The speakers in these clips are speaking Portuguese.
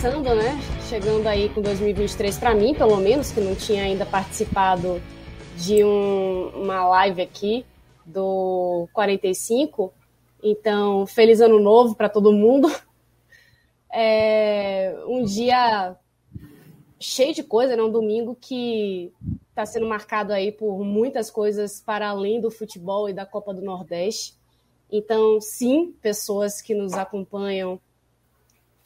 Começando, né? Chegando aí com 2023 para mim, pelo menos, que não tinha ainda participado de um, uma live aqui do 45. Então, feliz ano novo para todo mundo. É um dia cheio de coisa, né? Um domingo que está sendo marcado aí por muitas coisas para além do futebol e da Copa do Nordeste. Então, sim, pessoas que nos acompanham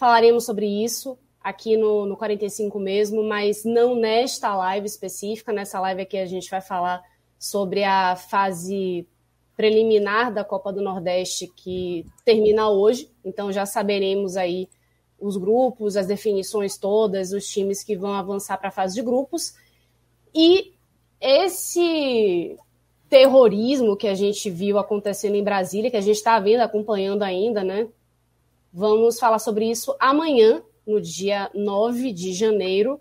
Falaremos sobre isso aqui no, no 45 mesmo, mas não nesta live específica. Nessa live aqui a gente vai falar sobre a fase preliminar da Copa do Nordeste que termina hoje. Então já saberemos aí os grupos, as definições todas, os times que vão avançar para a fase de grupos. E esse terrorismo que a gente viu acontecendo em Brasília, que a gente está vendo, acompanhando ainda, né? Vamos falar sobre isso amanhã, no dia 9 de janeiro,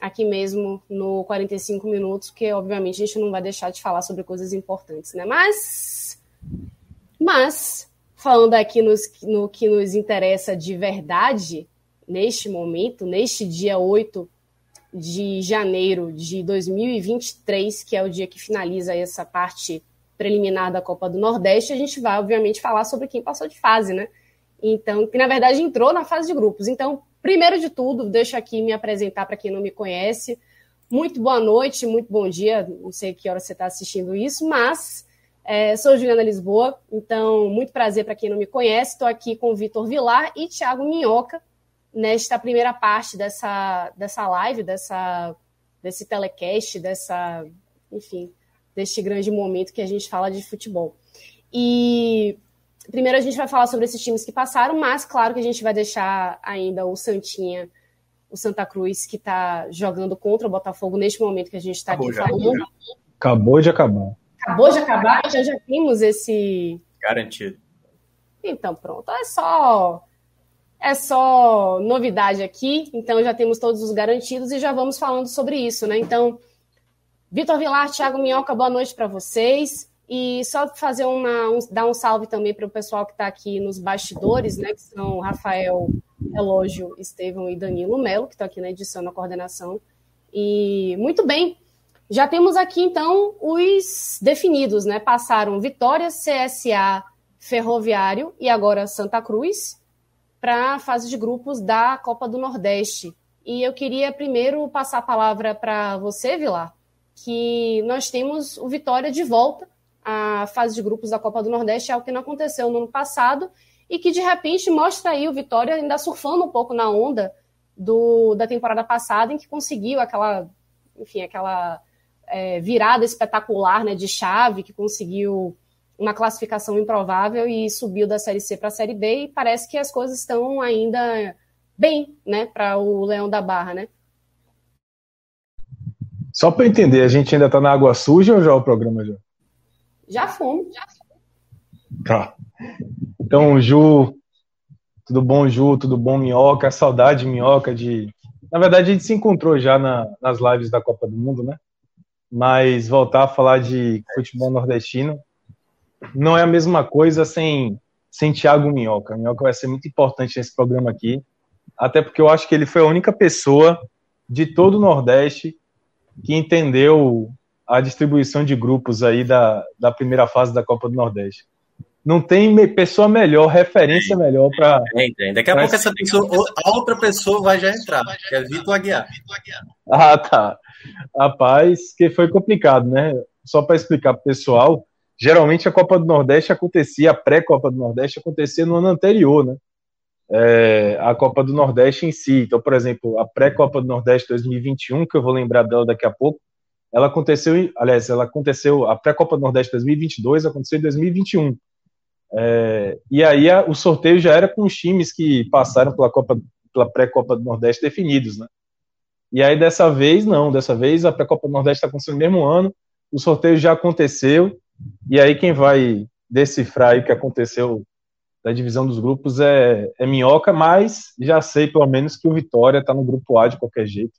aqui mesmo no 45 minutos, porque obviamente a gente não vai deixar de falar sobre coisas importantes, né? Mas, mas falando aqui nos, no que nos interessa de verdade, neste momento, neste dia 8 de janeiro de 2023, que é o dia que finaliza essa parte preliminar da Copa do Nordeste, a gente vai, obviamente, falar sobre quem passou de fase, né? Então, que na verdade entrou na fase de grupos. Então, primeiro de tudo, deixo aqui me apresentar para quem não me conhece. Muito boa noite, muito bom dia. Não sei que hora você está assistindo isso, mas é, sou Juliana Lisboa. Então, muito prazer para quem não me conhece. Estou aqui com o Vitor Vilar e Thiago Minhoca nesta primeira parte dessa, dessa live, dessa, desse telecast, dessa, enfim, deste grande momento que a gente fala de futebol. E Primeiro a gente vai falar sobre esses times que passaram, mas claro que a gente vai deixar ainda o Santinha, o Santa Cruz, que está jogando contra o Botafogo neste momento que a gente está aqui já, falando. Já. Acabou de acabar. Acabou de acabar, já já temos esse. Garantido. Então pronto, é só. É só novidade aqui, então já temos todos os garantidos e já vamos falando sobre isso, né? Então, Vitor Vilar, Thiago Minhoca, boa noite para vocês. E só fazer uma, um, dar um salve também para o pessoal que está aqui nos bastidores, né? Que são Rafael Elógio, Estevão e Danilo Melo, que estão aqui na edição, na coordenação. E muito bem, já temos aqui então os definidos, né? Passaram Vitória, CSA, Ferroviário e agora Santa Cruz para a fase de grupos da Copa do Nordeste. E eu queria primeiro passar a palavra para você, Vilar, que nós temos o Vitória de volta a fase de grupos da Copa do Nordeste, é algo que não aconteceu no ano passado e que de repente mostra aí o Vitória ainda surfando um pouco na onda do, da temporada passada, em que conseguiu aquela, enfim, aquela é, virada espetacular né, de chave, que conseguiu uma classificação improvável e subiu da Série C para a Série B, e parece que as coisas estão ainda bem né, para o Leão da Barra, né? Só para entender, a gente ainda está na água suja ou já o programa já? Já. Já Tá. Então, Ju, tudo bom, Ju? Tudo bom, Minhoca? Saudade, Minhoca, de. Na verdade, a gente se encontrou já na, nas lives da Copa do Mundo, né? Mas voltar a falar de futebol nordestino não é a mesma coisa sem, sem Thiago Minhoca. Minhoca vai ser muito importante nesse programa aqui, até porque eu acho que ele foi a única pessoa de todo o Nordeste que entendeu a distribuição de grupos aí da, da primeira fase da Copa do Nordeste. Não tem pessoa melhor, referência melhor para. Daqui a pouco essa pessoa, a outra pessoa vai já entrar, que é Vitor Aguiar. Ah, tá. Rapaz, que foi complicado, né? Só para explicar para o pessoal, geralmente a Copa do Nordeste acontecia, a pré-Copa do Nordeste acontecia no ano anterior, né? é, a Copa do Nordeste em si. Então, por exemplo, a pré-Copa do Nordeste 2021, que eu vou lembrar dela daqui a pouco, ela aconteceu, aliás, ela aconteceu, a pré-Copa do Nordeste 2022 aconteceu em 2021. É, e aí a, o sorteio já era com os times que passaram pela Copa, pela pré-Copa do Nordeste definidos, né? E aí dessa vez não, dessa vez a pré-Copa do Nordeste está acontecendo no mesmo ano, o sorteio já aconteceu, e aí quem vai decifrar o que aconteceu da divisão dos grupos é, é Minhoca, mas já sei pelo menos que o Vitória está no grupo A de qualquer jeito,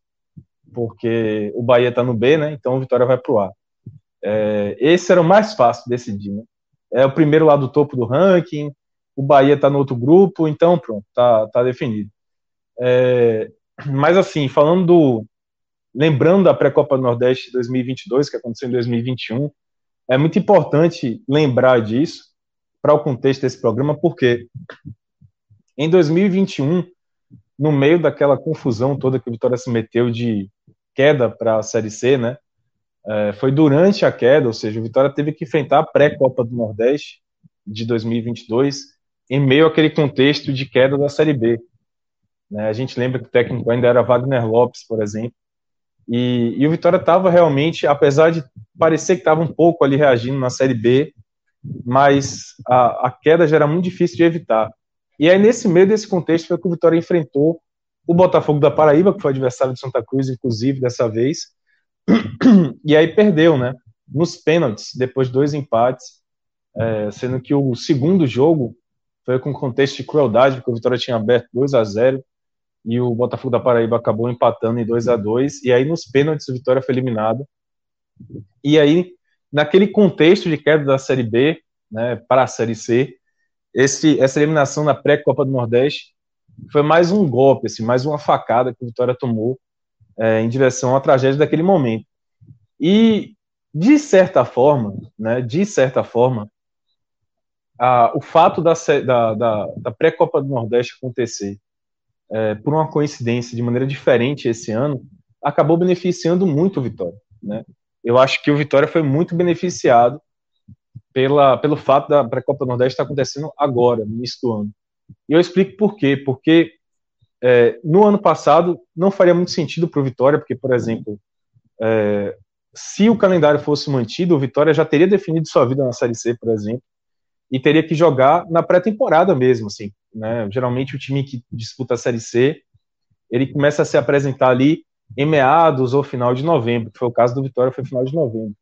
porque o Bahia está no B, né? Então o Vitória vai para o A. É, esse era o mais fácil de decidir, né? É o primeiro lá do topo do ranking, o Bahia está no outro grupo, então pronto, tá, tá definido. É, mas assim, falando do. Lembrando da pré-Copa do Nordeste 2022, que aconteceu em 2021, é muito importante lembrar disso, para o contexto desse programa, porque em 2021, no meio daquela confusão toda que o Vitória se meteu de queda para a Série C, né? É, foi durante a queda, ou seja, o Vitória teve que enfrentar a pré-Copa do Nordeste de 2022 em meio àquele contexto de queda da Série B. Né? A gente lembra que o técnico ainda era Wagner Lopes, por exemplo, e, e o Vitória estava realmente, apesar de parecer que estava um pouco ali reagindo na Série B, mas a, a queda já era muito difícil de evitar. E aí, nesse meio desse contexto, foi que o Vitória enfrentou o Botafogo da Paraíba, que foi adversário de Santa Cruz, inclusive, dessa vez, e aí perdeu, né? Nos pênaltis, depois de dois empates, é, sendo que o segundo jogo foi com contexto de crueldade, porque o Vitória tinha aberto 2 a 0 e o Botafogo da Paraíba acabou empatando em 2 a 2 e aí nos pênaltis o Vitória foi eliminado. E aí naquele contexto de queda da Série B né, para a Série C, esse, essa eliminação na pré-Copa do Nordeste foi mais um golpe, assim, mais uma facada que o Vitória tomou é, em direção à tragédia daquele momento. E, de certa forma, né, de certa forma, a, o fato da, da, da, da pré-Copa do Nordeste acontecer é, por uma coincidência de maneira diferente esse ano, acabou beneficiando muito o Vitória. Né? eu acho que o Vitória foi muito beneficiado pela, pelo fato da pré-Copa Nordeste estar acontecendo agora, no início do ano. E eu explico por quê. Porque é, no ano passado não faria muito sentido para o Vitória, porque, por exemplo, é, se o calendário fosse mantido, o Vitória já teria definido sua vida na Série C, por exemplo, e teria que jogar na pré-temporada mesmo, assim. Né? Geralmente o time que disputa a Série C, ele começa a se apresentar ali em meados ou final de novembro, que foi o caso do Vitória, foi final de novembro.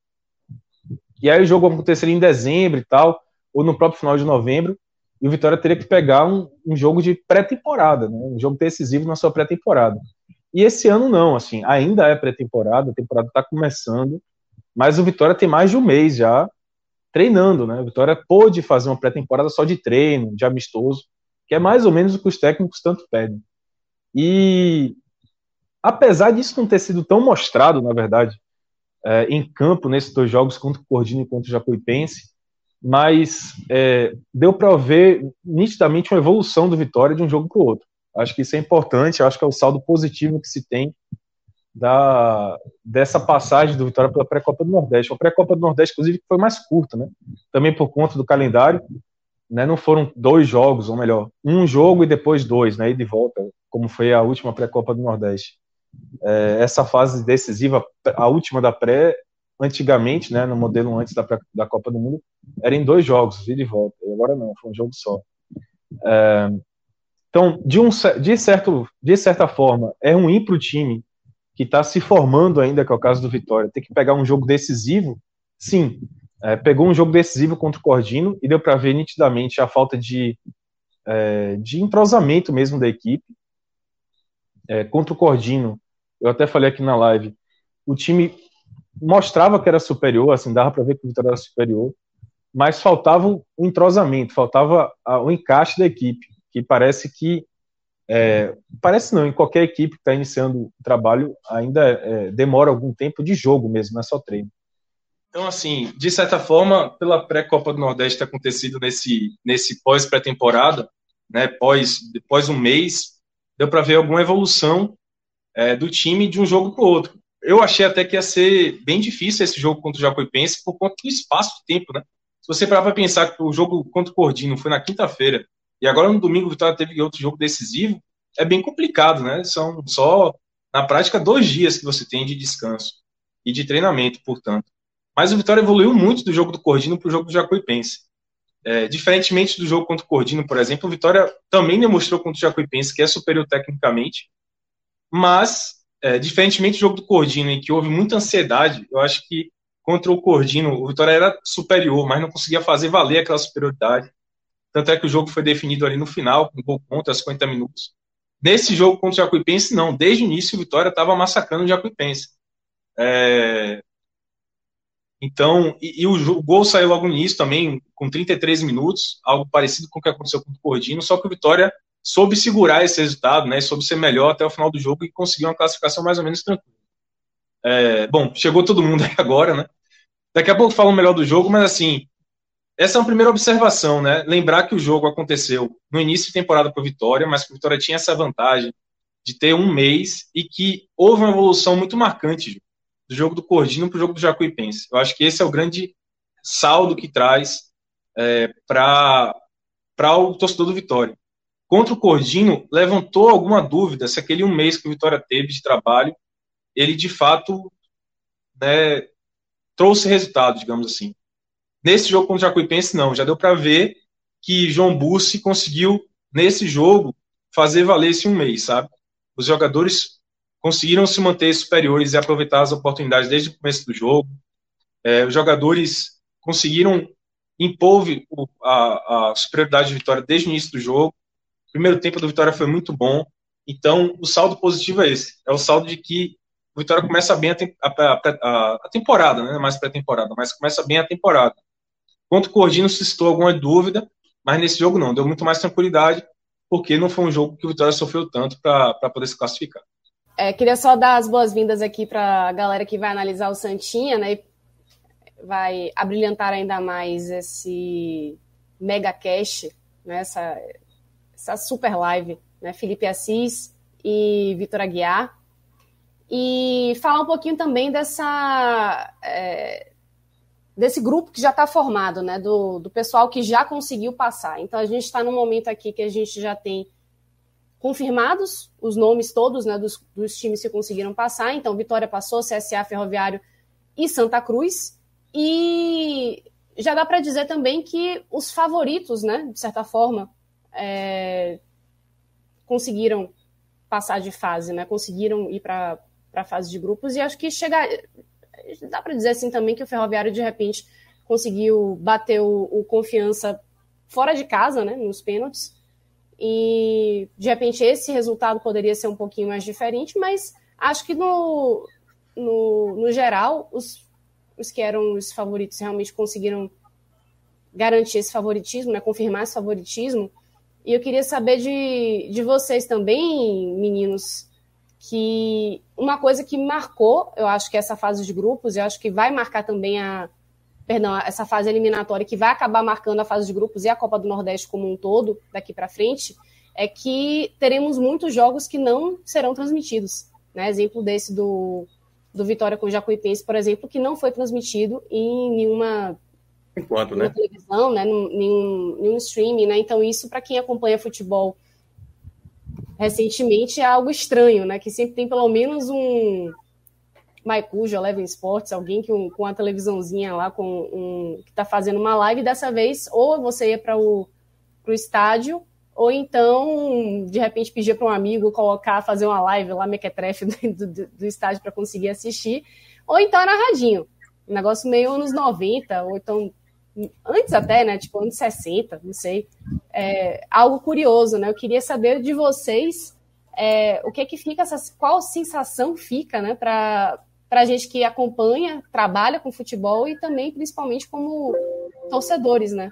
E aí o jogo aconteceria em dezembro e tal, ou no próprio final de novembro, e o Vitória teria que pegar um, um jogo de pré-temporada, né? um jogo decisivo na sua pré-temporada. E esse ano não, assim, ainda é pré-temporada, a temporada está começando, mas o Vitória tem mais de um mês já treinando, né? O Vitória pôde fazer uma pré-temporada só de treino, de amistoso, que é mais ou menos o que os técnicos tanto pedem. E apesar disso não ter sido tão mostrado, na verdade, é, em campo nesses dois jogos contra o Cordino e contra o Jacuipense, mas é, deu para ver nitidamente uma evolução do Vitória de um jogo para o outro. Acho que isso é importante, acho que é o saldo positivo que se tem da, dessa passagem do Vitória pela pré-copa do Nordeste. A pré-copa do Nordeste, inclusive, foi mais curta, né? Também por conta do calendário, né? Não foram dois jogos, ou melhor, um jogo e depois dois, né? E de volta, como foi a última pré-copa do Nordeste é, essa fase decisiva, a última da pré, antigamente, né, no modelo antes da, da Copa do Mundo, era em dois jogos, ida e volta. E agora não, foi um jogo só. É, então, de, um, de, certo, de certa forma, é ruim para o time que está se formando ainda, que é o caso do Vitória, ter que pegar um jogo decisivo. Sim, é, pegou um jogo decisivo contra o Cordino e deu para ver nitidamente a falta de, é, de entrosamento mesmo da equipe é, contra o Cordino, eu até falei aqui na live, o time mostrava que era superior, assim, dava para ver que o Vitória era superior, mas faltava o um entrosamento, faltava o encaixe da equipe, que parece que é, parece não, em qualquer equipe que está iniciando o trabalho ainda é, demora algum tempo de jogo mesmo, não é só treino. Então, assim, de certa forma, pela pré-Copa do Nordeste ter acontecido nesse, nesse pós-pré-temporada, né, pós, depois um mês, deu para ver alguma evolução é, do time de um jogo para o outro. Eu achei até que ia ser bem difícil esse jogo contra o Jacuipense por conta do espaço de tempo, né? Se você parar para pensar que o jogo contra o Cordino foi na quinta-feira e agora no domingo o Vitória teve outro jogo decisivo, é bem complicado, né? São só, na prática, dois dias que você tem de descanso e de treinamento, portanto. Mas o Vitória evoluiu muito do jogo do Cordino para o jogo do Jacuipense. É, diferentemente do jogo contra o Cordino, por exemplo, o Vitória também demonstrou contra o Jacuipense que é superior tecnicamente, mas, é, diferentemente do jogo do Cordino, em que houve muita ansiedade, eu acho que contra o Cordino o Vitória era superior, mas não conseguia fazer valer aquela superioridade. Tanto é que o jogo foi definido ali no final, com um gol contra, 50 minutos. Nesse jogo contra o Jacuipense, não. Desde o início, o Vitória estava massacrando o Jacuipense. É... Então, e, e o, o, gol saiu logo no início também, com 33 minutos, algo parecido com o que aconteceu com o Cordino, só que o Vitória soube segurar esse resultado, né, soube ser melhor até o final do jogo e conseguiu uma classificação mais ou menos tranquila. É, bom, chegou todo mundo aí agora, né? Daqui a pouco falo melhor do jogo, mas assim, essa é uma primeira observação, né? Lembrar que o jogo aconteceu no início de temporada para o Vitória, mas que o Vitória tinha essa vantagem de ter um mês e que houve uma evolução muito marcante do jogo do Cordino para o jogo do Jacuipense. Eu acho que esse é o grande saldo que traz é, para o torcedor do Vitória. Contra o Cordino, levantou alguma dúvida se aquele um mês que o Vitória teve de trabalho, ele de fato né, trouxe resultado, digamos assim. Nesse jogo contra o Jacuipense, não. Já deu para ver que João Bussi conseguiu, nesse jogo, fazer valer esse um mês, sabe? Os jogadores conseguiram se manter superiores e aproveitar as oportunidades desde o começo do jogo. É, os jogadores conseguiram impor a, a superioridade de Vitória desde o início do jogo. O primeiro tempo do Vitória foi muito bom. Então, o saldo positivo é esse. É o saldo de que o Vitória começa bem a, a, a, a temporada, né? mais pré-temporada, mas começa bem a temporada. Contra o Cordino suscitou alguma dúvida, mas nesse jogo não, deu muito mais tranquilidade, porque não foi um jogo que o Vitória sofreu tanto para poder se classificar. É, queria só dar as boas-vindas aqui para a galera que vai analisar o Santinha, né? E vai abrilhantar ainda mais esse mega cash, né? Essa, essa super live, né? Felipe Assis e Vitor Aguiar. E falar um pouquinho também dessa. É, desse grupo que já está formado, né? Do, do pessoal que já conseguiu passar. Então a gente está num momento aqui que a gente já tem confirmados os nomes todos né, dos, dos, times que conseguiram passar. Então, Vitória passou, CSA, Ferroviário e Santa Cruz. E já dá para dizer também que os favoritos, né, de certa forma, é, conseguiram passar de fase, né, conseguiram ir para a fase de grupos. E acho que chegar, dá para dizer assim também que o Ferroviário de repente conseguiu bater o, o, confiança fora de casa, né, nos pênaltis. E de repente esse resultado poderia ser um pouquinho mais diferente, mas acho que no, no, no geral os, os que eram os favoritos realmente conseguiram garantir esse favoritismo, né, confirmar esse favoritismo. E eu queria saber de, de vocês também, meninos, que uma coisa que marcou, eu acho que essa fase de grupos, eu acho que vai marcar também a, perdão, essa fase eliminatória que vai acabar marcando a fase de grupos e a Copa do Nordeste como um todo daqui para frente, é que teremos muitos jogos que não serão transmitidos. Né? Exemplo desse do, do Vitória com o Jacuipense, por exemplo, que não foi transmitido em nenhuma Enquanto, né? televisão, né? Nenhum, nenhum streaming, né? Então, isso, para quem acompanha futebol recentemente é algo estranho, né? Que sempre tem pelo menos um Maicujo, Eleven Sports, alguém que um, com a televisãozinha lá com um, que está fazendo uma live. Dessa vez, ou você ia para o estádio, ou então, de repente, pedir para um amigo colocar, fazer uma live lá, mequetrefe do, do, do estádio para conseguir assistir, ou então narradinho. Um negócio meio anos 90, ou então antes até, né? Tipo, anos 60, não sei. É, algo curioso, né? Eu queria saber de vocês é, o que é que fica, essa, qual sensação fica, né, para a gente que acompanha, trabalha com futebol e também, principalmente, como torcedores, né?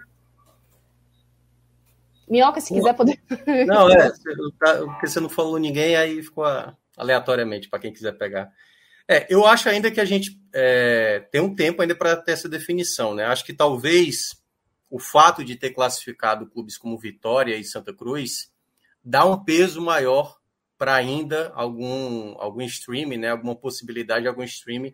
Minhoca, se quiser poder. Não, é, porque você não falou ninguém, aí ficou aleatoriamente para quem quiser pegar. É, eu acho ainda que a gente é, tem um tempo ainda para ter essa definição, né? Acho que talvez o fato de ter classificado clubes como Vitória e Santa Cruz dá um peso maior para ainda algum algum stream, né? Alguma possibilidade de algum stream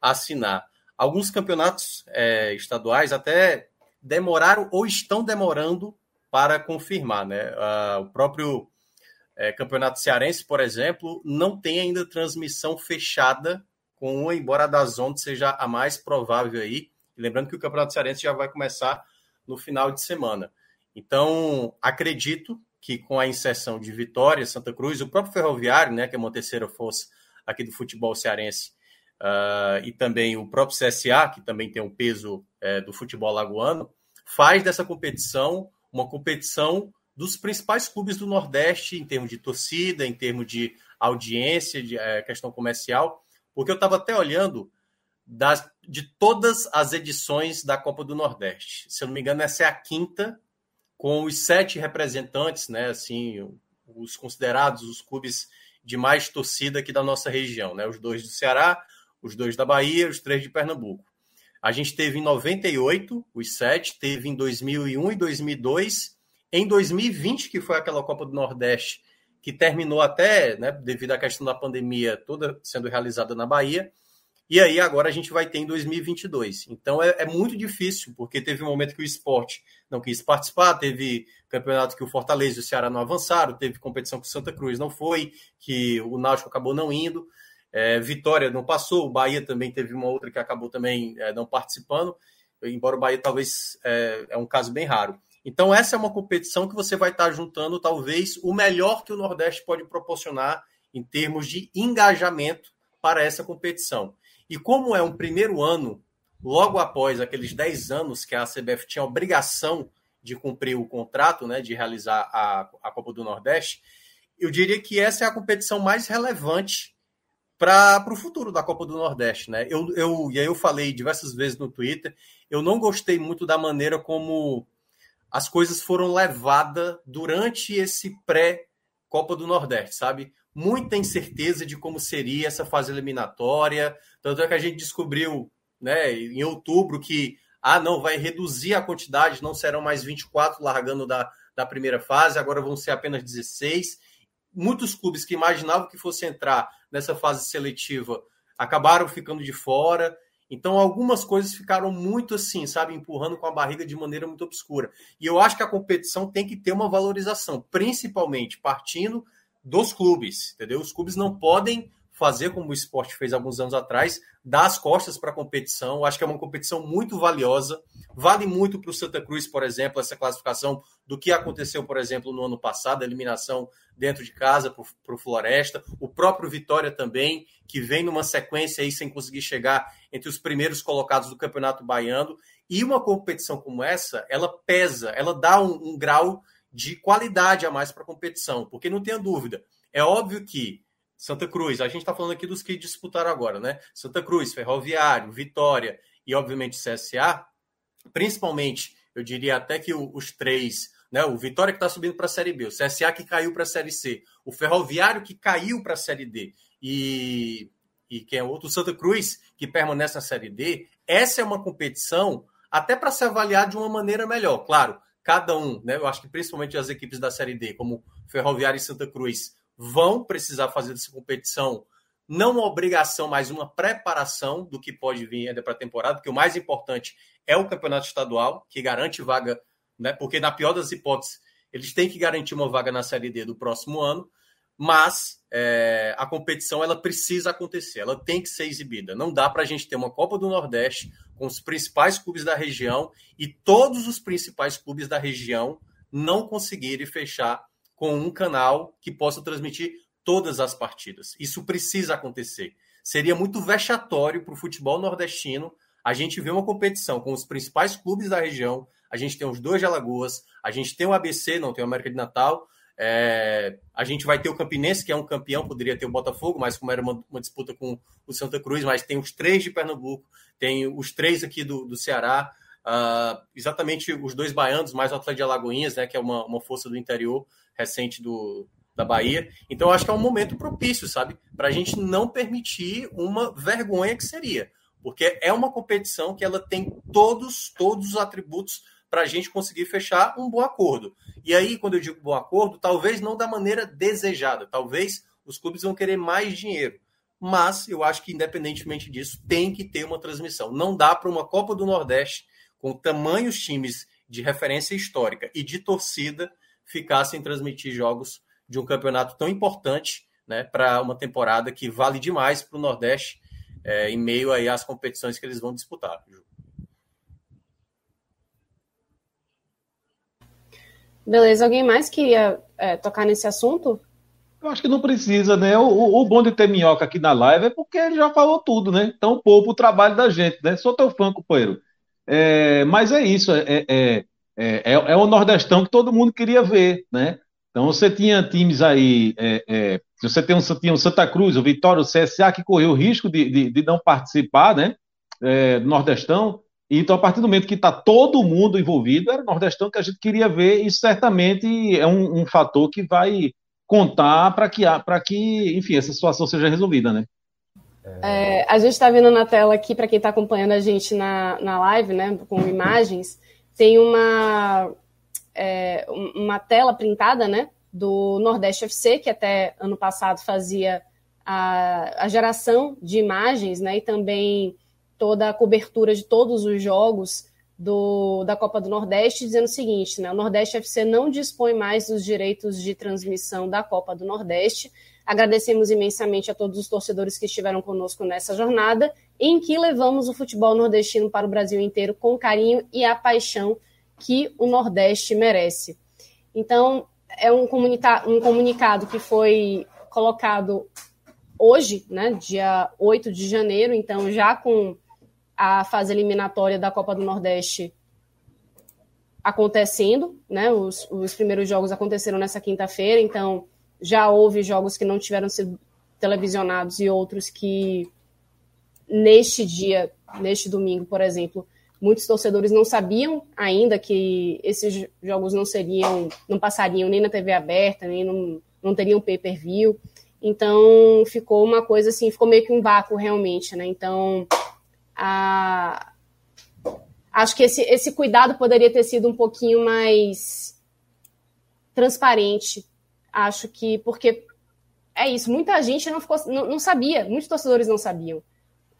assinar. Alguns campeonatos é, estaduais até demoraram ou estão demorando para confirmar, né? Uh, o próprio é, Campeonato Cearense, por exemplo, não tem ainda transmissão fechada com uma, embora a da Zona seja a mais provável aí. Lembrando que o Campeonato Cearense já vai começar no final de semana. Então, acredito que com a inserção de Vitória, Santa Cruz, o próprio Ferroviário, né, que é uma terceira força aqui do futebol cearense, uh, e também o próprio CSA, que também tem um peso é, do futebol lagoano, faz dessa competição uma competição dos principais clubes do Nordeste em termos de torcida, em termos de audiência, de é, questão comercial, porque eu estava até olhando das, de todas as edições da Copa do Nordeste. Se eu não me engano, essa é a quinta, com os sete representantes, né, assim, os considerados os clubes de mais torcida aqui da nossa região, né, os dois do Ceará, os dois da Bahia, os três de Pernambuco. A gente teve em 98 os sete, teve em 2001 e 2002, em 2020 que foi aquela Copa do Nordeste que terminou até, né, devido à questão da pandemia toda sendo realizada na Bahia. E aí agora a gente vai ter em 2022. Então é, é, muito difícil, porque teve um momento que o esporte não quis participar, teve campeonato que o Fortaleza e o Ceará não avançaram, teve competição que o Santa Cruz não foi, que o Náutico acabou não indo. É, Vitória não passou, o Bahia também teve uma outra que acabou também é, não participando, embora o Bahia talvez é, é, um caso bem raro. Então, essa é uma competição que você vai estar juntando talvez o melhor que o Nordeste pode proporcionar em termos de engajamento para essa competição. E como é um primeiro ano, logo após aqueles 10 anos que a CBF tinha a obrigação de cumprir o contrato, né, de realizar a, a Copa do Nordeste, eu diria que essa é a competição mais relevante para o futuro da Copa do Nordeste, né? Eu, eu, e aí eu falei diversas vezes no Twitter, eu não gostei muito da maneira como as coisas foram levadas durante esse pré-Copa do Nordeste, sabe? Muita incerteza de como seria essa fase eliminatória, tanto é que a gente descobriu, né, em outubro que ah, não, vai reduzir a quantidade, não serão mais 24 largando da, da primeira fase, agora vão ser apenas 16 muitos clubes que imaginavam que fosse entrar nessa fase seletiva acabaram ficando de fora. Então, algumas coisas ficaram muito assim, sabe, empurrando com a barriga de maneira muito obscura. E eu acho que a competição tem que ter uma valorização, principalmente partindo dos clubes, entendeu? Os clubes não podem fazer como o esporte fez alguns anos atrás, dar as costas para a competição. Acho que é uma competição muito valiosa. Vale muito para o Santa Cruz, por exemplo, essa classificação do que aconteceu, por exemplo, no ano passado, a eliminação dentro de casa para o Floresta. O próprio Vitória também, que vem numa sequência aí sem conseguir chegar entre os primeiros colocados do Campeonato Baiano. E uma competição como essa, ela pesa, ela dá um, um grau de qualidade a mais para a competição, porque não tenha dúvida. É óbvio que Santa Cruz, a gente está falando aqui dos que disputaram agora, né? Santa Cruz, Ferroviário, Vitória e, obviamente, CSA, principalmente, eu diria até que os três, né? O Vitória que está subindo para a Série B, o CSA que caiu para a Série C, o Ferroviário que caiu para a Série D e, e quem é outro, Santa Cruz que permanece na Série D, essa é uma competição até para se avaliar de uma maneira melhor. Claro, cada um, né? Eu acho que principalmente as equipes da Série D, como Ferroviário e Santa Cruz, vão precisar fazer dessa competição não uma obrigação, mas uma preparação do que pode vir ainda para a temporada, porque o mais importante é o campeonato estadual, que garante vaga, né? Porque na pior das hipóteses, eles têm que garantir uma vaga na Série D do próximo ano, mas é, a competição ela precisa acontecer, ela tem que ser exibida. Não dá para a gente ter uma Copa do Nordeste com os principais clubes da região e todos os principais clubes da região não conseguirem fechar com um canal que possa transmitir todas as partidas. Isso precisa acontecer. Seria muito vexatório para o futebol nordestino a gente ver uma competição com os principais clubes da região. A gente tem os dois de Alagoas, a gente tem o ABC, não tem o América de Natal. É, a gente vai ter o Campinense, que é um campeão, poderia ter o Botafogo, mas como era uma, uma, disputa com o Santa Cruz, mas tem os três de Pernambuco, tem os três aqui do, do Ceará, uh, exatamente os dois baianos, mais o Atlético de Alagoinhas, né, que é uma, uma força do interior recente do, da Bahia. Então, acho que é um momento propício, sabe? Para a gente não permitir uma vergonha que seria. Porque é uma competição que ela tem todos, todos os atributos para a gente conseguir fechar um bom acordo. E aí, quando eu digo bom acordo, talvez não da maneira desejada. Talvez os clubes vão querer mais dinheiro. Mas eu acho que, independentemente disso, tem que ter uma transmissão. Não dá para uma Copa do Nordeste, com tamanhos times de referência histórica e de torcida ficassem transmitir jogos de um campeonato tão importante né, para uma temporada que vale demais para o Nordeste é, em meio aí às competições que eles vão disputar. Beleza, alguém mais queria é, tocar nesse assunto? Eu acho que não precisa, né? O, o, bom de ter minhoca aqui na live é porque ele já falou tudo, né? Então poupa o trabalho da gente, né? Sou teu fã, companheiro. É, mas é isso, é, é, é, é, é o Nordestão que todo mundo queria ver, né? Então você tinha times aí, é, é, você tem um, tinha o Santa Cruz, o Vitória, o CSA, que correu o risco de, de, de não participar, né? É, do Nordestão. Então, a partir do momento que está todo mundo envolvido, era o Nordestão que a gente queria ver, e certamente é um, um fator que vai contar para que, que, enfim, essa situação seja resolvida, né? É, a gente está vendo na tela aqui, para quem está acompanhando a gente na, na live, né, com imagens, tem uma, é, uma tela printada, né, do Nordeste FC, que até ano passado fazia a, a geração de imagens, né, e também toda a cobertura de todos os jogos do, da Copa do Nordeste, dizendo o seguinte: né, o Nordeste FC não dispõe mais dos direitos de transmissão da Copa do Nordeste. Agradecemos imensamente a todos os torcedores que estiveram conosco nessa jornada, em que levamos o futebol nordestino para o Brasil inteiro com carinho e a paixão que o Nordeste merece. Então, é um, um comunicado que foi colocado hoje, né, dia 8 de janeiro, então já com a fase eliminatória da Copa do Nordeste acontecendo, né? Os, os primeiros jogos aconteceram nessa quinta-feira, então já houve jogos que não tiveram sido televisionados e outros que neste dia, neste domingo, por exemplo, muitos torcedores não sabiam ainda que esses jogos não seriam, não passariam nem na TV aberta, nem não, teriam pay-per-view. Então ficou uma coisa assim, ficou meio que um vácuo realmente, né? Então a... acho que esse, esse cuidado poderia ter sido um pouquinho mais transparente. Acho que porque é isso, muita gente não, ficou, não, não sabia, muitos torcedores não sabiam.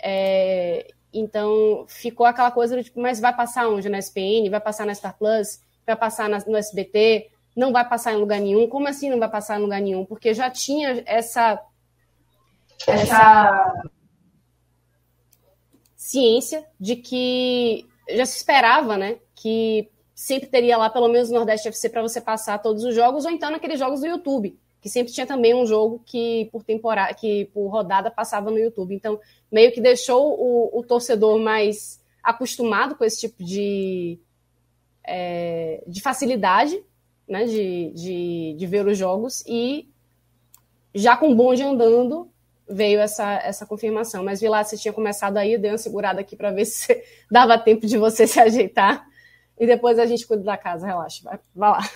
É, então, ficou aquela coisa do tipo, mas vai passar onde? Na SPN? Vai passar na Star Plus? Vai passar na, no SBT? Não vai passar em lugar nenhum? Como assim não vai passar em lugar nenhum? Porque já tinha essa, essa ciência de que já se esperava, né? Que sempre teria lá pelo menos o Nordeste FC para você passar todos os jogos, ou então naqueles jogos do YouTube que sempre tinha também um jogo que por temporada, que por rodada passava no YouTube. Então, meio que deixou o, o torcedor mais acostumado com esse tipo de, é, de facilidade né, de, de, de, ver os jogos e já com o bonde andando veio essa, essa confirmação. Mas, Vilar, você tinha começado aí, dei uma segurada aqui para ver se dava tempo de você se ajeitar e depois a gente cuida da casa, relaxa, vai, vai lá.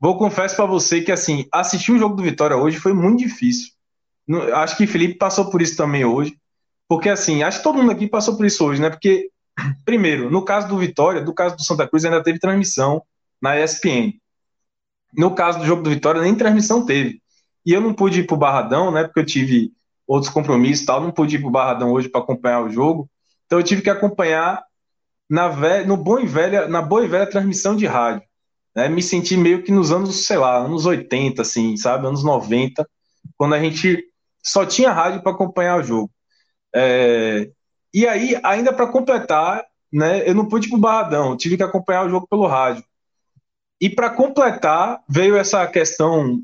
Vou confesso para você que assim, assistir o jogo do Vitória hoje foi muito difícil. Acho que Felipe passou por isso também hoje. Porque assim, acho que todo mundo aqui passou por isso hoje, né? Porque, primeiro, no caso do Vitória, do caso do Santa Cruz, ainda teve transmissão na ESPN. No caso do jogo do Vitória, nem transmissão teve. E eu não pude ir pro Barradão, né? Porque eu tive outros compromissos e tal, não pude ir pro Barradão hoje para acompanhar o jogo. Então eu tive que acompanhar na, no bom e velha, na boa e velha transmissão de rádio né, me senti meio que nos anos, sei lá, anos 80, assim, sabe, anos 90, quando a gente só tinha rádio para acompanhar o jogo. É, e aí, ainda para completar, né, eu não pude ir pro Barradão, tive que acompanhar o jogo pelo rádio. E para completar, veio essa questão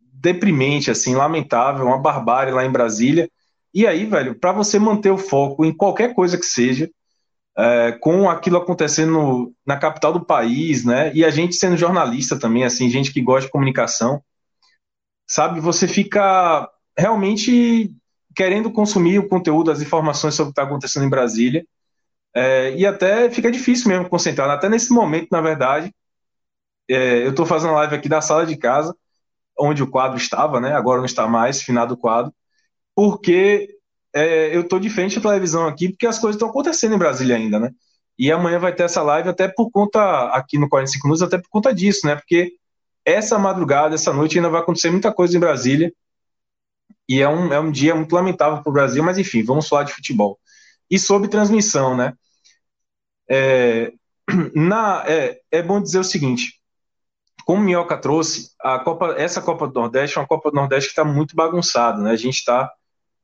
deprimente, assim, lamentável, uma barbárie lá em Brasília. E aí, velho, para você manter o foco em qualquer coisa que seja, é, com aquilo acontecendo na capital do país, né? E a gente sendo jornalista também, assim, gente que gosta de comunicação, sabe? Você fica realmente querendo consumir o conteúdo, as informações sobre o que está acontecendo em Brasília, é, e até fica difícil mesmo concentrar. Até nesse momento, na verdade, é, eu estou fazendo live aqui da sala de casa, onde o quadro estava, né? Agora não está mais, finado o quadro, porque é, eu tô de frente à televisão aqui porque as coisas estão acontecendo em Brasília ainda, né? E amanhã vai ter essa live até por conta, aqui no 45 Minutos, até por conta disso, né? Porque essa madrugada, essa noite, ainda vai acontecer muita coisa em Brasília. E é um, é um dia muito lamentável para o Brasil, mas enfim, vamos falar de futebol. E sobre transmissão, né? É, na, é, é bom dizer o seguinte: como o Minhoca trouxe, a Copa, essa Copa do Nordeste é uma Copa do Nordeste que está muito bagunçada, né? A gente está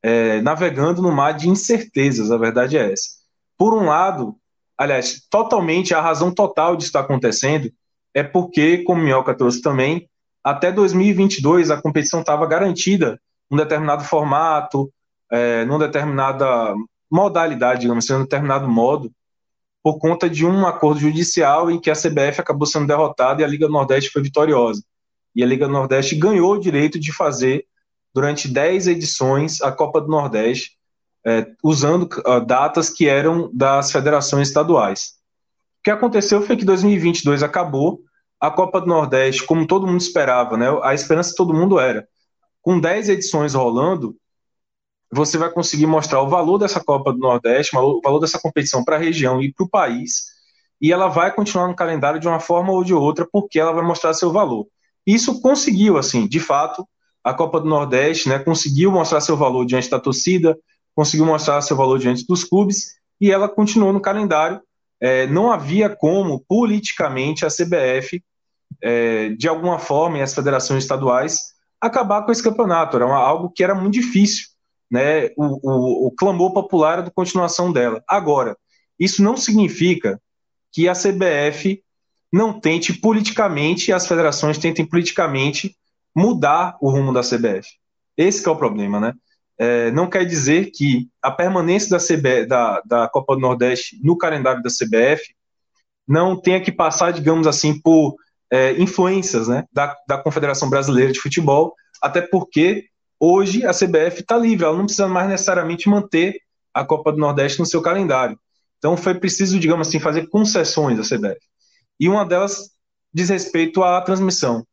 é, navegando no mar de incertezas, a verdade é essa. Por um lado, aliás, totalmente a razão total disso está acontecendo é porque, como Minhoca trouxe também, até 2022 a competição estava garantida num determinado formato, é, numa determinada modalidade, digamos assim, num determinado modo, por conta de um acordo judicial em que a CBF acabou sendo derrotada e a Liga Nordeste foi vitoriosa. E a Liga Nordeste ganhou o direito de fazer, durante 10 edições, a Copa do Nordeste, é, usando uh, datas que eram das federações estaduais. O que aconteceu foi que 2022 acabou, a Copa do Nordeste, como todo mundo esperava, né, a esperança de todo mundo era, com 10 edições rolando, você vai conseguir mostrar o valor dessa Copa do Nordeste, o valor dessa competição para a região e para o país, e ela vai continuar no calendário de uma forma ou de outra, porque ela vai mostrar seu valor. Isso conseguiu, assim, de fato, a Copa do Nordeste, né, conseguiu mostrar seu valor diante da torcida, conseguiu mostrar seu valor diante dos clubes, e ela continuou no calendário. É, não havia como, politicamente, a CBF, é, de alguma forma, e as federações estaduais, acabar com esse campeonato. Era uma, algo que era muito difícil né, o, o, o clamor popular do continuação dela. Agora, isso não significa que a CBF não tente politicamente, as federações tentem politicamente mudar o rumo da CBF. Esse é o problema, né? É, não quer dizer que a permanência da, CBF, da, da Copa do Nordeste no calendário da CBF não tenha que passar, digamos assim, por é, influências né, da, da Confederação Brasileira de Futebol, até porque Hoje a CBF está livre, ela não precisa mais necessariamente manter a Copa do Nordeste no seu calendário. Então foi preciso, digamos assim, fazer concessões à CBF. E uma delas diz respeito à transmissão.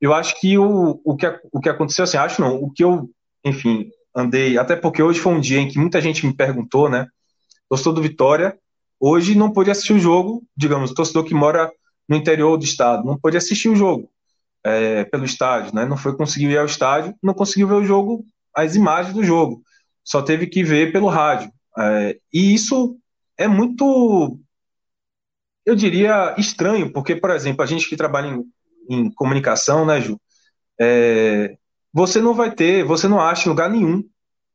Eu acho que o, o, que, o que aconteceu, assim, acho não, o que eu, enfim, andei, até porque hoje foi um dia em que muita gente me perguntou, né? Torcedor do Vitória, hoje não pôde assistir o jogo, digamos, torcedor que mora no interior do estado, não pôde assistir o jogo é, pelo estádio, né? Não foi conseguir ir ao estádio, não conseguiu ver o jogo, as imagens do jogo, só teve que ver pelo rádio. É, e isso é muito, eu diria, estranho, porque, por exemplo, a gente que trabalha em, em comunicação, né, Ju? É, você não vai ter, você não acha em lugar nenhum,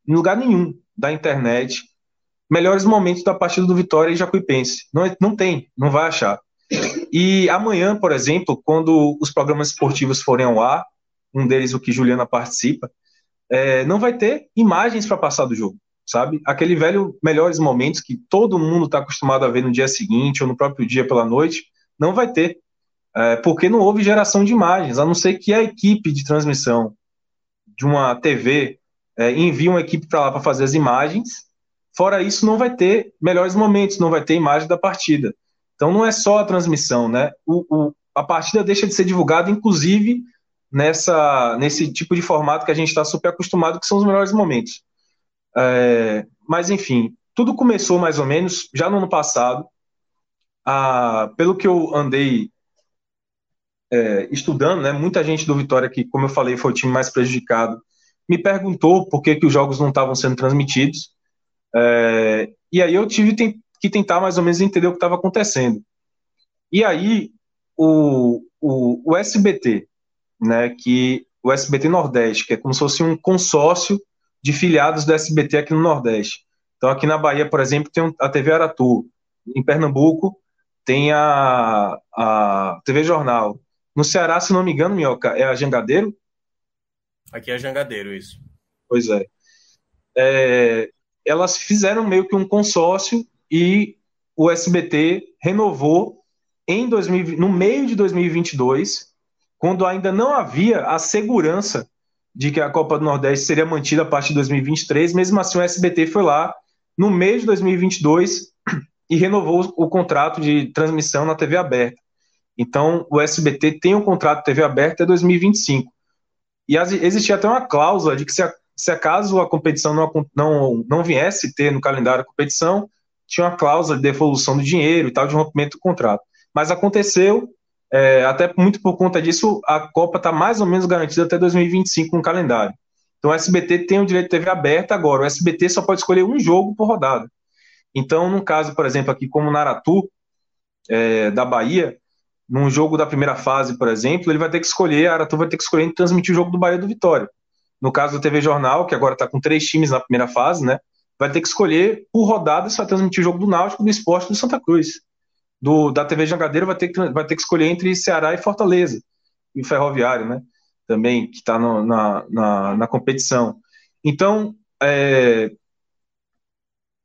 em lugar nenhum da internet, melhores momentos da partida do Vitória e Jacuipense. Não, não tem, não vai achar. E amanhã, por exemplo, quando os programas esportivos forem ao ar, um deles o que Juliana participa, é, não vai ter imagens para passar do jogo, sabe? Aquele velho melhores momentos que todo mundo está acostumado a ver no dia seguinte ou no próprio dia pela noite, não vai ter, é, porque não houve geração de imagens, a não ser que a equipe de transmissão de uma TV é, envie uma equipe para lá para fazer as imagens. Fora isso, não vai ter melhores momentos, não vai ter imagem da partida. Então não é só a transmissão, né? O, o, a partida deixa de ser divulgada, inclusive nessa, nesse tipo de formato que a gente está super acostumado, que são os melhores momentos. É, mas enfim, tudo começou mais ou menos já no ano passado. A, pelo que eu andei é, estudando, né, muita gente do Vitória, que, como eu falei, foi o time mais prejudicado, me perguntou por que, que os jogos não estavam sendo transmitidos. É, e aí eu tive que tentar mais ou menos entender o que estava acontecendo. E aí, o, o, o SBT, né, que o SBT Nordeste, que é como se fosse um consórcio de filiados do SBT aqui no Nordeste. Então, aqui na Bahia, por exemplo, tem a TV Aratu. Em Pernambuco, tem a, a TV Jornal. No Ceará, se não me engano, Minhoca, é a Jangadeiro? Aqui é a Jangadeiro, isso. Pois é. é. Elas fizeram meio que um consórcio e o SBT renovou em 2000, no meio de 2022, quando ainda não havia a segurança de que a Copa do Nordeste seria mantida a partir de 2023. Mesmo assim, o SBT foi lá no meio de 2022 e renovou o contrato de transmissão na TV aberta. Então, o SBT tem um contrato de TV aberta até 2025. E existia até uma cláusula de que se, a, se acaso a competição não, não, não viesse ter no calendário a competição, tinha uma cláusula de devolução do dinheiro e tal, de rompimento do contrato. Mas aconteceu, é, até muito por conta disso, a Copa está mais ou menos garantida até 2025 no calendário. Então o SBT tem o direito de TV aberta agora. O SBT só pode escolher um jogo por rodada. Então, no caso, por exemplo, aqui como Naratu, é, da Bahia, num jogo da primeira fase, por exemplo, ele vai ter que escolher, a Aratu vai ter que escolher transmitir o jogo do Bahia do Vitória. No caso do TV Jornal, que agora está com três times na primeira fase, né? Vai ter que escolher por rodada se vai transmitir o jogo do Náutico, do Esporte do Santa Cruz. Do, da TV Jangadeiro vai ter, que, vai ter que escolher entre Ceará e Fortaleza. E o Ferroviário, né? Também, que está na, na, na competição. Então, é,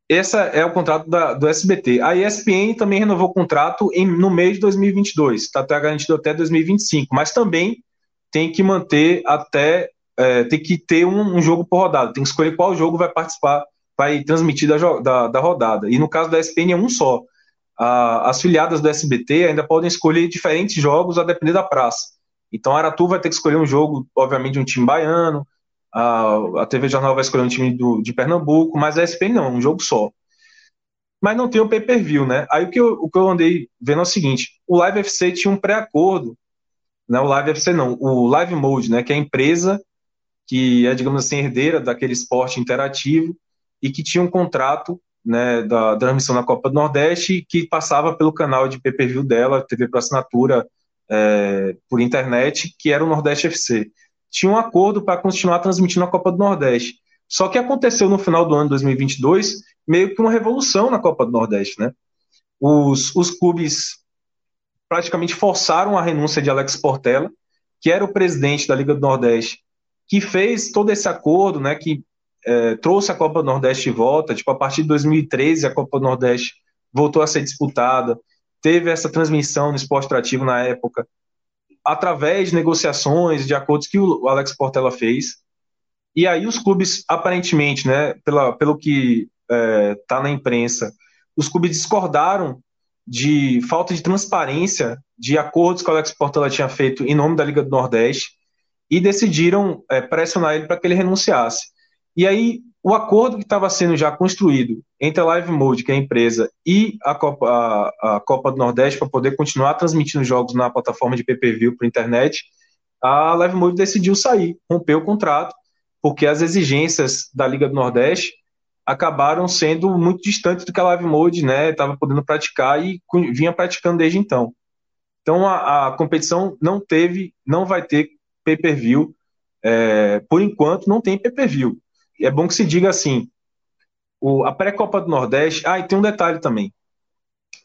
esse é o contrato da, do SBT. A ESPN também renovou o contrato em, no mês de 2022, está até garantido até 2025, mas também tem que manter até, é, tem que ter um, um, jogo por rodada, tem que escolher qual jogo vai participar, vai transmitir da, da, da rodada. E no caso da ESPN é um só. A, as filiadas do SBT ainda podem escolher diferentes jogos a depender da praça. Então a Aratu vai ter que escolher um jogo, obviamente, de um time baiano, a, a TV Jornal vai escolher um time do, de Pernambuco, mas a ESPN não, um jogo só. Mas não tem o pay-per-view, né? Aí o que, eu, o que eu andei vendo é o seguinte: o Live FC tinha um pré-acordo, né? O Live FC não, o Live Mode, né? Que é a empresa que é, digamos assim, herdeira daquele esporte interativo e que tinha um contrato né, da, transmissão na Copa do Nordeste que passava pelo canal de pay-per-view dela, TV para assinatura é, por internet, que era o Nordeste FC tinha um acordo para continuar transmitindo a Copa do Nordeste. Só que aconteceu no final do ano de 2022 meio que uma revolução na Copa do Nordeste, né? Os, os clubes praticamente forçaram a renúncia de Alex Portela, que era o presidente da Liga do Nordeste, que fez todo esse acordo, né? Que é, trouxe a Copa do Nordeste de volta. Tipo, a partir de 2013 a Copa do Nordeste voltou a ser disputada. Teve essa transmissão no esporte atrativo na época através de negociações, de acordos que o Alex Portela fez. E aí os clubes, aparentemente, né, pela, pelo que está é, tá na imprensa, os clubes discordaram de falta de transparência de acordos que o Alex Portela tinha feito em nome da Liga do Nordeste e decidiram é, pressionar ele para que ele renunciasse. E aí o acordo que estava sendo já construído entre a Live Mode, que é a empresa, e a Copa, a, a Copa do Nordeste para poder continuar transmitindo jogos na plataforma de PPV para internet, a Live Mode decidiu sair, rompeu o contrato, porque as exigências da Liga do Nordeste acabaram sendo muito distantes do que a Live Mode estava né, podendo praticar e vinha praticando desde então. Então a, a competição não teve, não vai ter pay-per-view. É, por enquanto não tem pay-per-view é bom que se diga assim: o, a pré-Copa do Nordeste. Ah, e tem um detalhe também.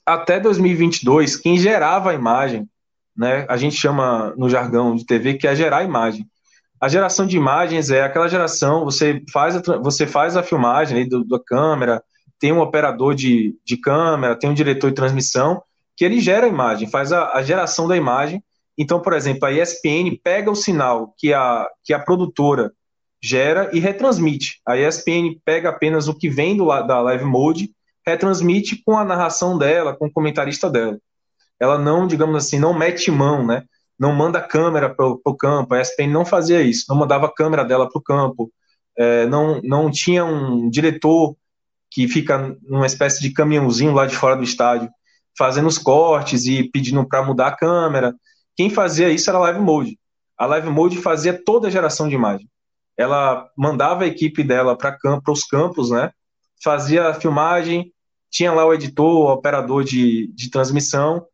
Até 2022, quem gerava a imagem, né, a gente chama no jargão de TV que é gerar a imagem. A geração de imagens é aquela geração, você faz a, você faz a filmagem aí do, da câmera, tem um operador de, de câmera, tem um diretor de transmissão, que ele gera a imagem, faz a, a geração da imagem. Então, por exemplo, a ESPN pega o sinal que a, que a produtora gera e retransmite. A ESPN pega apenas o que vem do, da Live Mode, retransmite com a narração dela, com o comentarista dela. Ela não, digamos assim, não mete mão, né? Não manda câmera para o campo. A ESPN não fazia isso, não mandava a câmera dela para o campo. É, não, não tinha um diretor que fica numa espécie de caminhãozinho lá de fora do estádio, fazendo os cortes e pedindo para mudar a câmera. Quem fazia isso era a Live Mode. A Live Mode fazia toda a geração de imagem ela mandava a equipe dela para os campos, né? Fazia a filmagem, tinha lá o editor, o operador de, de transmissão,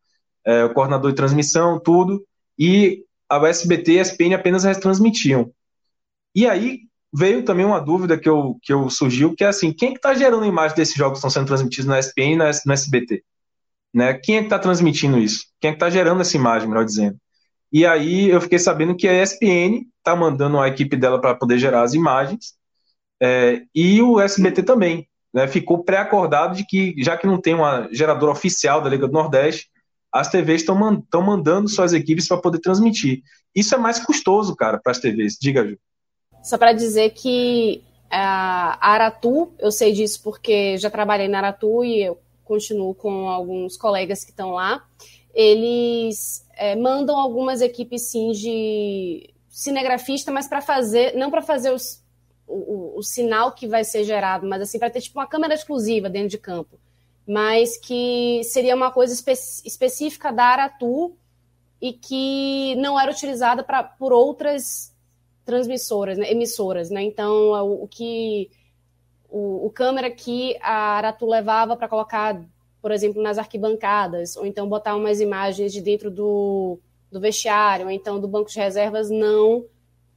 é, o coordenador de transmissão, tudo, e a SBT e a SPN apenas retransmitiam. E aí veio também uma dúvida que eu, que eu surgiu, que é assim, quem é que está gerando a imagem desses jogos que estão sendo transmitidos na SPN e na, no SBT? Né? Quem é que está transmitindo isso? Quem é que está gerando essa imagem, melhor dizendo? E aí eu fiquei sabendo que a ESPN está mandando a equipe dela para poder gerar as imagens, é, e o SBT também. Né, ficou pré-acordado de que, já que não tem uma geradora oficial da Liga do Nordeste, as TVs estão man mandando suas equipes para poder transmitir. Isso é mais custoso, cara, para as TVs. Diga, Ju. Só para dizer que a Aratu, eu sei disso porque já trabalhei na Aratu e eu continuo com alguns colegas que estão lá. Eles é, mandam algumas equipes sim de cinegrafista, mas para fazer, não para fazer os, o, o, sinal que vai ser gerado, mas assim para ter tipo uma câmera exclusiva dentro de campo, mas que seria uma coisa espe específica da Aratu e que não era utilizada pra, por outras transmissoras, né, emissoras, né? Então o, o que o, o câmera que a Aratu levava para colocar por exemplo, nas arquibancadas, ou então botar umas imagens de dentro do, do vestiário, ou então do banco de reservas, não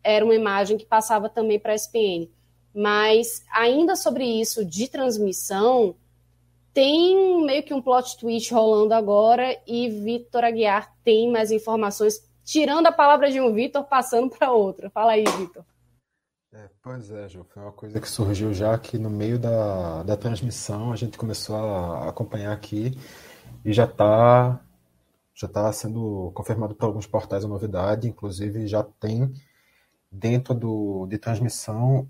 era uma imagem que passava também para a SPN. Mas ainda sobre isso de transmissão, tem meio que um plot twist rolando agora e Vitor Aguiar tem mais informações, tirando a palavra de um Vitor, passando para outra. Fala aí, Vitor. É, pois é, Ju, foi uma coisa que surgiu já que no meio da, da transmissão a gente começou a acompanhar aqui e já está já tá sendo confirmado por alguns portais a novidade, inclusive já tem dentro do, de transmissão,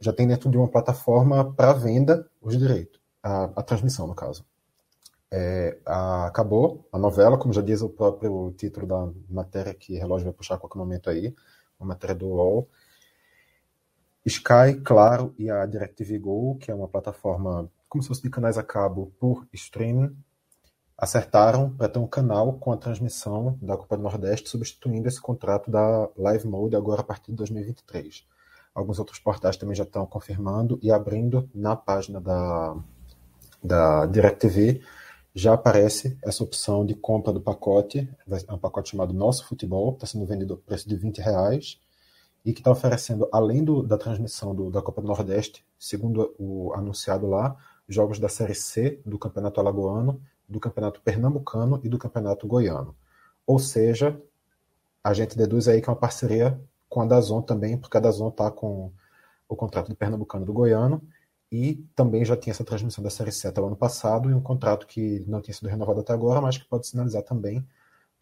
já tem dentro de uma plataforma para venda os direitos, a, a transmissão no caso. É, a, acabou a novela, como já diz o próprio título da matéria que o relógio vai puxar a qualquer momento aí, uma matéria do UOL, Sky, Claro e a DirecTV Go, que é uma plataforma como se fosse de canais a cabo por streaming, acertaram para ter um canal com a transmissão da Copa do Nordeste, substituindo esse contrato da Live Mode agora a partir de 2023. Alguns outros portais também já estão confirmando e abrindo na página da, da DirecTV. Já aparece essa opção de compra do pacote, é um pacote chamado Nosso Futebol, está sendo vendido a preço de 20 reais, e que está oferecendo, além do, da transmissão do, da Copa do Nordeste, segundo o anunciado lá, jogos da Série C do Campeonato Alagoano, do Campeonato Pernambucano e do Campeonato Goiano. Ou seja, a gente deduz aí que é uma parceria com a Dazon também, porque a Dazon está com o contrato do Pernambucano e do Goiano, e também já tinha essa transmissão da Série C até o ano passado, e um contrato que não tinha sido renovado até agora, mas que pode sinalizar também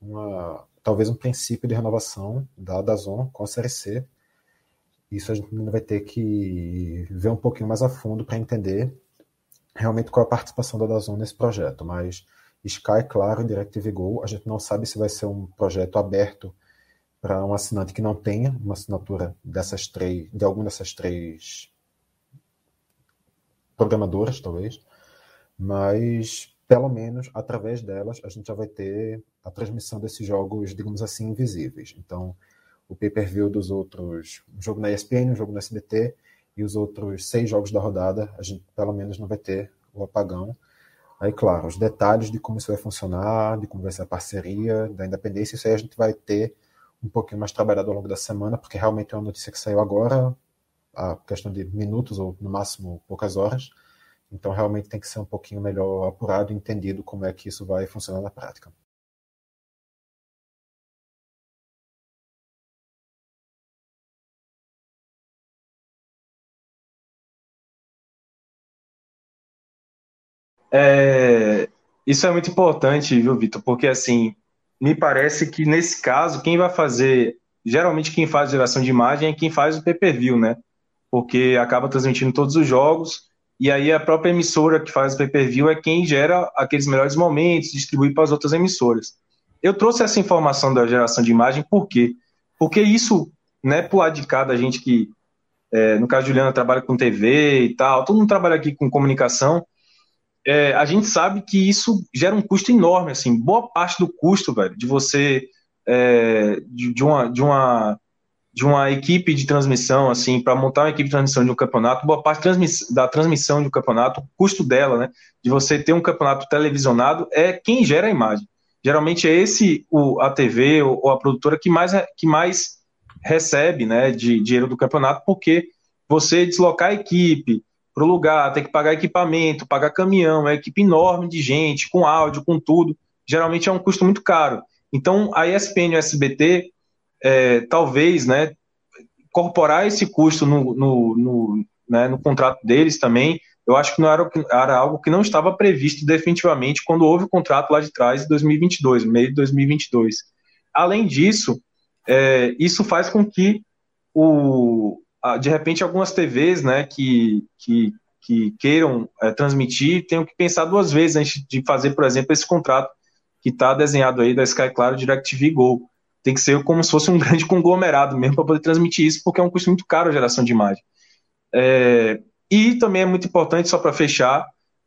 uma, talvez um princípio de renovação da Dazon com a Série C, isso a gente vai ter que ver um pouquinho mais a fundo para entender realmente qual a participação da Dazon nesse projeto. Mas Sky, claro, e DirecTV Go, a gente não sabe se vai ser um projeto aberto para um assinante que não tenha uma assinatura dessas três, de alguma dessas três programadoras, talvez, mas pelo menos através delas a gente já vai ter a transmissão desses jogos, digamos assim, invisíveis. Então, o pay-per-view dos outros, um jogo na ESPN, um jogo na SBT e os outros seis jogos da rodada, a gente pelo menos não vai ter o apagão. Aí, claro, os detalhes de como isso vai funcionar, de como vai ser a parceria, da independência, isso aí a gente vai ter um pouquinho mais trabalhado ao longo da semana, porque realmente é uma notícia que saiu agora, a questão de minutos ou no máximo poucas horas. Então, realmente tem que ser um pouquinho melhor apurado e entendido como é que isso vai funcionar na prática. É, isso é muito importante, viu, Vitor? Porque, assim, me parece que nesse caso, quem vai fazer. Geralmente, quem faz geração de imagem é quem faz o pay-per-view, né? Porque acaba transmitindo todos os jogos, e aí a própria emissora que faz o pay-per-view é quem gera aqueles melhores momentos, distribui para as outras emissoras. Eu trouxe essa informação da geração de imagem, por quê? Porque isso, né, pro lado de cá da gente que, é, no caso, Juliana trabalha com TV e tal, todo mundo trabalha aqui com comunicação, é, a gente sabe que isso gera um custo enorme, assim, boa parte do custo, velho, de você, é, de, de, uma, de, uma, de uma equipe de transmissão, assim, para montar uma equipe de transmissão de um campeonato, boa parte da transmissão de um campeonato, o custo dela, né, de você ter um campeonato televisionado, é quem gera a imagem. Geralmente é esse, o, a TV ou, ou a produtora que mais, que mais recebe, né, de dinheiro do campeonato, porque você deslocar a equipe, para o lugar, tem que pagar equipamento, pagar caminhão, é uma equipe enorme de gente, com áudio, com tudo. Geralmente é um custo muito caro. Então, a ESPN e o SBT, é, talvez, né, incorporar esse custo no, no, no, né, no contrato deles também, eu acho que não era, era algo que não estava previsto definitivamente quando houve o contrato lá de trás, em 2022, meio de 2022. Além disso, é, isso faz com que o, de repente algumas TVs né, que, que, que queiram é, transmitir tenham que pensar duas vezes antes de fazer, por exemplo, esse contrato que está desenhado aí da Sky Claro DirecTV Go. Tem que ser como se fosse um grande conglomerado mesmo para poder transmitir isso, porque é um custo muito caro a geração de imagem. É, e também é muito importante, só para fechar,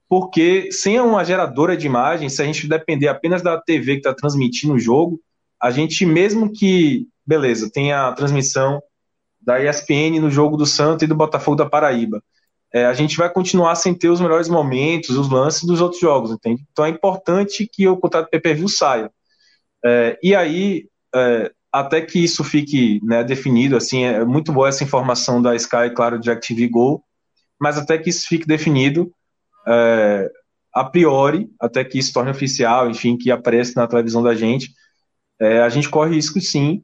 porque sem uma geradora de imagem, se a gente depender apenas da TV que está transmitindo o jogo, a gente, mesmo que, beleza, tenha a transmissão da ESPN no jogo do Santos e do Botafogo da Paraíba. é, a gente vai continuar sem ter os melhores momentos, os lances dos outros jogos, entende? Então é importante que o contrato PPV saia. É, e aí, é, até que isso fique né, definido, assim, é muito boa essa informação da Sky, claro, de Active Go, mas até que isso fique definido, é, a priori, até que isso torne oficial, enfim, que apareça na televisão da gente, é, a gente corre risco, sim,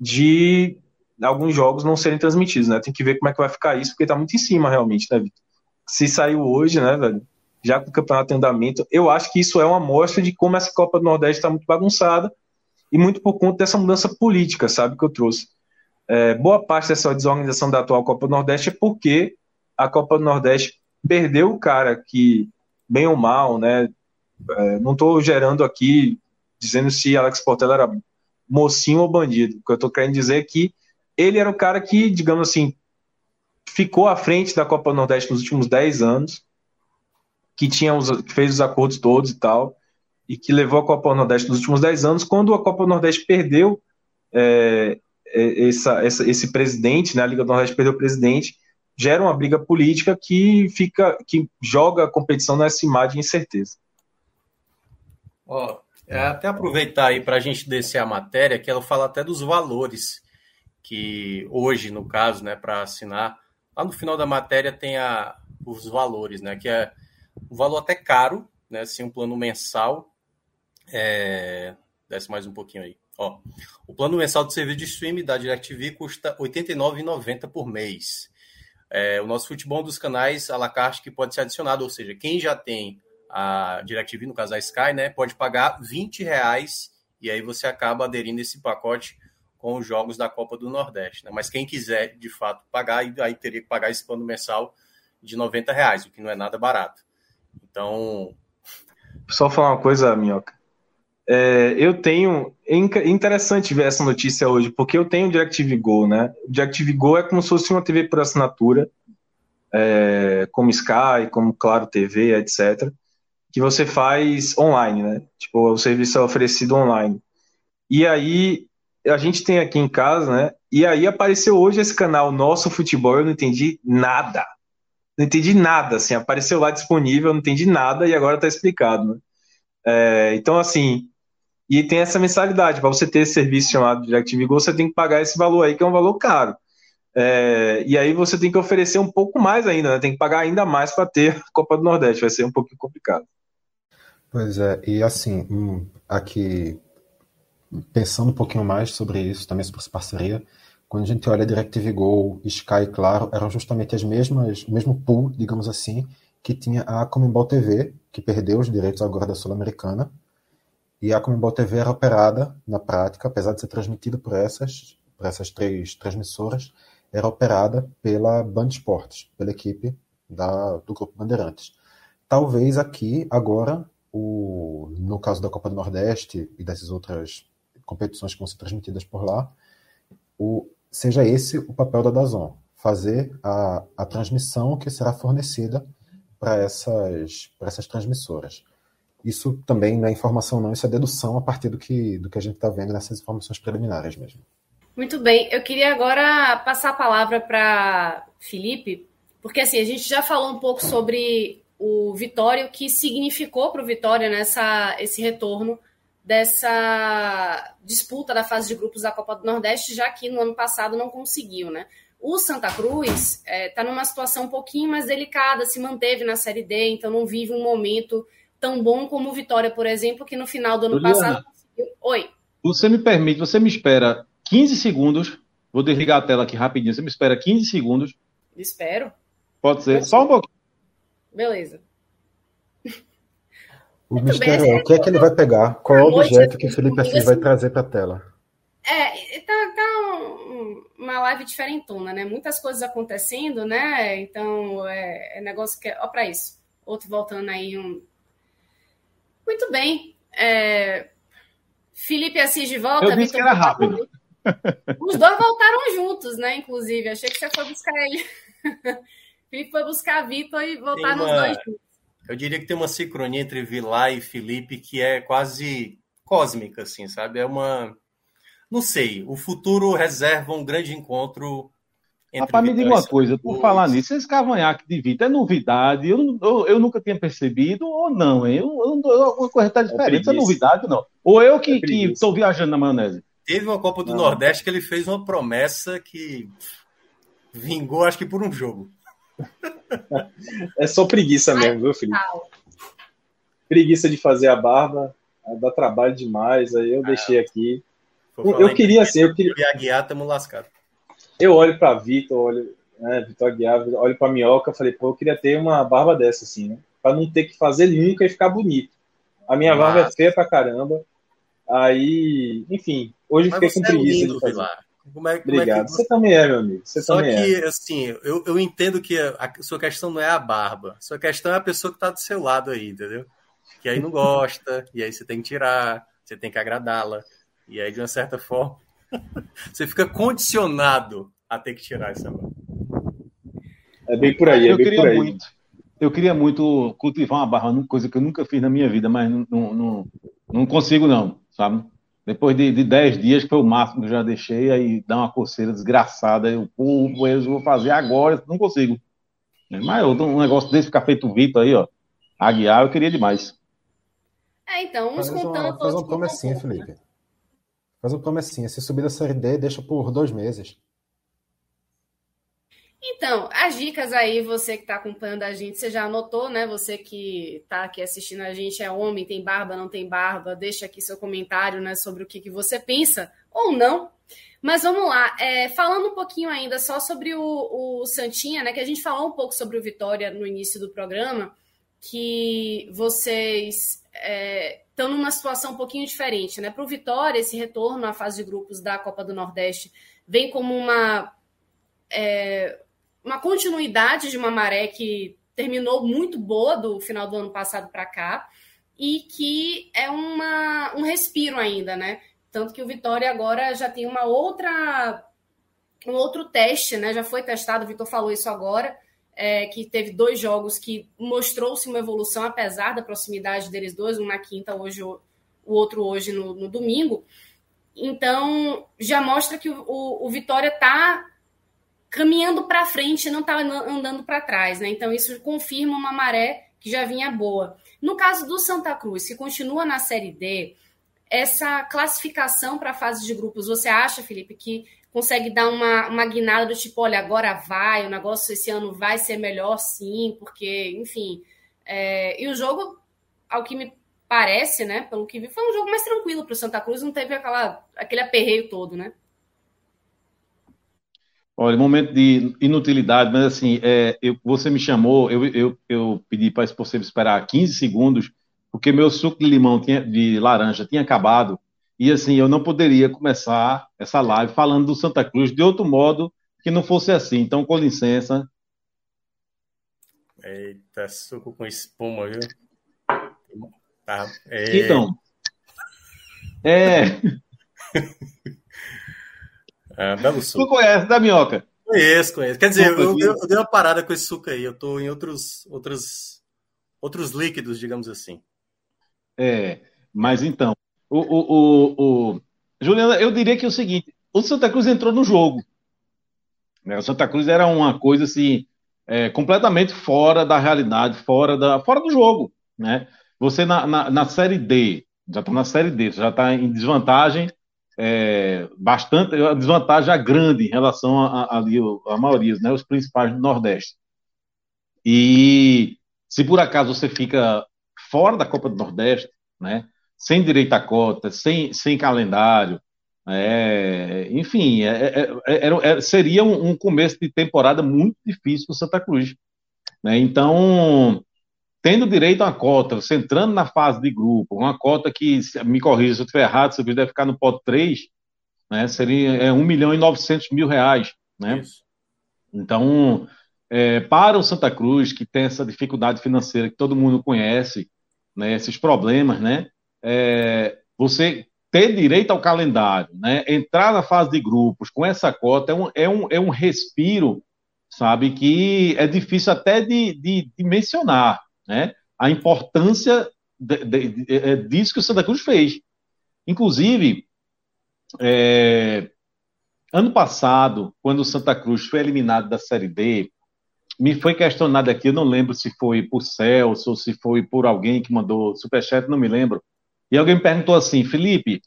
de alguns jogos não serem transmitidos, né? Tem que ver como é que vai ficar isso, porque tá muito em cima, realmente, né, Vitor? Se saiu hoje, né, velho? Já com o campeonato em andamento, eu acho que isso é uma amostra de como essa Copa do Nordeste está muito bagunçada e muito por conta dessa mudança política, sabe, que eu trouxe. É, boa parte dessa desorganização da atual Copa do Nordeste é porque a Copa do Nordeste perdeu o cara que, bem ou mal, né? É, não estou gerando aqui dizendo se Alex Portela era mocinho ou bandido. O que eu estou querendo dizer é que ele era o cara que, digamos assim, ficou à frente da Copa Nordeste nos últimos 10 anos, que tinha os, fez os acordos todos e tal, e que levou a Copa Nordeste nos últimos 10 anos. Quando a Copa Nordeste perdeu é, é, essa, essa, esse presidente, né, a Liga do Nordeste perdeu o presidente, gera uma briga política que fica que joga a competição nessa imagem de incerteza. Ó, é até aproveitar aí para a gente descer a matéria, que ela fala até dos valores que hoje, no caso, né, para assinar, lá no final da matéria tem a, os valores, né, que é um valor até caro, né, assim, um plano mensal, é, desce mais um pouquinho aí, ó, o plano mensal de serviço de streaming da DirecTV custa R$ 89,90 por mês, é, o nosso futebol dos canais à la carte que pode ser adicionado, ou seja, quem já tem a DirecTV, no caso a Sky, né, pode pagar 20 reais e aí você acaba aderindo esse pacote com os jogos da Copa do Nordeste. Né? Mas quem quiser, de fato, pagar, aí teria que pagar esse plano mensal de 90 reais, o que não é nada barato. Então... Só falar uma coisa, Minhoca. É, eu tenho. É interessante ver essa notícia hoje, porque eu tenho o DirecTV Go, né? O DirecTV Go é como se fosse uma TV por assinatura, é, como Sky, como Claro TV, etc. Que você faz online, né? Tipo, o serviço é oferecido online. E aí, a gente tem aqui em casa, né? E aí apareceu hoje esse canal Nosso Futebol, eu não entendi nada. Não entendi nada, assim, apareceu lá disponível, não entendi nada e agora tá explicado, né? É, então, assim, e tem essa mensalidade. Para você ter esse serviço chamado DirecTV Go, você tem que pagar esse valor aí, que é um valor caro. É, e aí você tem que oferecer um pouco mais ainda, né? tem que pagar ainda mais para ter a Copa do Nordeste. Vai ser um pouquinho complicado. Pois é, e assim, hum, aqui pensando um pouquinho mais sobre isso, também sobre essa parceria, quando a gente olha DirecTV Go, Sky, claro, eram justamente as mesmas, o mesmo pool, digamos assim, que tinha a Comembol TV, que perdeu os direitos agora da Sul-Americana, e a Comembol TV era operada, na prática, apesar de ser transmitida por essas, por essas três transmissoras, era operada pela Band Esportes, pela equipe da, do Grupo Bandeirantes. Talvez aqui, agora, o, no caso da Copa do Nordeste e dessas outras competições que vão ser transmitidas por lá, o, seja esse o papel da Dazon, fazer a, a transmissão que será fornecida para essas, essas transmissoras. Isso também não é informação, não, isso é dedução a partir do que, do que a gente está vendo nessas informações preliminares mesmo. Muito bem, eu queria agora passar a palavra para Felipe, porque assim, a gente já falou um pouco sobre o Vitória, o que significou para o Vitória nessa, esse retorno dessa disputa da fase de grupos da Copa do Nordeste, já que no ano passado não conseguiu, né? O Santa Cruz está é, tá numa situação um pouquinho mais delicada, se manteve na Série D, então não vive um momento tão bom como o Vitória, por exemplo, que no final do ano Juliana, passado conseguiu. Oi. Você me permite, você me espera 15 segundos. Vou desligar a tela aqui rapidinho. Você me espera 15 segundos. Espero. Pode ser. Só um pouquinho. Beleza. O mistério é o que é que ele vai pegar? Qual é o objeto que o Felipe Assis vai trazer para a tela? É, tá, tá uma live diferentona, né? Muitas coisas acontecendo, né? Então, é, é negócio que. Ó, para isso. Outro voltando aí, um, muito bem. É... Felipe Assis de volta. Eu disse Victor que era rápido. Os dois voltaram juntos, né? Inclusive, achei que você foi buscar ele. Felipe foi buscar Vitor e voltar uma... nos dois juntos. Eu diria que tem uma sincronia entre Vilar e Felipe que é quase cósmica, assim, sabe? É uma. Não sei. O futuro reserva um grande encontro Rapaz, me diga uma coisa, por falar nisso, esse cavanhaque de Vitor é novidade? Eu, eu, eu, nunca tinha percebido ou não, hein? Eu, eu, uma coisa está diferente, é, é novidade não? Ou eu que é estou viajando na maionese? Teve uma Copa do não. Nordeste que ele fez uma promessa que vingou, acho que por um jogo. É só preguiça mesmo, viu, Felipe? Preguiça de fazer a barba, dá trabalho demais, aí eu ah, deixei aqui. Eu queria ser, eu queria. Aguiar, estamos lascados. Eu olho para Vitor, olho, né, Vitor Aguiar, olho para Minhoca, falei, pô, eu queria ter uma barba dessa, assim, né? Para não ter que fazer nunca e ficar bonito. A minha Nossa. barba é feia pra caramba. Aí, enfim, hoje Mas fiquei com é preguiça é lindo, de fazer. Como é, como Obrigado. É que... Você também é, meu amigo. Você Só que, é. assim, eu, eu entendo que a sua questão não é a barba. A sua questão é a pessoa que está do seu lado aí, entendeu? Que aí não gosta, e aí você tem que tirar, você tem que agradá-la. E aí, de uma certa forma, Você fica condicionado a ter que tirar essa barba. É bem por aí, é eu bem queria por aí. Muito, eu queria muito cultivar uma barba, coisa que eu nunca fiz na minha vida, mas não, não, não consigo não, sabe? Depois de, de 10 dias, que foi o máximo que eu já deixei, aí dá uma coceira desgraçada, eu, pô, eu vou fazer agora, não consigo. Mas eu, um negócio desse ficar feito Vitor aí, ó, Aguiar, eu queria demais. É, então, uns contando... Faz uma promessinha, Felipe. Faz uma promessinha. Se subir da série D, deixa por dois meses. Então, as dicas aí, você que está acompanhando a gente, você já anotou, né? Você que está aqui assistindo a gente é homem, tem barba, não tem barba, deixa aqui seu comentário, né, sobre o que, que você pensa ou não. Mas vamos lá, é, falando um pouquinho ainda só sobre o, o Santinha, né? Que a gente falou um pouco sobre o Vitória no início do programa, que vocês é, estão numa situação um pouquinho diferente. Né? Para o Vitória, esse retorno à fase de grupos da Copa do Nordeste vem como uma, é, uma continuidade de uma maré que terminou muito boa do final do ano passado para cá e que é uma, um respiro ainda, né? Tanto que o Vitória agora já tem uma outra um outro teste, né? Já foi testado, o Vitor falou isso agora, é, que teve dois jogos que mostrou-se uma evolução, apesar da proximidade deles dois, um na quinta, hoje o outro hoje no, no domingo. Então, já mostra que o, o, o Vitória está caminhando para frente, não está andando para trás, né? Então, isso confirma uma maré que já vinha boa. No caso do Santa Cruz, que continua na Série D, essa classificação para a fase de grupos, você acha, Felipe, que consegue dar uma, uma guinada do tipo, olha, agora vai, o negócio esse ano vai ser melhor sim, porque, enfim. É, e o jogo, ao que me parece, né, pelo que vi, foi um jogo mais tranquilo para o Santa Cruz, não teve aquela, aquele aperreio todo, né? Olha, momento de inutilidade, mas assim, é, eu, você me chamou, eu, eu, eu pedi para você esperar 15 segundos, porque meu suco de limão tinha, de laranja tinha acabado, e assim, eu não poderia começar essa live falando do Santa Cruz de outro modo que não fosse assim. Então, com licença. Eita, suco com espuma, viu? Tá, é... Então. É. é belo suco. Tu conhece, da minhoca? Conheço, conheço. Quer dizer, eu, eu, eu, dei uma parada com esse suco aí. Eu tô em outros, outros, outros líquidos, digamos assim. É, mas então, o, o, o, o, Juliana, eu diria que é o seguinte: o Santa Cruz entrou no jogo. Né? O Santa Cruz era uma coisa assim, é, completamente fora da realidade, fora, da, fora do jogo. Né? Você na, na, na Série D, já está na Série D, já está em desvantagem, é, bastante, a desvantagem é grande em relação a, a, a, maioria, né, os principais do Nordeste. E se por acaso você fica fora da Copa do Nordeste, né, sem direito a cota, sem, sem calendário. É, enfim, é, é, é seria um, um, começo de temporada muito difícil para Santa Cruz. Né? Então, tendo direito a uma cota, você entrando na fase de grupo, uma cota que, me corrija se eu estiver errado, você deve ficar no pote 3, né? seria é, 1 milhão e 900 mil reais. Né? Então, é, para o Santa Cruz, que tem essa dificuldade financeira que todo mundo conhece, né, esses problemas, né, é, você ter direito ao calendário, né? entrar na fase de grupos com essa cota é um, é um, é um respiro, sabe, que é difícil até de, de, de mencionar né? a importância de, de, de, é, disso que o Santa Cruz fez. Inclusive, é, ano passado, quando o Santa Cruz foi eliminado da Série D, me foi questionado aqui, eu não lembro se foi por Celso ou se foi por alguém que mandou superchat, não me lembro. E alguém me perguntou assim, Felipe,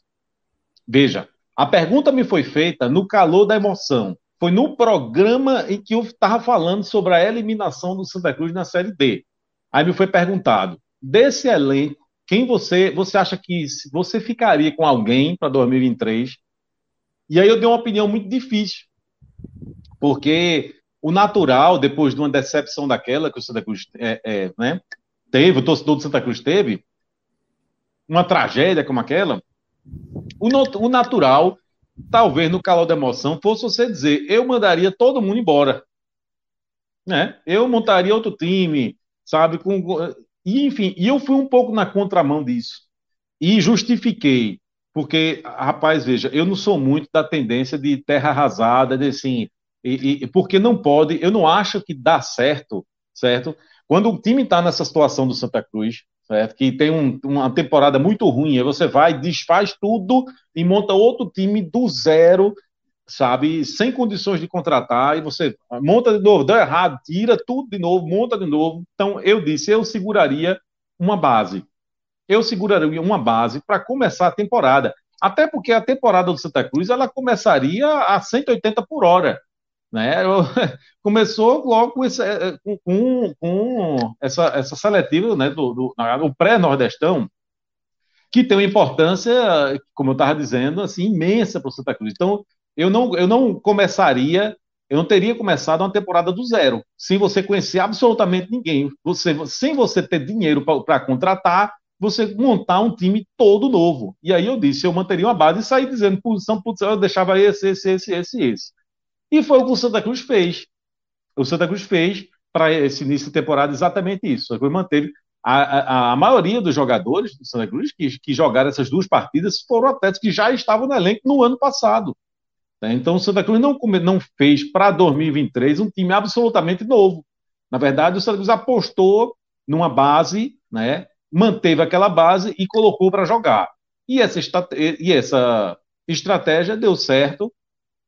veja, a pergunta me foi feita no calor da emoção. Foi no programa em que eu estava falando sobre a eliminação do Santa Cruz na Série D. Aí me foi perguntado, desse elenco, quem você, você acha que você ficaria com alguém para 2023? E aí eu dei uma opinião muito difícil, porque o natural, depois de uma decepção daquela que o Santa Cruz é, é, né, teve, o torcedor do Santa Cruz teve, uma tragédia como aquela, o, o natural, talvez no calor da emoção, fosse você dizer, eu mandaria todo mundo embora. Né? Eu montaria outro time, sabe? Com, e, enfim, e eu fui um pouco na contramão disso. E justifiquei, porque, rapaz, veja, eu não sou muito da tendência de terra arrasada, de assim, e, e, porque não pode, eu não acho que dá certo, certo? Quando o time está nessa situação do Santa Cruz, certo? Que tem um, uma temporada muito ruim, aí você vai, desfaz tudo e monta outro time do zero, sabe? Sem condições de contratar, e você monta de novo, deu errado, tira tudo de novo, monta de novo. Então, eu disse, eu seguraria uma base. Eu seguraria uma base para começar a temporada. Até porque a temporada do Santa Cruz ela começaria a 180 por hora. Né? Eu, começou logo com, esse, eh, com, com, essa, essa seletiva né, do, do, do pré-nordestão, que tem uma importância, como eu estava dizendo, assim, imensa para o Santa Cruz. Então, eu não, eu não começaria, eu não teria começado uma temporada do zero, sem você conhecer absolutamente ninguém, você, sem você ter dinheiro para contratar, você montar um time todo novo. E aí eu disse, eu manteria uma base e sair dizendo posição, posição, eu deixava esse, esse, esse, esse, esse. E foi o que o Santa Cruz fez. O Santa Cruz fez para esse início de temporada exatamente isso. O Santa Cruz manteve. A, a, a, maioria dos jogadores do Santa Cruz que, que jogaram essas duas partidas foram atletas que já estavam no elenco no ano passado. Né? Então o Santa Cruz não, não fez para 2023 um time absolutamente novo. Na verdade, o Santa Cruz apostou numa base, né, manteve aquela base e colocou para jogar. E essa, e essa estratégia deu certo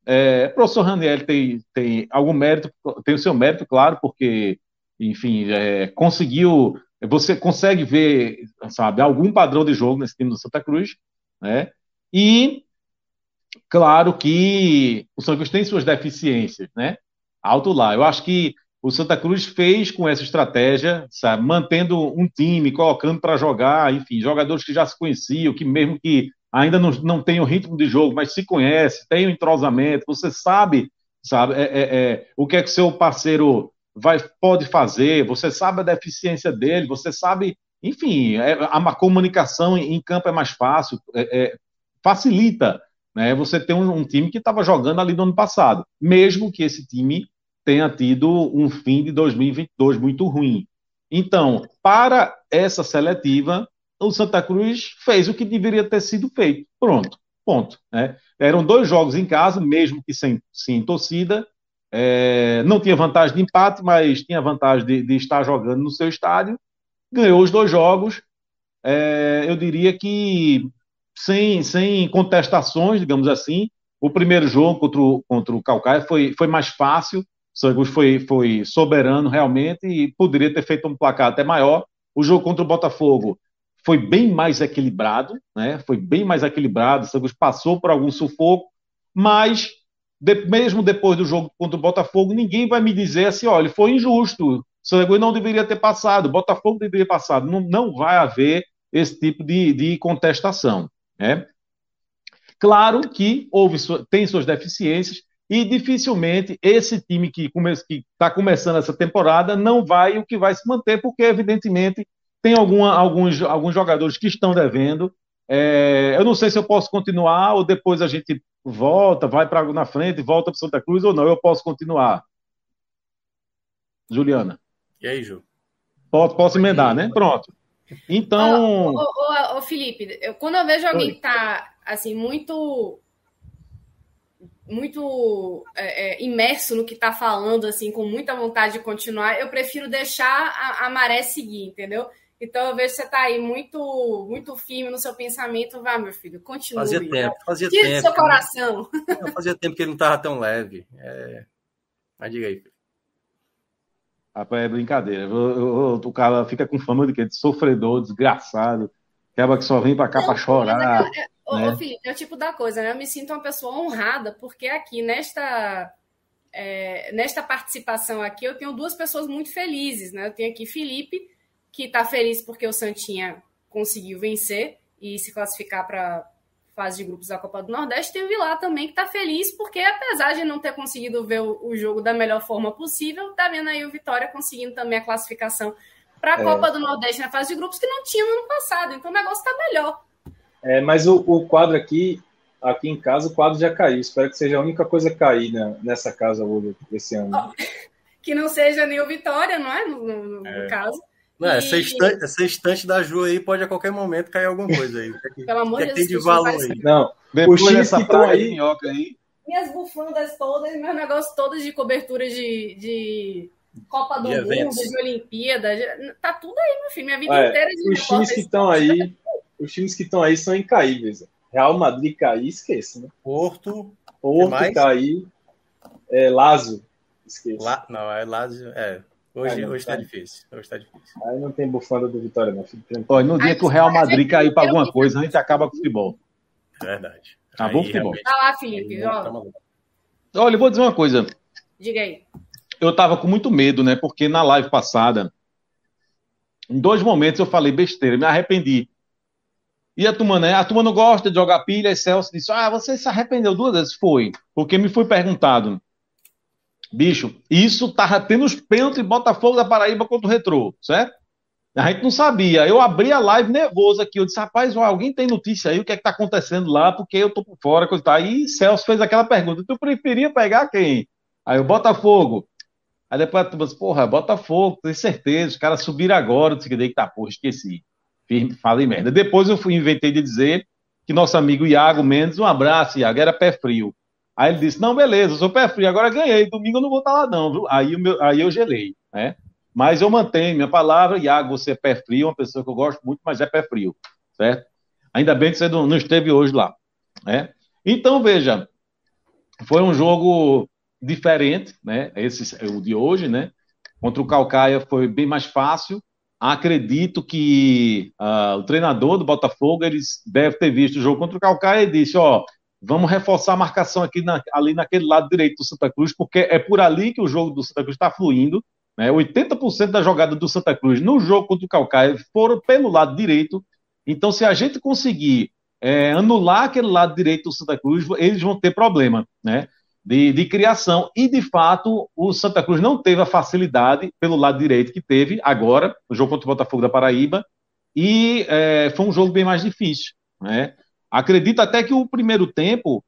é, o professor Raniel tem, tem algum mérito, tem o seu mérito, claro, porque, enfim, é, conseguiu, você consegue ver, sabe, algum padrão de jogo nesse time do Santa Cruz, né? E, claro que o Santa Cruz tem suas deficiências, né? Alto lá. Eu acho que o Santa Cruz fez com essa estratégia, sabe, mantendo um time, colocando para jogar, enfim, jogadores que já se conheciam, que mesmo que ainda não, não o ritmo de jogo, mas se conhece, tem o entrosamento, você sabe, sabe, é, é, é, o que é que seu parceiro vai, pode fazer, você sabe a deficiência dele, você sabe, enfim, é, a, a, comunicação em, campo é mais fácil, é, é, facilita, né, você ter um, um time que estava jogando ali no ano passado, mesmo que esse time tenha tido um fim de 2022 muito ruim. Então, para essa seletiva, o Santa Cruz fez o que deveria ter sido feito. Pronto, ponto. Né? Eram dois jogos em casa, mesmo que sem, sem torcida. É, não tinha vantagem de empate, mas tinha vantagem de, de, estar jogando no seu estádio. Ganhou os dois jogos. É, eu diria que sem, sem contestações, digamos assim. O primeiro jogo contra o, contra o Calcaia foi, foi mais fácil. O Cruz foi, foi soberano realmente e poderia ter feito um placar até maior. O jogo contra o Botafogo foi bem mais equilibrado, né? Foi bem mais equilibrado. O Santos passou por algum sufoco, mas de, mesmo depois do jogo contra o Botafogo, ninguém vai me dizer assim, olha, foi injusto. Santos não deveria ter passado, Botafogo deveria ter passado. Não, não vai haver esse tipo de, de contestação, né? Claro que houve tem suas deficiências e dificilmente esse time que está começando essa temporada não vai o que vai se manter, porque evidentemente tem alguma, alguns, alguns jogadores que estão devendo. É, eu não sei se eu posso continuar ou depois a gente volta, vai para na frente, volta para Santa Cruz ou não. Eu posso continuar. Juliana. E aí, Ju? Posso, posso emendar, né? Pronto. Então. Ô, ô, ô, ô Felipe, eu, quando eu vejo alguém Oi. que tá assim, muito muito é, é, imerso no que está falando, assim, com muita vontade de continuar, eu prefiro deixar a, a maré seguir, entendeu? Então eu vejo que você está aí muito, muito firme no seu pensamento. Vá, meu filho, continue. Fazia tempo, fazia Tire tempo. do seu coração. Não, fazia tempo que ele não estava tão leve. É... Mas diga aí. filho. Rapaz, é brincadeira. Eu- eu- eu- o cara fica com fama de que de sofredor, desgraçado. Quebra que só vem pra cá pra chorar. Ô, né? ô, Felipe, é o tipo da coisa, né? Eu me sinto uma pessoa honrada, porque aqui nesta, é, nesta participação aqui eu tenho duas pessoas muito felizes, né? Eu tenho aqui Felipe, que está feliz porque o Santinha conseguiu vencer e se classificar para fase de grupos da Copa do Nordeste. Tem o Vilar também, que está feliz porque, apesar de não ter conseguido ver o, o jogo da melhor forma possível, tá vendo aí o Vitória conseguindo também a classificação para a É. Copa do Nordeste na fase de grupos que não tinha no ano passado. Então o negócio está melhor. É, mas o, o quadro aqui, aqui em casa, o quadro já caiu. Espero que seja a única coisa a cair nessa casa hoje, esse ano. que não seja nem o Vitória, não é? No, no- no É. caso. Não, E- essa, estante, essa estante da Ju aí pode a qualquer momento cair alguma coisa aí. Que é Pelo amor de é Deus, de valor aí? Não, Depois Os times dessa que estão praga aí- minhoca aí. Minhas bufandas todas, meus negócios todos de cobertura de, de Copa do De Mundo, eventos. de Olimpíada. Tá tudo aí, meu filho. Minha vida É, inteira de os times que estão aí, os times que estão aí são incaíveis. Real Madrid cair, esqueça, né? Porto, Porto cair, é, Lazio, esqueça. lá, não, é Lazio, é. Hoje, não, hoje tá tá. difícil. Hoje tá difícil. Aí não tem bufanda do Vitória, não. Olha, no dia Aí que o Real você- Madrid cair pra eu- alguma coisa, a gente acaba com o futebol. É verdade. Acabou o Aí, futebol. realmente, Vai lá, Felipe. aí, ó, tá. Olha, eu vou dizer uma coisa. diga aí. Eu tava com muito medo, né? Porque na live passada, em dois momentos eu falei besteira, me arrependi. E a turma, né? A turma não gosta de jogar pilha, e Celso disse: Ah, você se arrependeu duas vezes? Foi. Porque me foi perguntado, bicho, isso tava tendo os pênaltis Botafogo da Paraíba contra o Retrô, certo? A gente não sabia. Eu abri a live nervoso aqui. Eu disse, rapaz, alguém tem notícia aí? O que é que tá acontecendo lá? Porque eu tô por fora, coisa tal. Aí Celso fez aquela pergunta: tu preferia pegar quem? Aí o Botafogo. Aí depois turma disse, porra, Botafogo, tenho certeza, os caras subiram agora. Eu disse, que tá, porra, esqueci. Fiz- Falei merda. Depois eu fui, inventei de dizer que nosso amigo Iago Mendes, um abraço, Iago, era pé frio. Aí ele disse, não, beleza, sou pé frio, agora ganhei, domingo eu não vou estar lá não, viu? Aí, meu- aí eu gelei, né? Mas eu mantenho minha palavra, Iago, você é pé frio, uma pessoa que eu gosto muito, mas é pé frio, certo? Ainda bem que você não, não esteve hoje lá, né? Então, veja, foi um jogo diferente, né? Esse é o de hoje, né? Contra o Calcaia foi bem mais fácil. Acredito que ah, o treinador do Botafogo ele deve ter visto o jogo contra o Calcaia e disse: ó, vamos reforçar a marcação aqui na- ali naquele lado direito do Santa Cruz, porque é por ali que o jogo do Santa Cruz está fluindo. Né? 80% da jogada do Santa Cruz no jogo contra o Calcaia foram pelo lado direito. Então, se a gente conseguir é, anular aquele lado direito do Santa Cruz, eles vão ter problema, né? De, de criação. E, de fato, o Santa Cruz não teve a facilidade pelo lado direito que teve agora, no jogo contra o Botafogo da Paraíba, e é, foi um jogo bem mais difícil, né? Acredito até que o primeiro tempo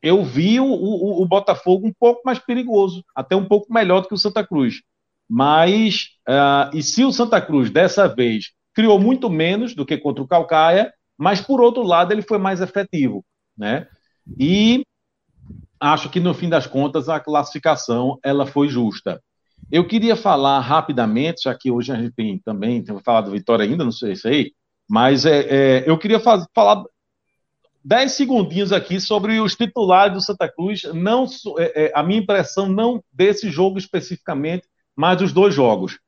eu vi o, o, o Botafogo um pouco mais perigoso, até um pouco melhor do que o Santa Cruz. Mas, ah, e se o Santa Cruz dessa vez criou muito menos do que contra o Calcaia, mas por outro lado ele foi mais efetivo, né? E acho que no fim das contas a classificação ela foi justa. Eu queria falar rapidamente, já que hoje a gente tem também, tem falado do Vitória ainda, não sei se aí, mas é, é, eu queria faz, falar 10 segundinhos aqui sobre os titulares do Santa Cruz, não é, é, a minha impressão não desse jogo especificamente, mas dos dois jogos.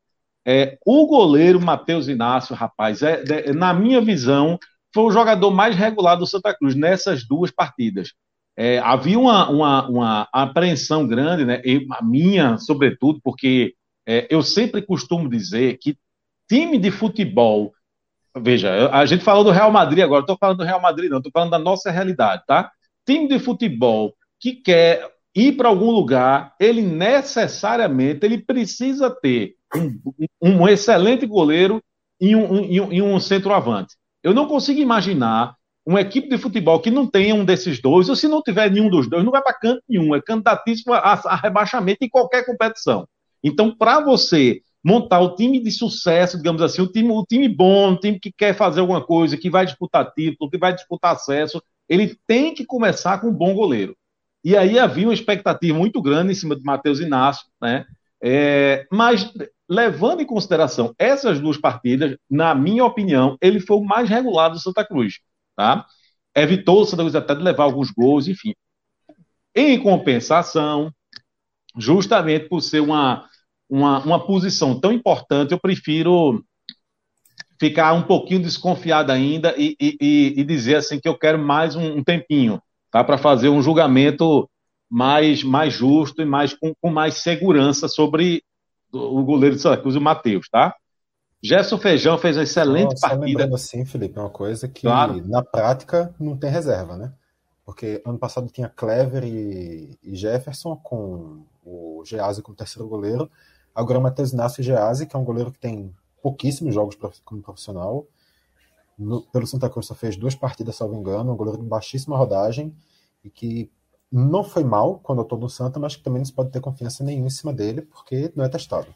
É, o goleiro Matheus Inácio, rapaz, é, é, na minha visão, foi o jogador mais regular do Santa Cruz nessas duas partidas. É, havia uma, uma, uma, apreensão grande, né? Eu, a minha, sobretudo, porque é, eu sempre costumo dizer que time de futebol. Veja, a gente falou do Real Madrid agora, estou falando do Real Madrid, não, estou falando da nossa realidade, tá? Time de futebol que quer ir para algum lugar, ele necessariamente ele precisa ter um, um excelente goleiro e um, um, e um centroavante. Eu não consigo imaginar uma equipe de futebol que não tenha um desses dois, ou se não tiver nenhum dos dois, não vai para canto nenhum, é candidatíssimo a, a rebaixamento em qualquer competição. Então, para você montar o time de sucesso, digamos assim, o time, o time bom, o time que quer fazer alguma coisa, que vai disputar título, que vai disputar acesso, ele tem que começar com um bom goleiro. E aí havia uma expectativa muito grande em cima de Matheus Inácio, né? É, mas levando em consideração essas duas partidas, na minha opinião, ele foi o mais regular do Santa Cruz, tá? Evitou o Santa Cruz até de levar alguns gols, enfim. Em compensação, justamente por ser uma, uma, uma posição tão importante, eu prefiro ficar um pouquinho desconfiado ainda e, e, e dizer assim que eu quero mais um, um tempinho, tá? Para fazer um julgamento mais, mais justo e mais com, com mais segurança sobre o goleiro de Santa Cruz, o Matheus, tá? Gerson Feijão fez uma excelente só, partida. Só lembrando assim, Felipe, uma coisa que claro. na prática não tem reserva, né? Porque ano passado tinha Clever e, e Jefferson com o Geazi como terceiro goleiro. Agora o Matheus Inácio Geazi, que é um goleiro que tem pouquíssimos jogos como profissional. No, pelo Santa Cruz só fez duas partidas, salvo engano, um goleiro de baixíssima rodagem e que não foi mal quando eu estou no Santa, mas que também não se pode ter confiança nenhuma em cima dele, porque não é testado.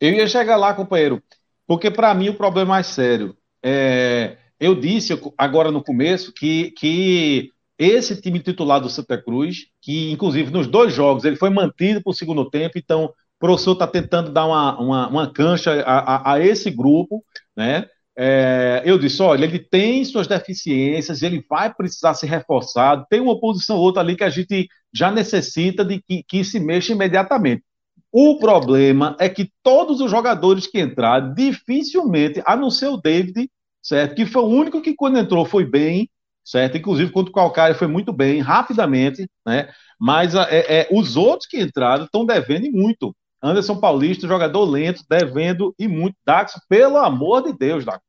Eu ia chegar lá, companheiro, porque para mim o problema é mais sério. É, eu disse agora no começo que, que esse time titular do Santa Cruz, que inclusive nos dois jogos ele foi mantido para o segundo tempo, então o professor está tentando dar uma, uma, uma cancha a, a, a esse grupo, né? É, eu disse: olha, ele tem suas deficiências, ele vai precisar ser reforçado, tem uma posição ou outra ali que a gente já necessita de que, que se mexa imediatamente. O problema é que todos os jogadores que entraram, dificilmente, a não ser o David, certo? Que foi o único que, quando entrou, foi bem, certo? Inclusive, contra o Calcaia foi muito bem, rapidamente, né? Mas é, é, os outros que entraram estão devendo muito. Anderson Paulista, jogador lento, devendo e muito. Dax, pelo amor de Deus, Dax.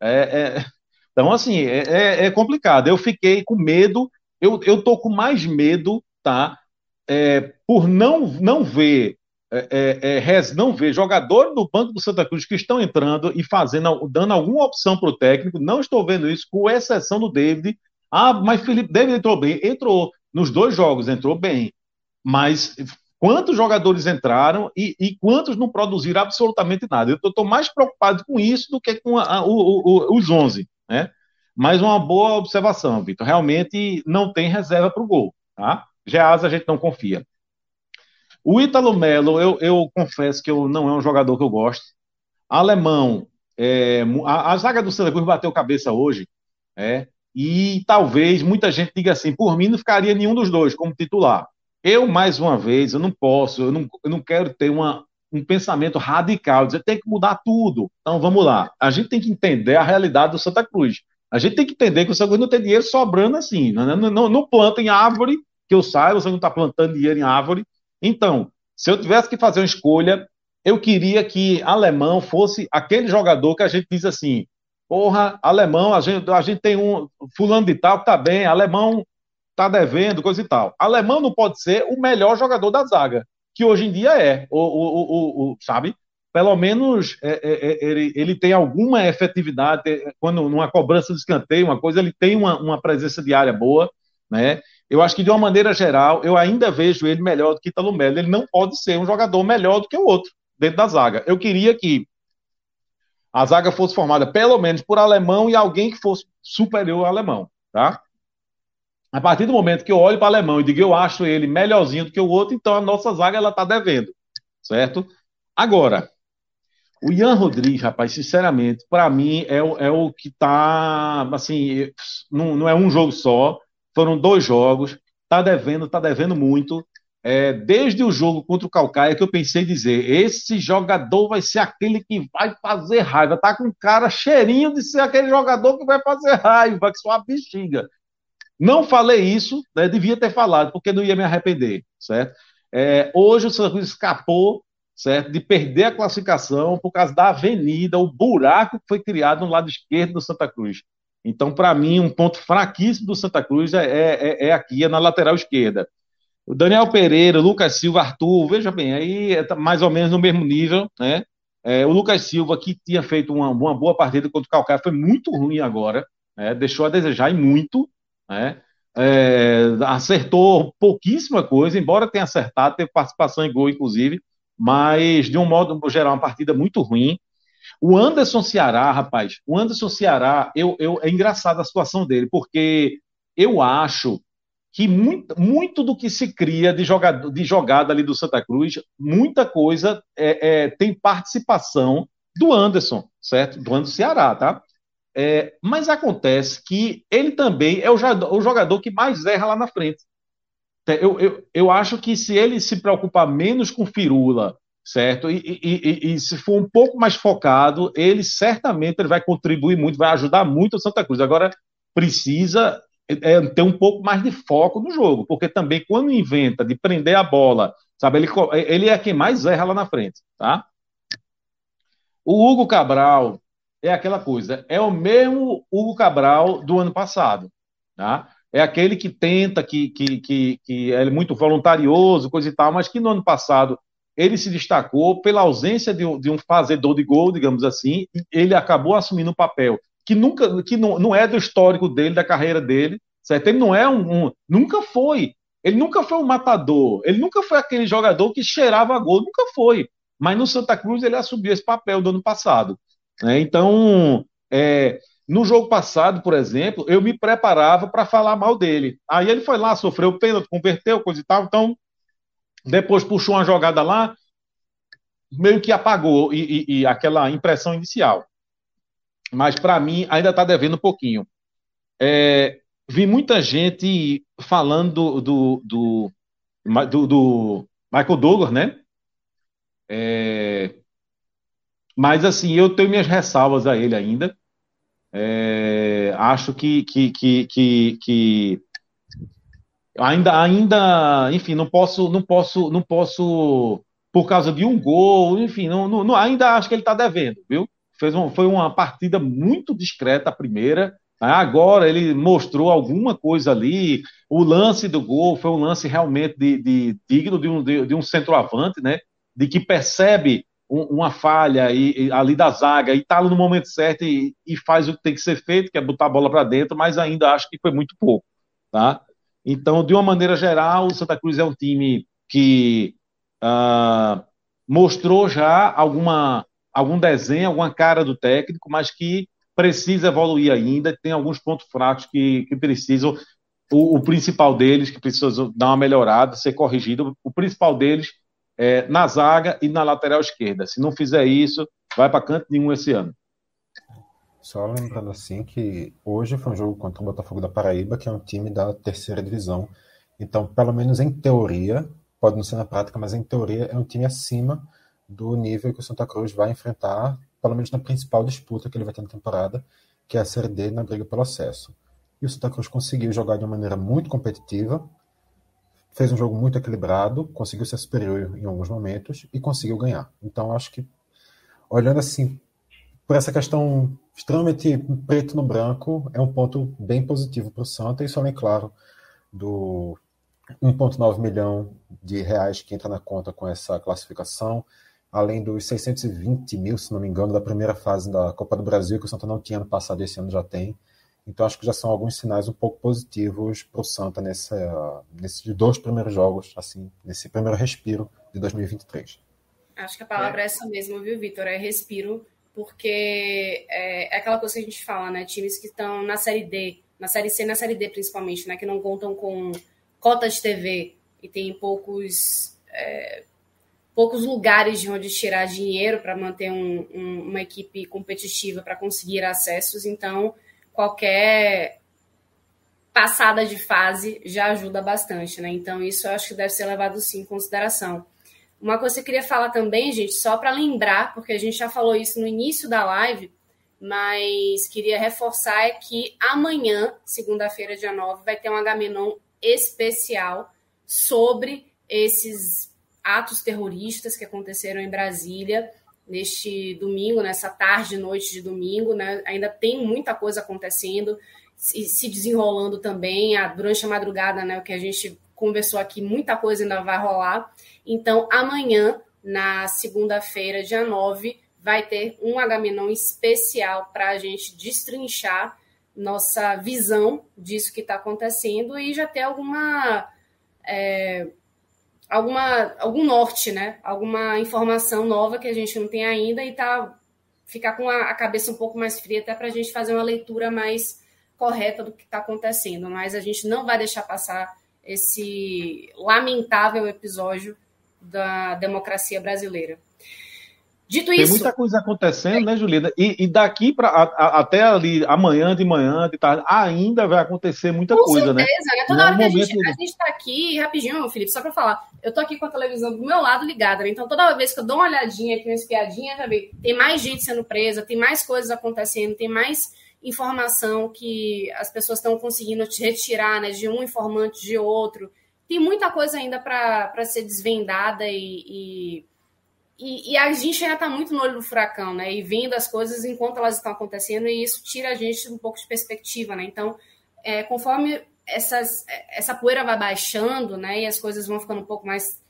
É, é, então, assim, é, é, é, complicado. Eu fiquei com medo, eu, eu tô com mais medo, tá? É, por não, não ver. É, é, não ver jogadores do banco do Santa Cruz que estão entrando e fazendo, dando alguma opção para o técnico. Não estou vendo isso, com exceção do David. Ah, mas Felipe David entrou bem, entrou nos dois jogos, entrou bem, mas quantos jogadores entraram e, e, quantos não produziram absolutamente nada. Eu estou mais preocupado com isso do que com a, o, o, os 11, né? Mas uma boa observação, Vitor. Realmente não tem reserva para o gol, tá? Geaz a gente não confia. O Ítalo Melo, eu, eu, confesso que eu, não é um jogador que eu gosto. Alemão, é, a, a, zaga do Santa Cruz bateu cabeça hoje, é, e talvez muita gente diga assim, por mim não ficaria nenhum dos dois como titular. Eu, mais uma vez, eu não posso, eu não, eu não quero ter uma, um pensamento radical, dizer tem que mudar tudo. Então vamos lá. A gente tem que entender a realidade do Santa Cruz. A gente tem que entender que o Santa Cruz não tem dinheiro sobrando assim. Não, não, não, não planta em árvore, que eu saiba, você não está plantando dinheiro em árvore. Então, se eu tivesse que fazer uma escolha, eu queria que alemão fosse aquele jogador que a gente diz assim: porra, alemão, a gente, a gente tem um fulano de tal que tá bem, alemão tá devendo, coisa e tal. Alemão não pode ser o melhor jogador da zaga, que hoje em dia é, o, o, o, o sabe? Pelo menos é, é, é, ele, ele tem alguma efetividade, quando numa cobrança de escanteio, uma coisa, ele tem uma, uma presença de área boa, né? Eu acho que, de uma maneira geral, eu ainda vejo ele melhor do que Italo Melo. Ele não pode ser um jogador melhor do que o outro dentro da zaga. Eu queria que a zaga fosse formada pelo menos por alemão e alguém que fosse superior ao alemão, tá? A partir do momento que eu olho para o alemão e digo eu acho ele melhorzinho do que o outro, então a nossa zaga ela está devendo, certo? Agora, o Ian Rodrigues, rapaz, sinceramente, para mim é, é, o que está assim, não, não, é um jogo só, foram dois jogos, está devendo, está devendo muito. É, desde o jogo contra o Calcaia que eu pensei dizer, esse jogador vai ser aquele que vai fazer raiva, tá com cara cheirinho de ser aquele jogador que vai fazer raiva, que só a bexiga. Não falei isso, né, devia ter falado, porque não ia me arrepender, certo? É, hoje o Santa Cruz escapou, certo, de perder a classificação por causa da avenida, o buraco que foi criado no lado esquerdo do Santa Cruz. Então, para mim, um ponto fraquíssimo do Santa Cruz é, é, é aqui, é na lateral esquerda. O Daniel Pereira, o Lucas Silva, Arthur, veja bem, aí é mais ou menos no mesmo nível, né? É, o Lucas Silva, que tinha feito uma, uma boa partida contra o Calcaia, foi muito ruim agora, né? deixou a desejar e muito né? É, acertou pouquíssima coisa, embora tenha acertado, teve participação em gol, inclusive, mas de um modo geral, uma partida muito ruim. O Anderson Ceará, rapaz, o Anderson Ceará, eu, eu, é engraçado a situação dele, porque eu acho que muito, muito do que se cria de, jogada, de jogada ali do Santa Cruz, muita coisa é, é, tem participação do Anderson, certo? Do Anderson Ceará, tá? É, mas acontece que ele também é o jogador, o jogador, que mais erra lá na frente. Eu, eu, eu acho que se ele se preocupar menos com firula, certo? E, e, e, e, se for um pouco mais focado, ele certamente ele vai contribuir muito, vai ajudar muito o Santa Cruz. Agora, precisa é, ter um pouco mais de foco no jogo, porque também quando inventa de prender a bola, sabe, ele, ele é quem mais erra lá na frente, tá? O Hugo Cabral é aquela coisa, é o mesmo Hugo Cabral do ano passado, tá? É aquele que tenta, que, que, que, que é muito voluntarioso, coisa e tal, mas que no ano passado ele se destacou pela ausência de um, de um fazedor de gol, digamos assim, ele acabou assumindo um papel que nunca, que não, não é do histórico dele, da carreira dele, certo? Ele não é um, um, nunca foi, ele nunca foi um matador, ele nunca foi aquele jogador que cheirava gol, nunca foi. Mas no Santa Cruz ele assumiu esse papel do ano passado. Né? Então, é, no jogo passado, por exemplo, eu me preparava para falar mal dele. Aí ele foi lá, sofreu pênalti, converteu, coisa e tal. Então, depois puxou uma jogada lá, meio que apagou e, e, e aquela impressão inicial mas para mim ainda está devendo um pouquinho. É, vi muita gente falando do, do, do, do Michael Douglas, né? É, mas assim, eu tenho minhas ressalvas a ele ainda. É, acho que, que, que, que, que ainda, ainda, enfim, não posso, não posso, não posso, por causa de um gol, enfim, não, não ainda acho que ele está devendo, viu? fez um, foi uma partida muito discreta a primeira. Né? Agora ele mostrou alguma coisa ali. O lance do gol foi um lance realmente de, de digno de um, de, de, um centroavante, né? De que percebe um, uma falha e, ali da zaga e está no momento certo e, e, faz o que tem que ser feito, que é botar a bola para dentro, mas ainda acho que foi muito pouco, tá? Então, de uma maneira geral, o Santa Cruz é um time que uh, mostrou já alguma algum desenho, alguma cara do técnico, mas que precisa evoluir ainda, tem alguns pontos fracos que, que precisam, o, o, principal deles, que precisa dar uma melhorada, ser corrigido, o principal deles é na zaga e na lateral esquerda. Se não fizer isso, vai para canto nenhum esse ano. Só lembrando assim que hoje foi um jogo contra o Botafogo da Paraíba, que é um time da terceira divisão. Então, pelo menos em teoria, pode não ser na prática, mas em teoria é um time acima do nível que o Santa Cruz vai enfrentar, pelo menos na principal disputa que ele vai ter na temporada, que é a Série D na briga pelo acesso. E o Santa Cruz conseguiu jogar de uma maneira muito competitiva, fez um jogo muito equilibrado, conseguiu ser superior em alguns momentos e conseguiu ganhar. Então acho que, olhando assim, por essa questão extremamente preto no branco, é um ponto bem positivo para o Santa só é claro do 1,9 milhão de reais que entra na conta com essa classificação, além dos 620 mil, se não me engano, da primeira fase da Copa do Brasil, que o Santa não tinha no passado, esse ano já tem. Então acho que já são alguns sinais um pouco positivos para o Santa nessa, nesses dois primeiros jogos, assim, nesse primeiro respiro de 2023. Acho que a palavra é, é essa mesmo, viu, Vitor? É respiro, porque é, é, aquela coisa que a gente fala, né? Times que estão na Série D, na Série C na Série D principalmente, né? Que não contam com cotas de TV e tem poucos é, poucos lugares de onde tirar dinheiro para manter um, um, uma equipe competitiva para conseguir acessos. Então, qualquer passada de fase já ajuda bastante, né? Então, isso eu acho que deve ser levado sim em consideração. Uma coisa que eu queria falar também, gente, só para lembrar, porque a gente já falou isso no início da live, mas queria reforçar é que amanhã, segunda-feira, dia 9, vai ter um Agamenon especial sobre esses atos terroristas que aconteceram em Brasília neste domingo, nessa tarde, noite de domingo, né? Ainda tem muita coisa acontecendo, se desenrolando também. Durante a madrugada, né? O que a gente conversou aqui, muita coisa ainda vai rolar. Então, amanhã, na segunda-feira, dia 9, vai ter um Agamenon especial para a gente destrinchar nossa visão disso que está acontecendo e já ter alguma. É, alguma, algum norte, né? Alguma informação nova que a gente não tem ainda e tá ficar com a, a cabeça um pouco mais fria até para a gente fazer uma leitura mais correta do que está acontecendo. Mas a gente não vai deixar passar esse lamentável episódio da democracia brasileira. Dito Tem isso. muita coisa acontecendo, né, Juliana? E, e daqui para até ali amanhã de manhã, de tarde, ainda vai acontecer muita Com coisa, certeza, né? né? Toda Não é hora que a gente, a gente tá aqui, rapidinho, Felipe, só pra falar. Eu tô aqui com a televisão do meu lado ligada, né? Então toda vez que eu dou uma olhadinha aqui, uma espiadinha, já vi, tem mais gente sendo presa, tem mais coisas acontecendo, tem mais informação que as pessoas estão conseguindo retirar, né? De um informante de outro. Tem muita coisa ainda para ser desvendada e, e e, e, a gente ainda está muito no olho do furacão, né? E vendo as coisas enquanto elas estão acontecendo, e isso tira a gente um pouco de perspectiva, né? Então, é, conforme essas, essa poeira vai baixando, né? E as coisas vão ficando um pouco mais,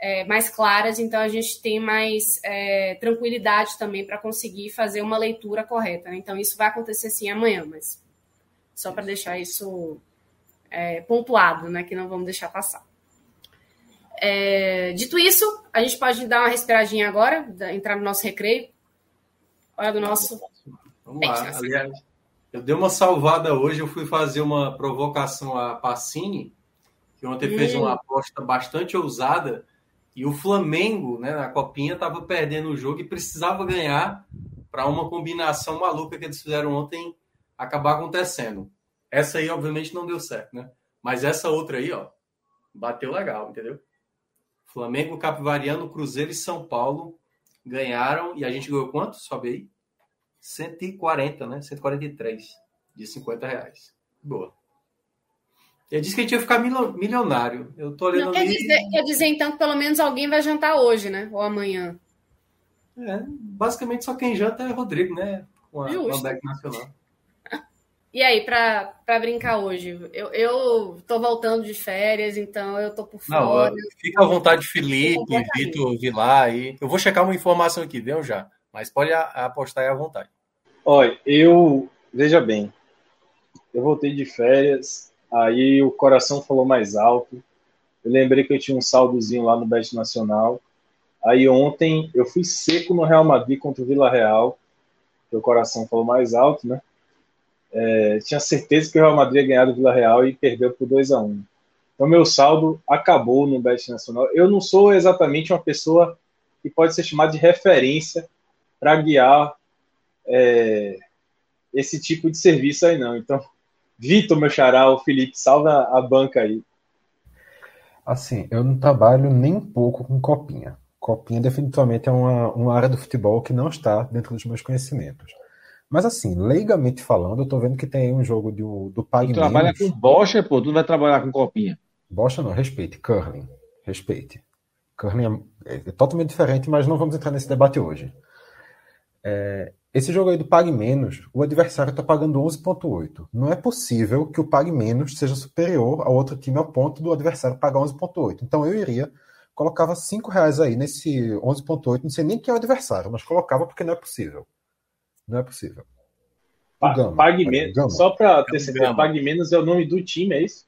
é, mais claras, então a gente tem mais é, tranquilidade também para conseguir fazer uma leitura correta. Né? Então, isso vai acontecer sim amanhã, mas só para deixar isso é, pontuado, né? Que não vamos deixar passar. É, dito isso, a gente pode dar uma respiradinha agora, entrar no nosso recreio. Olha do nosso. Vamos lá. Aliás, eu dei uma salvada hoje, eu fui fazer uma provocação a Passini, que ontem hum. fez uma aposta bastante ousada, e o Flamengo, né, na copinha, estava perdendo o jogo e precisava ganhar para uma combinação maluca que eles fizeram ontem acabar acontecendo. Essa aí, obviamente, não deu certo, né? Mas essa outra aí, ó, bateu legal, entendeu? Flamengo, Capivariano, Cruzeiro e São Paulo ganharam. E a gente ganhou quanto? Sobe aí. 140, né? 143 de 50 reais. Boa. Ele disse que a gente ia ficar milionário. Eu tô olhando Não, quer, ali... dizer, quer dizer, então, que pelo menos alguém vai jantar hoje, né? Ou amanhã. É, basicamente só quem janta é Rodrigo, né? Com a, com a Nacional. E aí, pra, pra brincar hoje? Eu, eu tô voltando de férias, então eu tô por fora. Não, fica à vontade, Felipe, Vitor, Vilar aí. Eu vou checar uma informação aqui, viu, já? Mas pode apostar aí à vontade. Olha, eu. Veja bem. Eu voltei de férias, aí o coração falou mais alto. Eu lembrei que eu tinha um saldozinho lá no Bet Nacional. Aí ontem eu fui seco no Real Madrid contra o Vila Real. o coração falou mais alto, né? é, tinha certeza que o Real Madrid ia ganhar do Vila Real e perdeu por 2 a 1 Então, meu saldo acabou no Bet Nacional. Eu não sou exatamente uma pessoa que pode ser chamada de referência para guiar é, esse tipo de serviço aí, não. Então, Vitor, meu xará, o Felipe, salva a banca aí. Assim, eu não trabalho nem um pouco com copinha. Copinha definitivamente é uma, uma área do futebol que não está dentro dos meus conhecimentos. Mas assim, leigamente falando, eu tô vendo que tem aí um jogo do, do Pag Tu trabalha com bocha, pô, tu não vai trabalhar com copinha. Bocha não, respeite, curling, respeite. Curling é, é, totalmente diferente, mas não vamos entrar nesse debate hoje. É, esse jogo aí do Pague Menos, o adversário está pagando 11,8. Não é possível que o Pague Menos seja superior ao outro time ao ponto do adversário pagar 11,8. Então eu iria, colocava 5 reais aí nesse 11,8. Não sei nem quem é o adversário, mas colocava porque não é possível. Não é possível. Pa Gama, pague menos. Gama. Só para ter certeza, pague menos é o nome do time, é isso?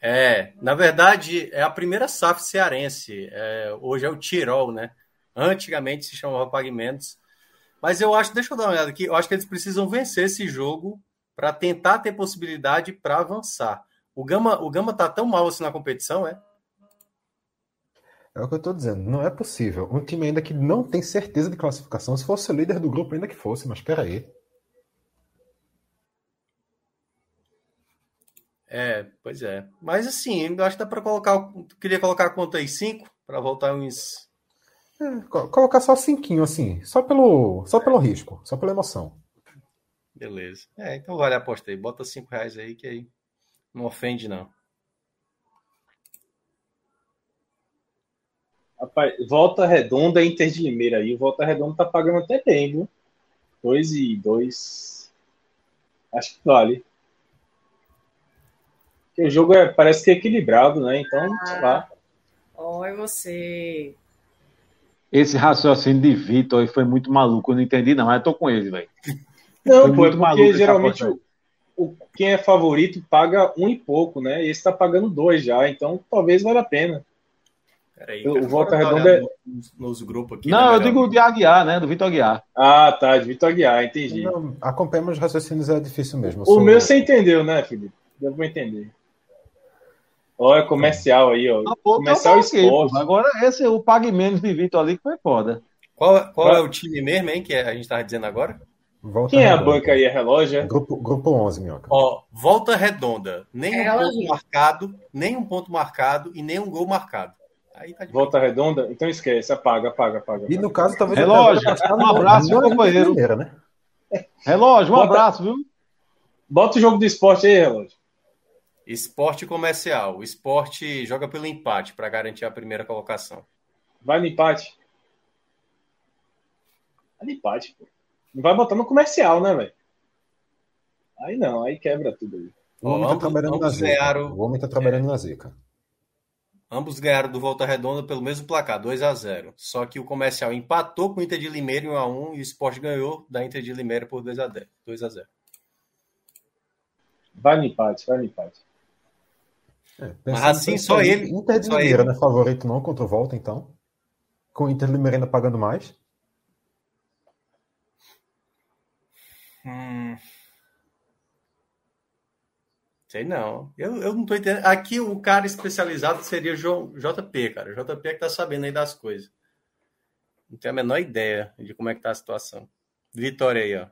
É, na verdade, é a primeira SAF cearense. É, hoje é o Tirol, né? Antigamente se chamava Pague Menos. Mas eu acho, deixa eu dar uma olhada aqui, eu acho que eles precisam vencer esse jogo para tentar ter possibilidade para avançar. O Gama, o Gama tá tão mal assim na competição, é? É o que eu estou dizendo, não é possível. Um time ainda que não tem certeza de classificação, se fosse o líder do grupo, ainda que fosse, mas espera aí. É, pois é. Mas assim, eu acho que dá para colocar. Queria colocar a conta aí 5 para voltar uns. É, colocar só cinquinho, assim. Só pelo, só pelo risco, só pela emoção. Beleza. É, então vale a aposta aí. Bota 5 reais aí que aí não ofende, não. Rapaz, Volta Redonda Inter de Limeira aí. O Volta Redonda tá pagando até bem, viu? 2 e 2. Acho que vale. Porque o jogo é, parece que é equilibrado, né? Então, ah, sei lá. Oi, você. Esse raciocínio de Vitor aí foi muito maluco. Eu não entendi, não. Mas eu tô com ele, velho. Não, foi pô, é porque geralmente o, o, quem é favorito paga um e pouco, né? E esse tá pagando dois já. Então, talvez valha a pena. Peraí, o Volta Redonda é... nos, nos grupos aqui. Não, né, eu digo de Aguiar, né? Do Vitor Aguiar. Ah, tá, de Vitor Aguiar, entendi. Não, acompanhamos os raciocínios, é difícil mesmo. O sou... meu você entendeu, né, Felipe? Deu pra entender. Olha, comercial aí, ó. Ah, pô, comercial tá esporte. pô. Agora, esse, o Pague Menos de Vitor ali que foi foda. Qual, qual é o time mesmo, hein, que a gente estava dizendo agora? Volta Quem é a Redonda. banca aí? É relógio? é? Grupo, grupo 11, Minhoca. Ó, volta redonda. Nem É um ela, ponto marcado, nem um ponto marcado e nem um gol marcado. Aí tá Volta redonda? Então esquece, apaga, apaga, apaga. E no caso, talvez Relógio, um abraço, meu companheiro. Né? Relógio, um Bota- abraço, viu? Bota o jogo do esporte aí, relógio. Esporte comercial. O esporte joga pelo empate para garantir a primeira colocação. Vai no empate. Vai no empate, pô. Não vai botar no comercial, né, velho? Aí não, aí quebra tudo aí. O homem tá ambos- trabalhando na ambos zica. ganharam- O homem tá trabalhando na zica. Ambos ganharam do Volta Redonda pelo mesmo placar, 2 a 0 Só que o comercial empatou com o Inter de Limeira em 1x1 e o esporte ganhou da Inter de Limeira por 2 a 10 2 a 0 Vai no empate, vai no empate. É, Mas assim, só aí, ele- Inter de só Limeira ele. não é favorito não contra o Volta, então? Com o Inter de Limeira ainda pagando mais? Hum. Sei não. Eu, eu não tô entendendo. Aqui o cara especializado seria João JP, cara. O JP é que tá sabendo aí das coisas. Não tenho a menor ideia de como é que tá a situação. Vitória aí, ó.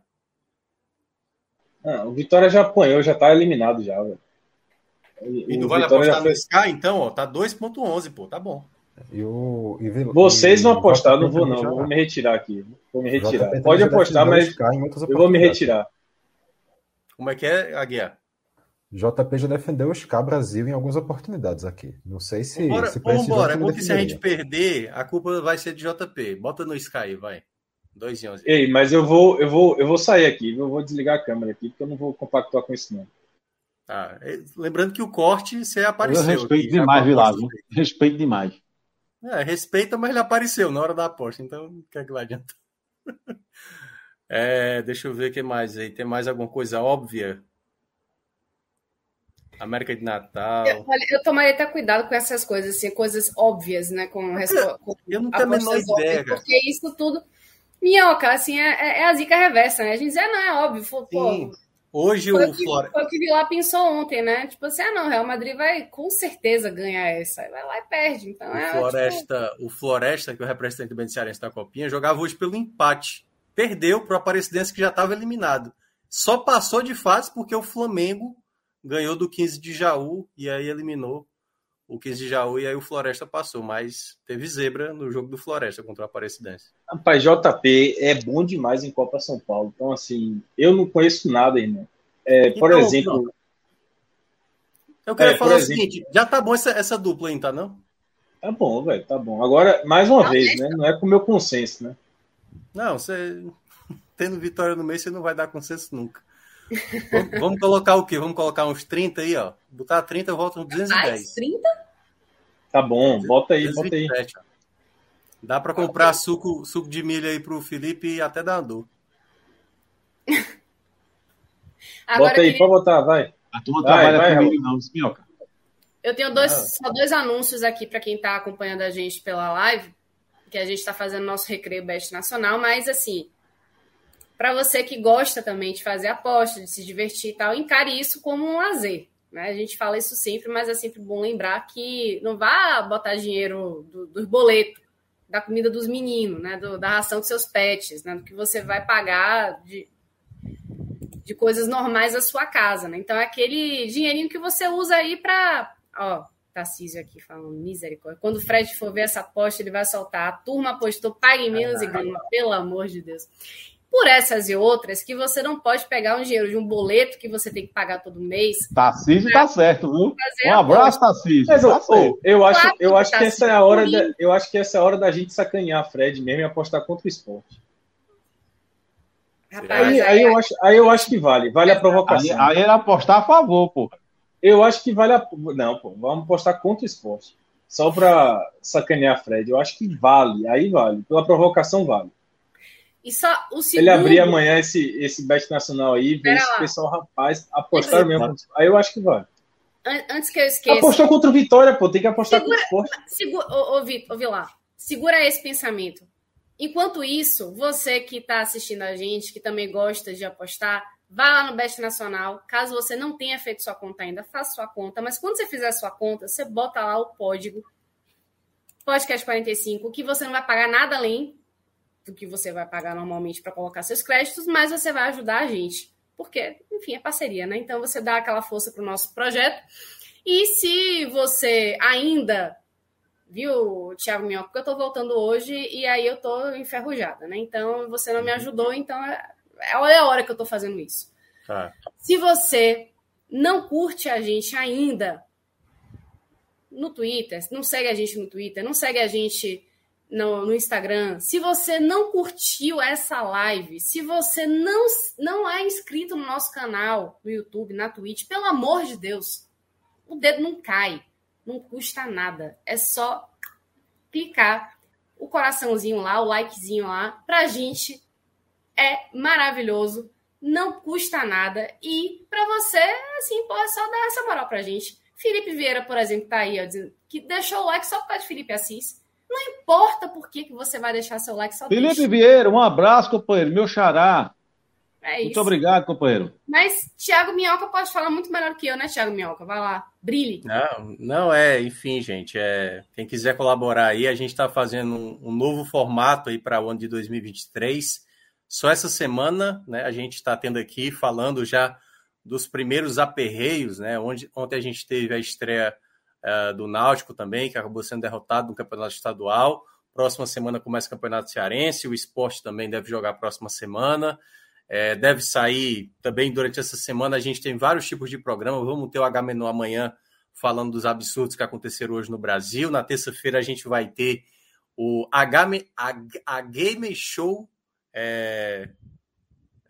Ah, o Vitória já apanhou, já tá eliminado já, velho. E O tu vai Vitória apostar já no foi- Sky, então, ó. Tá 2.11, pô. Tá bom. E o, e Vocês vão apostar, não vou não, vou me retirar aqui. Vou me retirar. Pode apostar, defendeu mas eu vou me retirar. Como é que é, Aguiar? JP já defendeu o SK Brasil em algumas oportunidades aqui. Não sei se, Bora, se pra esse vambora. É bom que se a gente perder, a culpa vai ser de JP. Bota no Sky, vai. 2 e 11. Ei, mas eu vou, eu vou, eu vou sair aqui, eu vou desligar a câmera aqui, porque eu não vou compactuar com isso não. Tá. É, Lembrando que o corte você Eu apareceu. respeito aqui, demais, viu? Respeito demais. É, respeita, mas ele apareceu na hora da aposta, então o que é que vai adiantar? É, deixa eu ver o que mais aí. Tem mais alguma coisa óbvia? América de Natal. Eu, olha, eu tomaria até cuidado com essas coisas, assim, coisas óbvias, né? Com, com Eu não tenho a menor óbvias, ideia, cara. Porque isso tudo. Minhoca, assim, é, é- é a zica reversa, né? A gente diz, ah, não, é óbvio. Pô, Sim. Hoje foi, o que, Flora... foi o que o Vilar pensou ontem, né? Tipo assim, ah, não, o Real Madrid vai com certeza ganhar essa. Vai lá e perde. Então O é. Floresta, o Floresta, que é o representante do Beneficiarense da Copinha, jogava hoje pelo empate. Perdeu para o Aparecidense, que já estava eliminado. Só passou de fase porque o Flamengo ganhou do 15 de Jaú e aí eliminou o 15 de Jaú e aí o Floresta passou. Mas teve zebra no jogo do Floresta contra o Aparecidense. Rapaz, JP é bom demais em Copa São Paulo. Então, assim, eu não conheço nada, irmão. É, por Então, exemplo, Eu queria É, falar o exemplo- seguinte: já tá bom essa, essa dupla aí, tá não? tá bom, velho, tá bom. Agora, mais uma Não, vez, deixa. né? Não é com o meu consenso, né? Não, você tendo vitória no meio, você não vai dar consenso nunca. Vamos, vamos colocar o quê? Vamos colocar uns 30 aí, ó. Botar 30, eu volto uns 210. Mais 30? Tá bom, bota aí, bota aí. 227, ó. Dá para comprar suco, suco de milho aí pro Felipe e até dar dor. Agora Bota aí, que- pode botar, vai. A turma Vai, trabalha vai, comigo, não, Minhoca. Eu tenho dois, Ah. só dois anúncios aqui para quem está acompanhando a gente pela live, que a gente está fazendo nosso recreio Best Nacional, mas assim, para você que gosta também de fazer aposta, de se divertir e tal, encare isso como um lazer. Né? A gente fala isso sempre, mas é sempre bom lembrar que não vá botar dinheiro do, dos boletos, da comida dos meninos, né? Do- da ração dos seus pets, né? do que você vai pagar de, de coisas normais da sua casa, né? Então é aquele dinheirinho que você usa aí para, ó, Tarcísio aqui falando misericórdia. Quando o Fred for ver essa aposta, ele vai soltar. A turma apostou pague menos e ganha, pelo amor de Deus. Por essas e outras, que você não pode pegar um dinheiro de um boleto que você tem que pagar todo mês. Tarcísio tá certo, viu? Um abraço, Tarcísio. Mas Tá certo. eu acho, Claro eu que acho tá que essa é a hora da, eu acho que essa é a hora da gente sacanear a Fred mesmo e apostar contra o esporte. Rapaz, Aí, é- aí eu acho, aí eu acho que vale, vale a Aí, provocação. aí era apostar a favor, pô. Eu acho que vale a. Não, pô, vamos apostar contra o esporte. Só pra sacanear a Fred. Eu acho que vale, aí vale. Pela provocação vale. E só o Se segundo. ele abrir amanhã esse, esse bet nacional aí, ver esse lá. pessoal, rapaz, apostar mesmo. Aí eu acho que an- Antes que eu esqueça. Apostou contra o Vitória, pô, tem que apostar Segura- contra o esporte. Segura, Vitor, ô, Vilar, segura esse pensamento. Enquanto isso, você que está assistindo a gente, que também gosta de apostar, Vá lá no Best Nacional. Caso você não tenha feito sua conta ainda, faça sua conta. Mas quando você fizer sua conta, você bota lá o código podcast 45, que você não vai pagar nada além do que você vai pagar normalmente para colocar seus créditos, mas você vai ajudar a gente. Porque, enfim, é parceria, né? Então você dá aquela força para o nosso projeto. E se você ainda viu, Thiago Minhoca, porque eu estou voltando hoje e aí eu estou enferrujada, né? Então você não me ajudou, então é, é a hora que eu estou fazendo isso. Tá. Se você não curte a gente ainda no Twitter, não segue a gente no Twitter, não segue a gente no, no, Instagram, se você não curtiu essa live, se você não, não é inscrito no nosso canal, no YouTube, na Twitch, pelo amor de Deus, o dedo não cai, não custa nada. É só clicar o coraçãozinho lá, o likezinho lá, pra gente é maravilhoso, não custa nada e para você, assim, pô, é só dar essa moral pra gente. Felipe Vieira, por exemplo, tá aí, ó, dizendo que deixou o like só por causa de Felipe Assis. Não importa por que, que você vai deixar seu like só Felipe deixa. Vieira, um abraço, companheiro, meu xará. É muito obrigado, companheiro. Mas Thiago Minhoca pode falar muito melhor que eu, né, Thiago Minhoca? Vai lá, brilhe. Não, não é, enfim, gente, é, quem quiser colaborar aí, a gente está fazendo um, um, novo formato aí para o ano de 2023. Só essa semana, né, a gente está tendo aqui falando já dos primeiros aperreios, né? Onde, ontem a gente teve a estreia uh, do Náutico também, que acabou sendo derrotado no campeonato estadual. Próxima semana começa o campeonato cearense, o esporte também deve jogar próxima semana. É, deve sair também durante essa semana. A gente tem vários tipos de programa. Vamos ter o H-Menu amanhã falando dos absurdos que aconteceram hoje no Brasil. Na terça-feira a gente vai ter o H, H, Game Show é,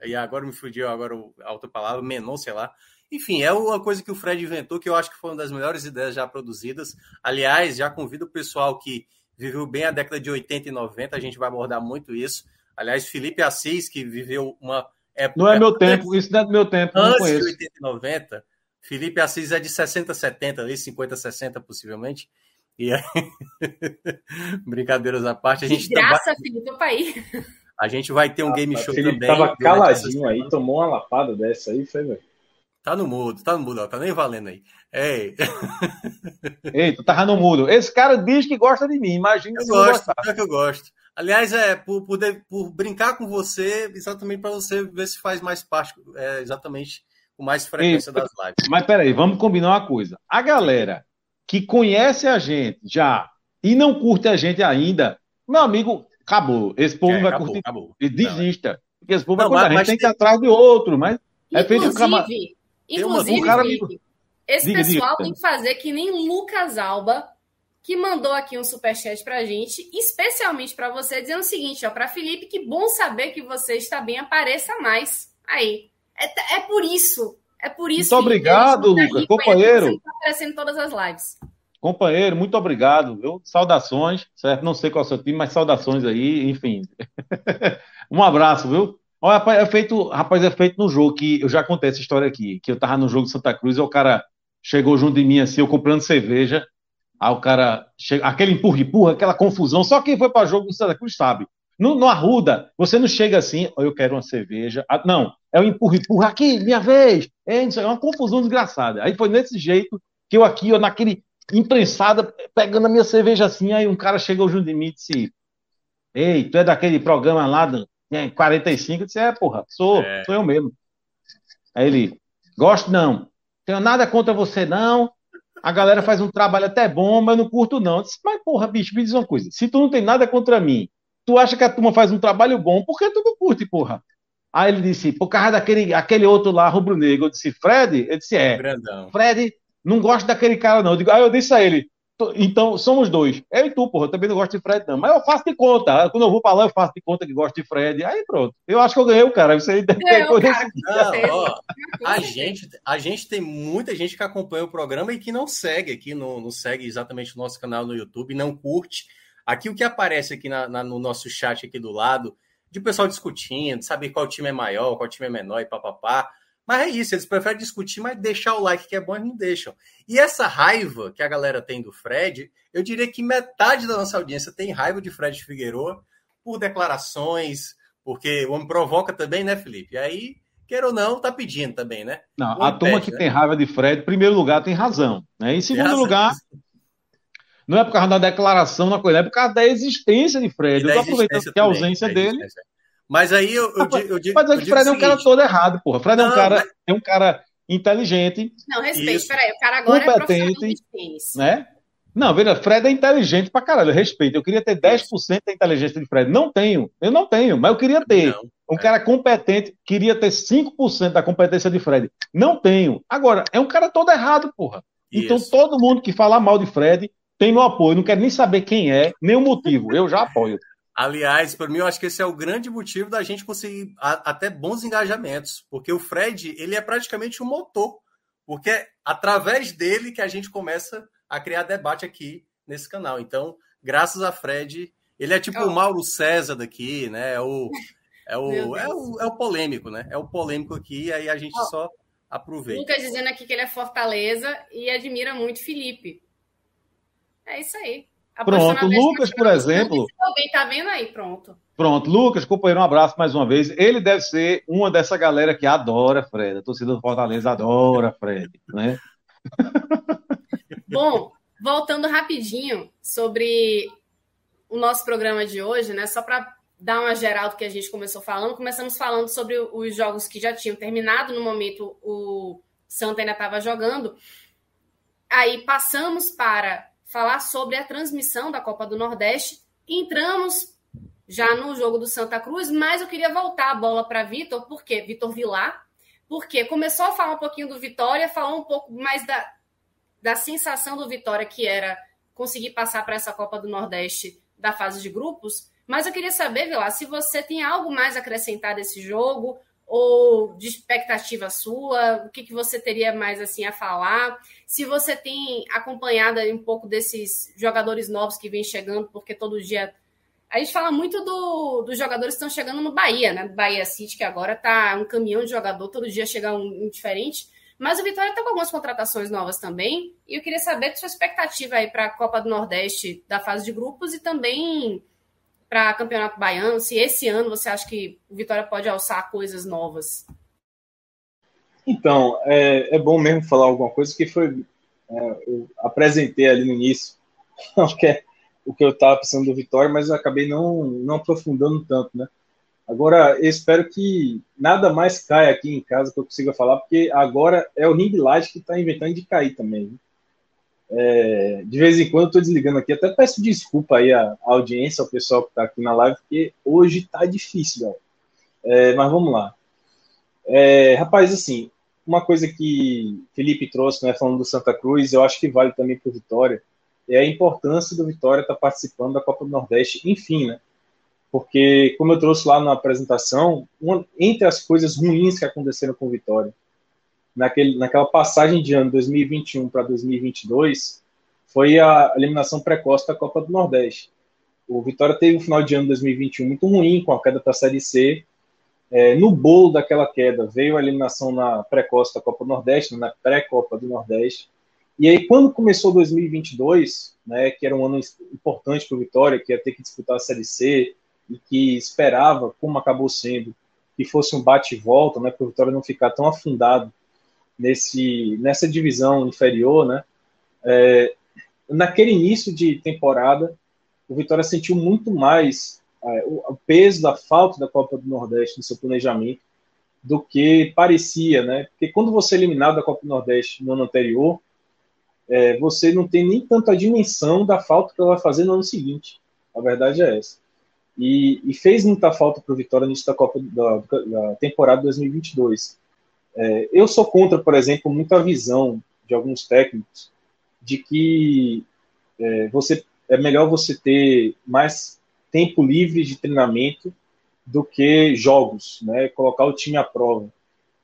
e agora me fugiu agora a outra palavra, Menon, sei lá. Enfim, é uma coisa que o Fred inventou que eu acho que foi uma das melhores ideias já produzidas. Aliás, já convido o pessoal que viveu bem a década de 80 e 90, a gente vai abordar muito isso. Aliás, Felipe Assis, que viveu uma época. Não é meu tempo, isso não é do meu tempo. Antes de 80 e 90, Felipe Assis é de 60, 70, ali, 50, 60 possivelmente. E aí... brincadeiras à parte, a gente. De graça, tá... Felipe, opa aí. A gente vai ter um game show ele também. Tava caladinho aí, tomou uma lapada dessa aí, foi, velho. Tá no mudo, tá no mudo, tá nem valendo aí. Ei. Ei, tu tava no mudo. Esse cara diz que gosta de mim, imagina eu gosto, é que eu gosto. Aliás, é por, por, por brincar com você, exatamente para você ver se faz mais parte, é, exatamente com mais frequência Ei, das lives. Mas peraí, vamos combinar uma coisa. A galera que conhece a gente já e não curte a gente ainda, meu amigo, acabou. Esse povo é, vai acabou, curtir. Acabou. E desista. Porque esse povo não, vai curtir. A gente tem que ir atrás de outro, mas é feito um. Inclusive, um esse diga, pessoal diga. tem que fazer que nem Lucas Alba, que mandou aqui um superchat pra gente, especialmente para você, dizendo o seguinte, ó, para Felipe, que bom saber que você está bem, apareça mais. Aí. É, é por isso. É por isso Muito obrigado, Lucas, companheiro. Está aparecendo em todas as lives. Companheiro, muito obrigado, viu? Saudações, certo? Não sei qual é o seu time, mas saudações aí, enfim. um abraço, viu? Olha, rapaz, é feito, rapaz, é feito no jogo que eu já contei essa história aqui, que eu tava no jogo de Santa Cruz e o cara chegou junto de mim assim, eu comprando cerveja, aí o cara, chega, aquele empurra-empurra, aquela confusão, só quem foi para jogo do Santa Cruz sabe. No, no Arruda, você não chega assim, oh, eu quero uma cerveja. Ah, não, é o empurra-empurra, aqui, minha vez. É, é uma confusão desgraçada. Aí foi nesse jeito que eu aqui, ó, naquele imprensada, pegando a minha cerveja assim, aí um cara chegou junto de mim e disse, ei, tu é daquele programa lá do 45? Eu disse, é, porra, sou, é. sou eu mesmo. Aí ele, gosto não, tenho nada contra você não, a galera faz um trabalho até bom, mas não curto não. Eu disse, mas porra, bicho, me diz uma coisa, se tu não tem nada contra mim, tu acha que a turma faz um trabalho bom, por que tu não curte, porra? Aí ele disse, por causa daquele aquele outro lá, rubro-negro. Eu disse, Fred? Eu disse, é. Grandão. Fred não gosto daquele cara, não. Eu digo, aí eu disse a ele, então somos dois. Eu e tu, porra, eu também não gosto de Fred, não. Mas eu faço de conta. Quando eu vou pra lá, eu faço de conta que gosto de Fred. Aí pronto. Eu acho que eu ganhei o cara. Você deve ter ó, a, gente, a gente tem muita gente que acompanha o programa e que não segue aqui, não, não segue exatamente o nosso canal no YouTube, não curte. Aqui o que aparece aqui na, na, no nosso chat aqui do lado, de pessoal discutindo, saber qual time é maior, qual time é menor e papapá. Mas é isso, eles preferem discutir, mas deixar o like que é bom eles não deixam. E essa raiva que a galera tem do Fred, eu diria que metade da nossa audiência tem raiva de Fred Figueiredo por declarações, porque o homem provoca também, né, Felipe? E aí queira ou não, tá pedindo também, né? Não, a impede, turma que né? tem raiva de Fred, em primeiro lugar, tem razão. Né? Em segundo lugar, não é por causa da declaração na coisa, é por causa da existência de Fred. Eu tô aproveitando que a ausência dele. Mas aí eu, eu, eu, eu digo. Mas é que Fred é um cara todo errado, porra. Fred não, é um cara, mas... é um cara inteligente. Não, respeito, peraí, o cara agora competente, é de né? Não, veja, Fred é inteligente pra caralho, respeito. Eu queria ter 10% da inteligência de Fred. Não tenho, eu não tenho, mas eu queria ter. Não, um é. cara competente, queria ter 5% da competência de Fred. Não tenho. Agora, é um cara todo errado, porra. Então Isso. Então todo mundo que falar mal de Fred tem meu apoio. Não quero nem saber quem é, nem o motivo. Eu já apoio. Aliás, para mim, eu acho que esse é o grande motivo da gente conseguir a, até bons engajamentos, porque o Fred ele é praticamente um motor, porque é através dele que a gente começa a criar debate aqui nesse canal. Então, graças a Fred, ele é tipo oh. o Mauro César daqui, né? É o, é o, é o, é o polêmico, né? É o polêmico aqui, aí a gente oh. só aproveita. Lucas dizendo aqui que ele é Fortaleza e admira muito Felipe. É isso aí. Pronto, Lucas, por exemplo. Também tá vendo aí, pronto. Pronto, Lucas, companheiro, um abraço mais uma vez. Ele deve ser uma dessa galera que adora Fred. A torcida do Fortaleza adora Fred, né? Bom, voltando rapidinho sobre o nosso programa de hoje, né? Só para dar uma geral do que a gente começou falando, começamos falando sobre os jogos que já tinham terminado. No momento, o Santa ainda estava jogando. Aí passamos para falar sobre a transmissão da Copa do Nordeste. Entramos já no jogo do Santa Cruz, mas eu queria voltar a bola para Vitor, porque Vitor Vilar, porque começou a falar um pouquinho do Vitória, falou um pouco mais da, da sensação do Vitória, que era conseguir passar para essa Copa do Nordeste da fase de grupos. Mas eu queria saber, Vila, se você tem algo mais a acrescentar desse jogo, ou de expectativa sua, o que, que você teria mais assim a falar? Se você tem acompanhado um pouco desses jogadores novos que vêm chegando, porque todo dia a gente fala muito do, dos jogadores que estão chegando no Bahia, né? Bahia City, que agora tá um caminhão de jogador, todo dia chega um, um diferente. Mas o Vitória está com algumas contratações novas também. E eu queria saber a sua expectativa aí para a Copa do Nordeste da fase de grupos e também para Campeonato Baiano. Se esse ano você acha que o Vitória pode alçar coisas novas? Então, é, é bom mesmo falar alguma coisa que foi. É, eu apresentei ali no início o que, é, o que eu estava pensando do Vitória, mas eu acabei não, não aprofundando tanto, né? Agora, eu espero que nada mais caia aqui em casa que eu consiga falar, porque agora é o Ring Light que está inventando de cair também. Né? É, de vez em quando eu estou desligando aqui, até peço desculpa aí à audiência, ao pessoal que está aqui na live, porque hoje está difícil, é, mas vamos lá. É, rapaz, assim, uma coisa que Felipe trouxe, né, falando do Santa Cruz, eu acho que vale também para o Vitória, é a importância do Vitória estar tá participando da Copa do Nordeste, enfim, né? porque, como eu trouxe lá na apresentação, uma, entre as coisas ruins que aconteceram com o Vitória, naquele, naquela passagem de ano 2021 para 2022, foi a eliminação precoce da Copa do Nordeste. O Vitória teve um final de ano 2021 muito ruim, com a queda para a Série C. É, no bolo daquela queda veio a eliminação na precoce da Copa do Nordeste, na pré-Copa do Nordeste. E aí, quando começou 2022, né, que era um ano importante para o Vitória, que ia ter que disputar a Série C, e que esperava, como acabou sendo, que fosse um bate-volta, né, para o Vitória não ficar tão afundado nesse, nessa divisão inferior, né, é, naquele início de temporada, o Vitória sentiu muito mais é, o, peso da falta da Copa do Nordeste no seu planejamento do que parecia, né? Porque quando você é eliminado da Copa do Nordeste no ano anterior, é, você não tem nem tanto a dimensão da falta que ela vai fazer no ano seguinte. A verdade é essa e, e fez muita falta para o Vitória nisso da Copa da, da temporada 2022. É, eu sou contra, por exemplo, muita visão de alguns técnicos de que é, você é melhor você ter mais tempo livre de treinamento do que jogos, né? Colocar o time à prova.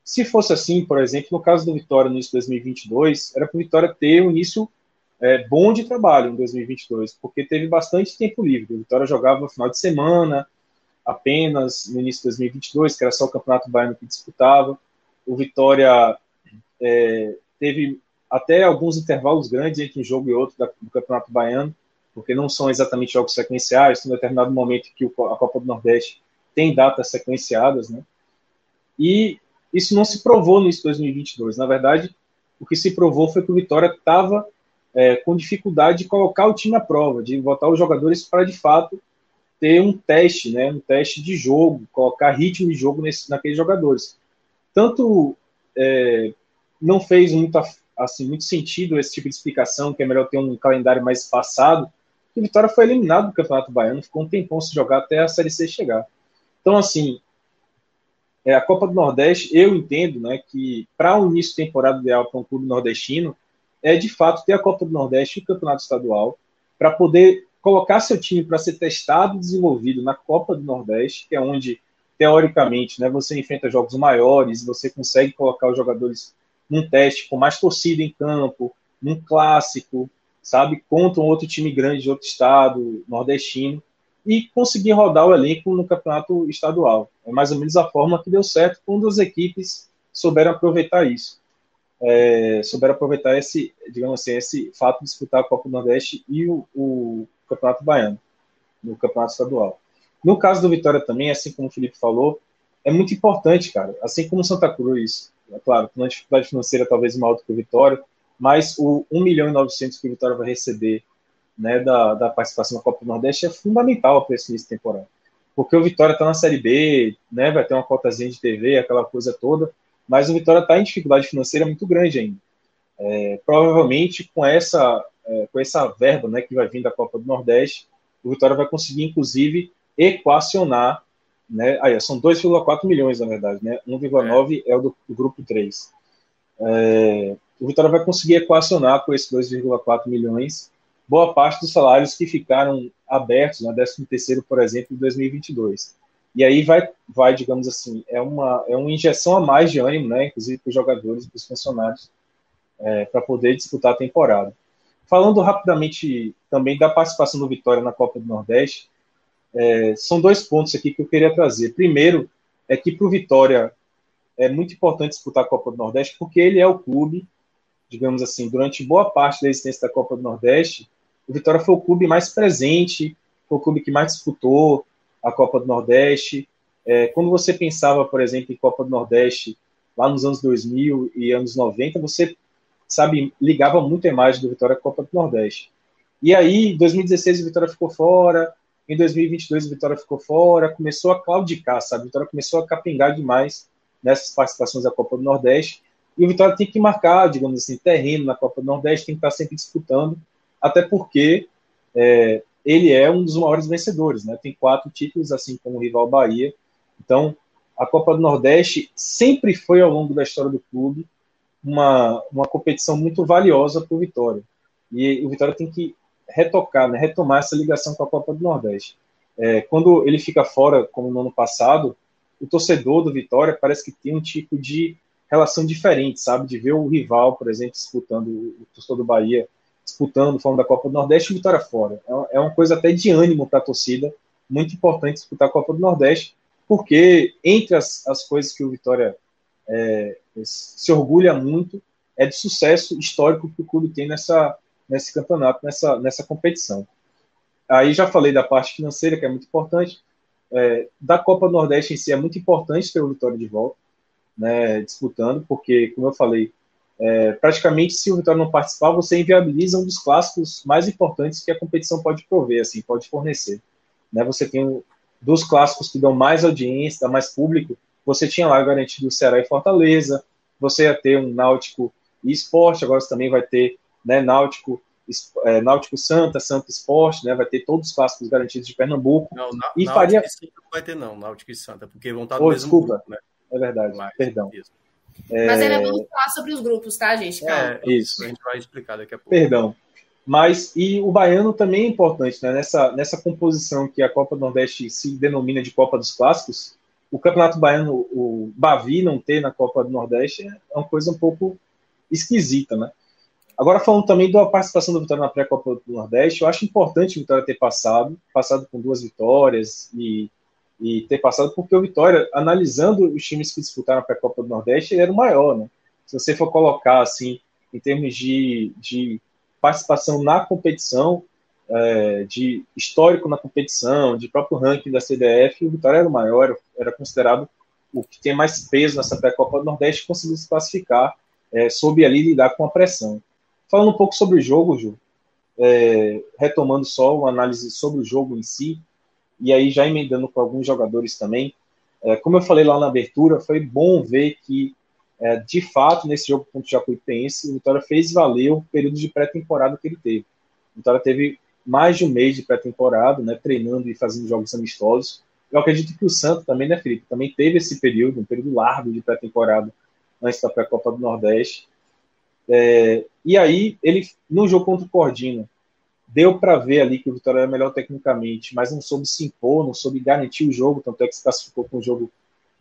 Se fosse assim, por exemplo, no caso do Vitória no início de 2022, era para o Vitória ter um início é, bom de trabalho em 2022, porque teve bastante tempo livre. O Vitória jogava no final de semana, apenas no início de 2022, que era só o Campeonato Baiano que disputava. O Vitória é, teve até alguns intervalos grandes entre um jogo e outro do Campeonato Baiano, porque não são exatamente jogos sequenciais, tem um determinado momento que a Copa do Nordeste tem datas sequenciadas, né? E isso não se provou no 2022. Na verdade, o que se provou foi que o Vitória estava é, com dificuldade de colocar o time à prova, de botar os jogadores para de fato ter um teste, né, um teste de jogo, colocar ritmo de jogo nesse, naqueles jogadores. Tanto é, não fez muito, assim, muito sentido esse tipo de explicação, que é melhor ter um calendário mais espaçado, que o Vitória foi eliminado do Campeonato Baiano, ficou um tempão se jogar até a Série C chegar. Então, assim, é, a Copa do Nordeste, eu entendo né, que para o início de temporada ideal para um clube nordestino, é de fato ter a Copa do Nordeste e o Campeonato Estadual, para poder colocar seu time para ser testado e desenvolvido na Copa do Nordeste, que é onde, teoricamente, né, você enfrenta jogos maiores, você consegue colocar os jogadores num teste com mais torcida em campo, num clássico, sabe, contra um outro time grande de outro estado, nordestino e conseguir rodar o elenco no campeonato estadual. É mais ou menos a forma que deu certo quando as equipes souberam aproveitar isso. É, souberam aproveitar esse, digamos assim, esse fato de disputar a Copa do Nordeste e o, o Campeonato Baiano, no Campeonato Estadual. No caso do Vitória também, assim como o Felipe falou, é muito importante, cara. Assim como Santa Cruz, é claro, uma dificuldade financeira talvez maior do que o Vitória, mas o 1 milhão e 900 que o Vitória vai receber né, da, da participação na Copa do Nordeste é fundamental para esse início de temporada. Porque o Vitória está na Série B, né, vai ter uma cotazinha de TV, aquela coisa toda, mas o Vitória está em dificuldade financeira muito grande ainda. É, provavelmente com essa, é, com essa verba né, que vai vir da Copa do Nordeste, o Vitória vai conseguir, inclusive, equacionar. Né, aí, são 2,4 milhões, na verdade. Né, 1,9 é. é o do, do grupo 3. É, o Vitória vai conseguir equacionar com esses 2,4 milhões boa parte dos salários que ficaram abertos na né, 13º, por exemplo, em 2022. E aí vai, vai digamos assim, é uma, é uma injeção a mais de ânimo, né, inclusive para os jogadores e para os funcionários, é, para poder disputar a temporada. Falando rapidamente também da participação do Vitória na Copa do Nordeste, é, são dois pontos aqui que eu queria trazer. Primeiro, é que para o Vitória é muito importante disputar a Copa do Nordeste, porque ele é o clube, digamos assim, durante boa parte da existência da Copa do Nordeste, o Vitória foi o clube mais presente, foi o clube que mais disputou a Copa do Nordeste. É, quando você pensava, por exemplo, em Copa do Nordeste, lá nos anos 2000 e anos 90, você, sabe, ligava muito a imagem do Vitória à Copa do Nordeste. E aí, em 2016, o Vitória ficou fora, em 2022, o Vitória ficou fora, começou a claudicar, sabe? O Vitória começou a capengar demais nessas participações da Copa do Nordeste. E o Vitória tem que marcar, digamos assim, terreno na Copa do Nordeste, tem que estar sempre disputando até porque é, ele é um dos maiores vencedores, né? Tem quatro títulos, assim como o rival Bahia. Então, a Copa do Nordeste sempre foi, ao longo da história do clube, uma, uma competição muito valiosa para o Vitória. E o Vitória tem que retocar, né, retomar essa ligação com a Copa do Nordeste. É, quando ele fica fora, como no ano passado, o torcedor do Vitória parece que tem um tipo de relação diferente, sabe? De ver o rival, por exemplo, disputando o torcedor do Bahia disputando, falando da Copa do Nordeste e Vitória fora. É, é uma coisa até de ânimo para a torcida, muito importante disputar a Copa do Nordeste, porque entre as, as coisas que o Vitória é, se orgulha muito é do sucesso histórico que o clube tem nessa, nesse campeonato, nessa, nessa competição. Aí já falei da parte financeira, que é muito importante. É, da Copa Nordeste em si é muito importante ter o Vitória de volta, né, disputando, porque, como eu falei, é, praticamente, se o Vitória não participar, você inviabiliza um dos clássicos mais importantes que a competição pode prover, assim, pode fornecer. Né? Você tem um, dos clássicos que dão mais audiência, dá mais público, você tinha lá garantido o Ceará e Fortaleza, você ia ter um Náutico e Esporte, agora você também vai ter né, Náutico, é, Náutico Santa, Santa Esporte, né, vai ter todos os clássicos garantidos de Pernambuco. Não, e Náutico faria... e Santa não vai ter não, Náutico e Santa, porque vão estar no oh, mesmo desculpa. grupo, né? É verdade, Mas, perdão. Isso. É... Mas ainda vamos falar sobre os grupos, tá, gente? Calma. É, isso, a gente vai explicar daqui a pouco. Perdão. Mas, e o baiano também é importante, né? Nessa, nessa composição que a Copa do Nordeste se denomina de Copa dos Clássicos, o Campeonato Baiano, o Bavi não ter na Copa do Nordeste é uma coisa um pouco esquisita, né? Agora, falando também da participação do Vitória na pré-Copa do Nordeste, eu acho importante o Vitória ter passado, passado com duas vitórias e e ter passado, porque o Vitória, analisando os times que disputaram a Copa do Nordeste, ele era o maior, né? Se você for colocar, assim, em termos de, de participação na competição, é, de histórico na competição, de próprio ranking da CDF, o Vitória era o maior, era considerado o que tem mais peso nessa pré-copa do Nordeste conseguiu se classificar, é, soube ali lidar com a pressão. Falando um pouco sobre o jogo, Ju, é, retomando só uma análise sobre o jogo em si, e aí já emendando com alguns jogadores também, é, como eu falei lá na abertura, foi bom ver que, é, de fato, nesse jogo contra o Jacuipense, o Vitória fez valer o período de pré-temporada que ele teve. O Vitória teve mais de um mês de pré-temporada, né, treinando e fazendo jogos amistosos. Eu acredito que o Santos também, né, Felipe, também teve esse período, um período largo de pré-temporada antes da pré-copa do Nordeste. É, e aí, ele, no jogo contra o Cordina, deu para ver ali que o Vitória era melhor tecnicamente, mas não soube se impor, não soube garantir o jogo, tanto é que se classificou com o jogo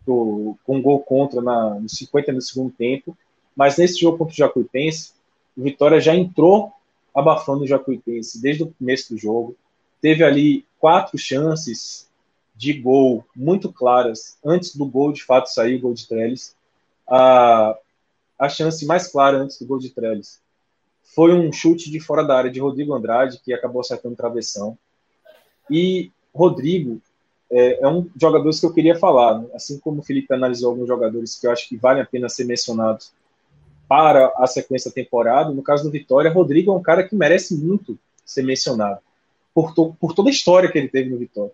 com um gol contra na, nos 50 no segundo tempo. Mas nesse jogo contra o Jacuipense, o Vitória já entrou abafando o Jacuipense desde o começo do jogo. Teve ali quatro chances de gol muito claras antes do gol de fato sair, o gol de Trellis. A, a chance mais clara antes do gol de Trellis foi um chute de fora da área de Rodrigo Andrade, que acabou acertando travessão. E Rodrigo é, é um jogador que eu queria falar, né? assim como o Felipe analisou alguns jogadores que eu acho que valem a pena ser mencionados para a sequência da temporada. No caso do Vitória, Rodrigo é um cara que merece muito ser mencionado por, to, por toda a história que ele teve no Vitória.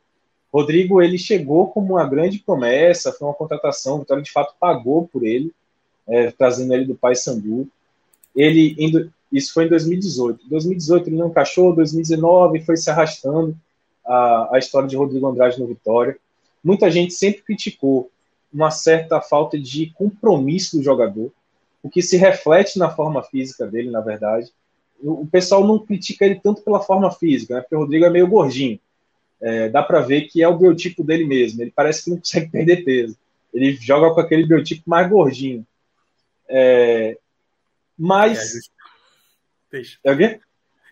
Rodrigo ele chegou como uma grande promessa, foi uma contratação, o Vitória de fato pagou por ele, é, trazendo ele do Paysandu. Ele indo, isso foi em 2018. Em 2018 ele não encaixou, 2019 foi se arrastando a, a história de Rodrigo Andrade no Vitória. Muita gente sempre criticou uma certa falta de compromisso do jogador o que se reflete na forma física dele, na verdade. O, pessoal não critica ele tanto pela forma física, né? porque o Rodrigo é meio gordinho. É, dá para ver que é o biotipo dele mesmo. Ele parece que não consegue perder peso. Ele joga com aquele biotipo mais gordinho. É, mas. É. É o quê?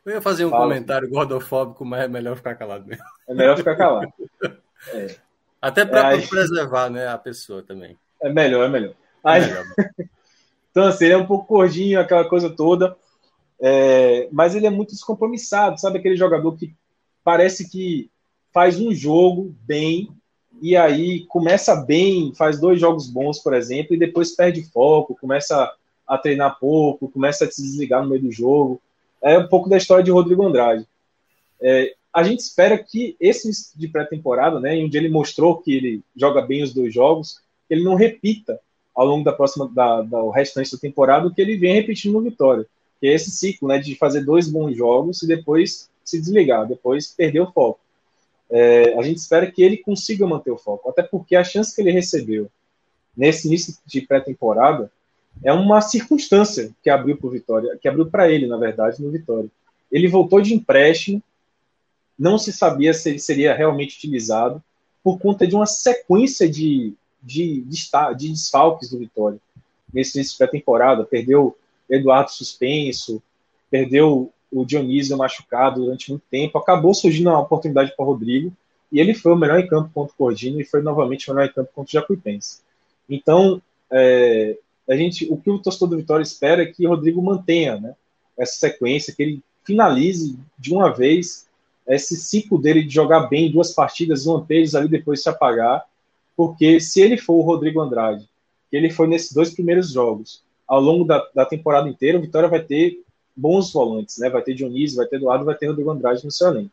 Eu ia fazer um Fala. comentário gordofóbico, mas é melhor ficar calado mesmo. É melhor ficar calado. É. Até para é, preservar né, a pessoa também. É melhor, é melhor. Aí, é melhor. Então, assim, ele é um pouco gordinho, aquela coisa toda. É, mas ele é muito descompromissado, sabe? Aquele jogador que parece que faz um jogo bem e aí começa bem, faz dois jogos bons, por exemplo, e depois perde foco, começa a treinar pouco, começa a se desligar no meio do jogo. É um pouco da história de Rodrigo Andrade. É, a gente espera que esse de pré-temporada, né, onde ele mostrou que ele joga bem os dois jogos, ele não repita ao longo da próxima da, da restante da temporada o que ele vem repetindo no Vitória, que é esse ciclo, né, de fazer dois bons jogos e depois se desligar, depois perder o foco. É, a gente espera que ele consiga manter o foco, até porque a chance que ele recebeu nesse início de pré-temporada é uma circunstância que abriu para Vitória, que abriu para ele, na verdade, no Vitória. Ele voltou de empréstimo, não se sabia se ele seria realmente utilizado por conta de uma sequência de de, de, de desfalques do Vitória nesse início pré-temporada. Perdeu Eduardo suspenso, perdeu o Dionísio machucado durante muito tempo. Acabou surgindo uma oportunidade para o Rodrigo e ele foi o melhor em campo contra o Cordino e foi novamente o melhor em campo contra o Jacuipense. Então, é, a gente, o que o torcedor do Vitória espera é que o Rodrigo mantenha né, essa sequência, que ele finalize de uma vez esse ciclo dele de jogar bem duas partidas, uma vez ali depois se apagar porque se ele for o Rodrigo Andrade, que ele foi nesses dois primeiros jogos, ao longo da, da temporada inteira, o Vitória vai ter bons volantes, né? Vai ter Dionísio, vai ter Eduardo, vai ter Rodrigo Andrade no seu elenco.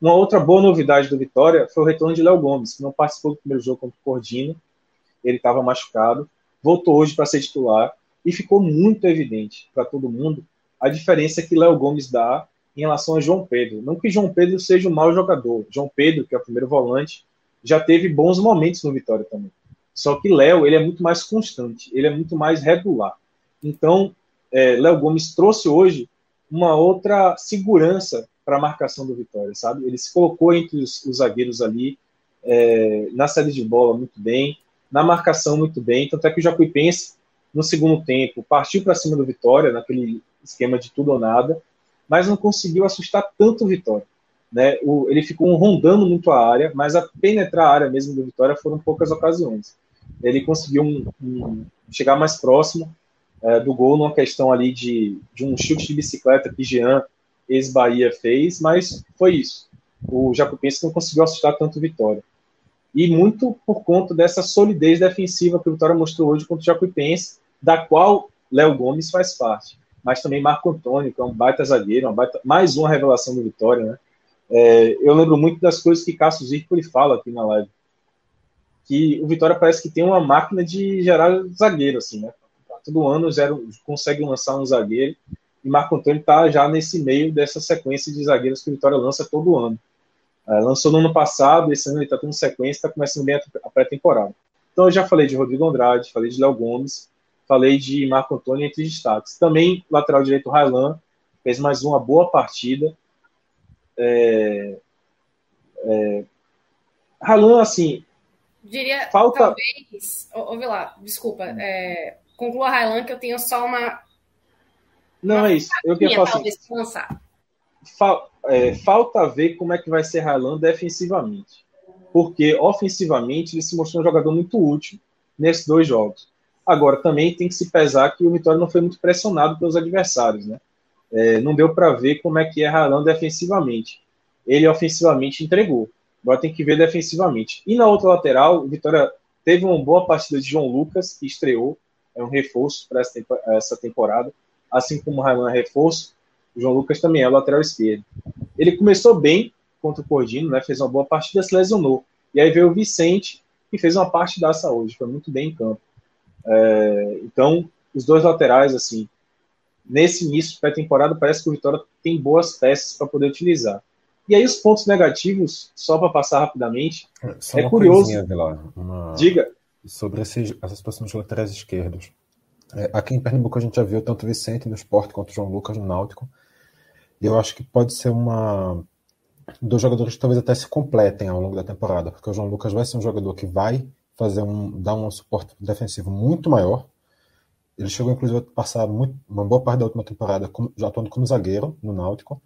Uma outra boa novidade do Vitória foi o retorno de Léo Gomes, que não participou do primeiro jogo contra o Cordino, ele estava machucado, voltou hoje para ser titular e ficou muito evidente para todo mundo a diferença que Léo Gomes dá em relação a João Pedro. Não que João Pedro seja um mau jogador, João Pedro, que é o primeiro volante, já teve bons momentos no Vitória também. Só que Léo, ele é muito mais constante, ele é muito mais regular. Então, é, Léo Gomes trouxe hoje uma outra segurança para a marcação do Vitória, sabe? Ele se colocou entre os, os zagueiros ali, é, na saída de bola muito bem, na marcação muito bem, tanto é que o Jacuipense, no segundo tempo, partiu para cima do Vitória, naquele esquema de tudo ou nada, mas não conseguiu assustar tanto o Vitória. Né, o, ele ficou rondando muito a área, mas a penetrar a área mesmo do Vitória foram poucas ocasiões. Ele conseguiu um, um, chegar mais próximo é, do gol numa questão ali de, de um chute de bicicleta que Jean, ex-Bahia, fez, mas foi isso. O Jacupense não conseguiu assustar tanto Vitória. E muito por conta dessa solidez defensiva que o Vitória mostrou hoje contra o Jacuipense, da qual Léo Gomes faz parte. Mas também Marco Antônio, que é um baita zagueiro, uma baita, mais uma revelação do Vitória, né? É, eu lembro muito das coisas que Cássio Zirpoli fala aqui na live. Que o Vitória parece que tem uma máquina de gerar zagueiro, assim, né? Todo ano zero, consegue lançar um zagueiro e Marco Antônio está já nesse meio dessa sequência de zagueiros que o Vitória lança todo ano. É, lançou no ano passado, esse ano ele está tendo sequência, está começando bem a pré-temporada. Então eu já falei de Rodrigo Andrade, falei de Léo Gomes, falei de Marco Antônio entre destaques. Também lateral direito Railan, fez mais uma boa partida. É, é, Railan, assim. Diria, falta... talvez. Ouve lá, desculpa. É, conclua Railan, que eu tenho só uma não, é isso. Eu queria falar assim, fa é, falta ver como é que vai ser Railan defensivamente. Porque ofensivamente ele se mostrou um jogador muito útil nesses dois jogos. Agora, também tem que se pesar que o Vitória não foi muito pressionado pelos adversários, né? É, não deu para ver como é que é Railan defensivamente. Ele ofensivamente entregou. Agora tem que ver defensivamente. E na outra lateral, o Vitória teve uma boa partida de João Lucas, que estreou, é um reforço para essa temporada assim como o Railan é reforço, o João Lucas também é lateral esquerdo. Ele começou bem contra o Cordino, né, fez uma boa partida, se lesionou. E aí veio o Vicente, que fez uma parte dessa hoje, foi muito bem em campo. É, então, os dois laterais, assim, nesse início pré-temporada, parece que o Vitória tem boas peças para poder utilizar. E aí, os pontos negativos, só para passar rapidamente, Só é curioso. Coisinha, uma... Diga. Sobre esse, essa situação dos laterais esquerdos. É, aqui em Pernambuco a gente já viu tanto Vicente no esporte quanto João Lucas no Náutico. E eu acho que pode ser uma. Dois jogadores que talvez até se completem ao longo da temporada, porque o João Lucas vai ser um jogador que vai fazer um, dar um suporte defensivo muito maior. Ele chegou, inclusive, a passar muito, uma boa parte da última temporada como, já atuando como zagueiro no Náutico,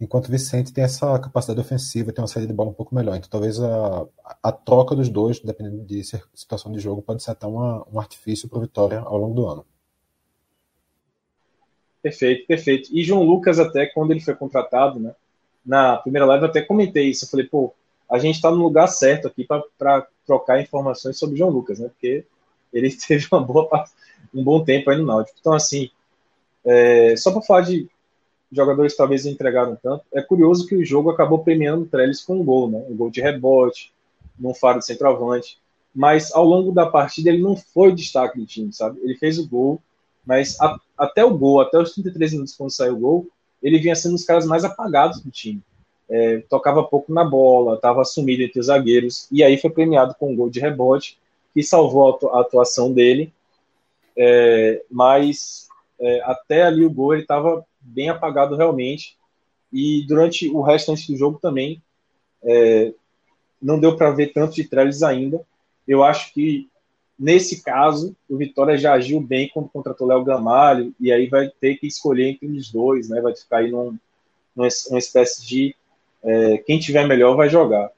enquanto Vicente tem essa capacidade ofensiva, tem uma saída de bola um pouco melhor. Então, talvez a, a troca dos dois, dependendo de situação de jogo, pode ser até uma, um artifício para Vitória ao longo do ano. Perfeito, perfeito. E João Lucas, até quando ele foi contratado, né, na primeira live eu até comentei isso. Eu falei, pô, a gente está no lugar certo aqui para trocar informações sobre João Lucas, né? Porque ele teve uma boa um bom tempo aí no Náutico. Então, assim, é, só para falar de jogadores talvez entregaram tanto. É curioso que o jogo acabou premiando o Trellis com um gol, né? Um gol de rebote, num faro de centroavante. Mas ao longo da partida ele não foi destaque do time, sabe? Ele fez o gol, mas a, até o gol, até os 33 minutos quando saiu o gol, ele vinha sendo um dos caras mais apagados do time. É, tocava pouco na bola, estava sumido entre os zagueiros, e aí foi premiado com um gol de rebote, que salvou a atuação dele. É, mas é, até ali o gol ele estava bem apagado realmente. E durante o restante do jogo também é, não deu para ver tanto de Trellis ainda. Eu acho que nesse caso o Vitória já agiu bem quando contratou Léo Gamalho e aí vai ter que escolher entre os dois, né? Vai ficar aí num, numa espécie de é, quem tiver melhor vai jogar.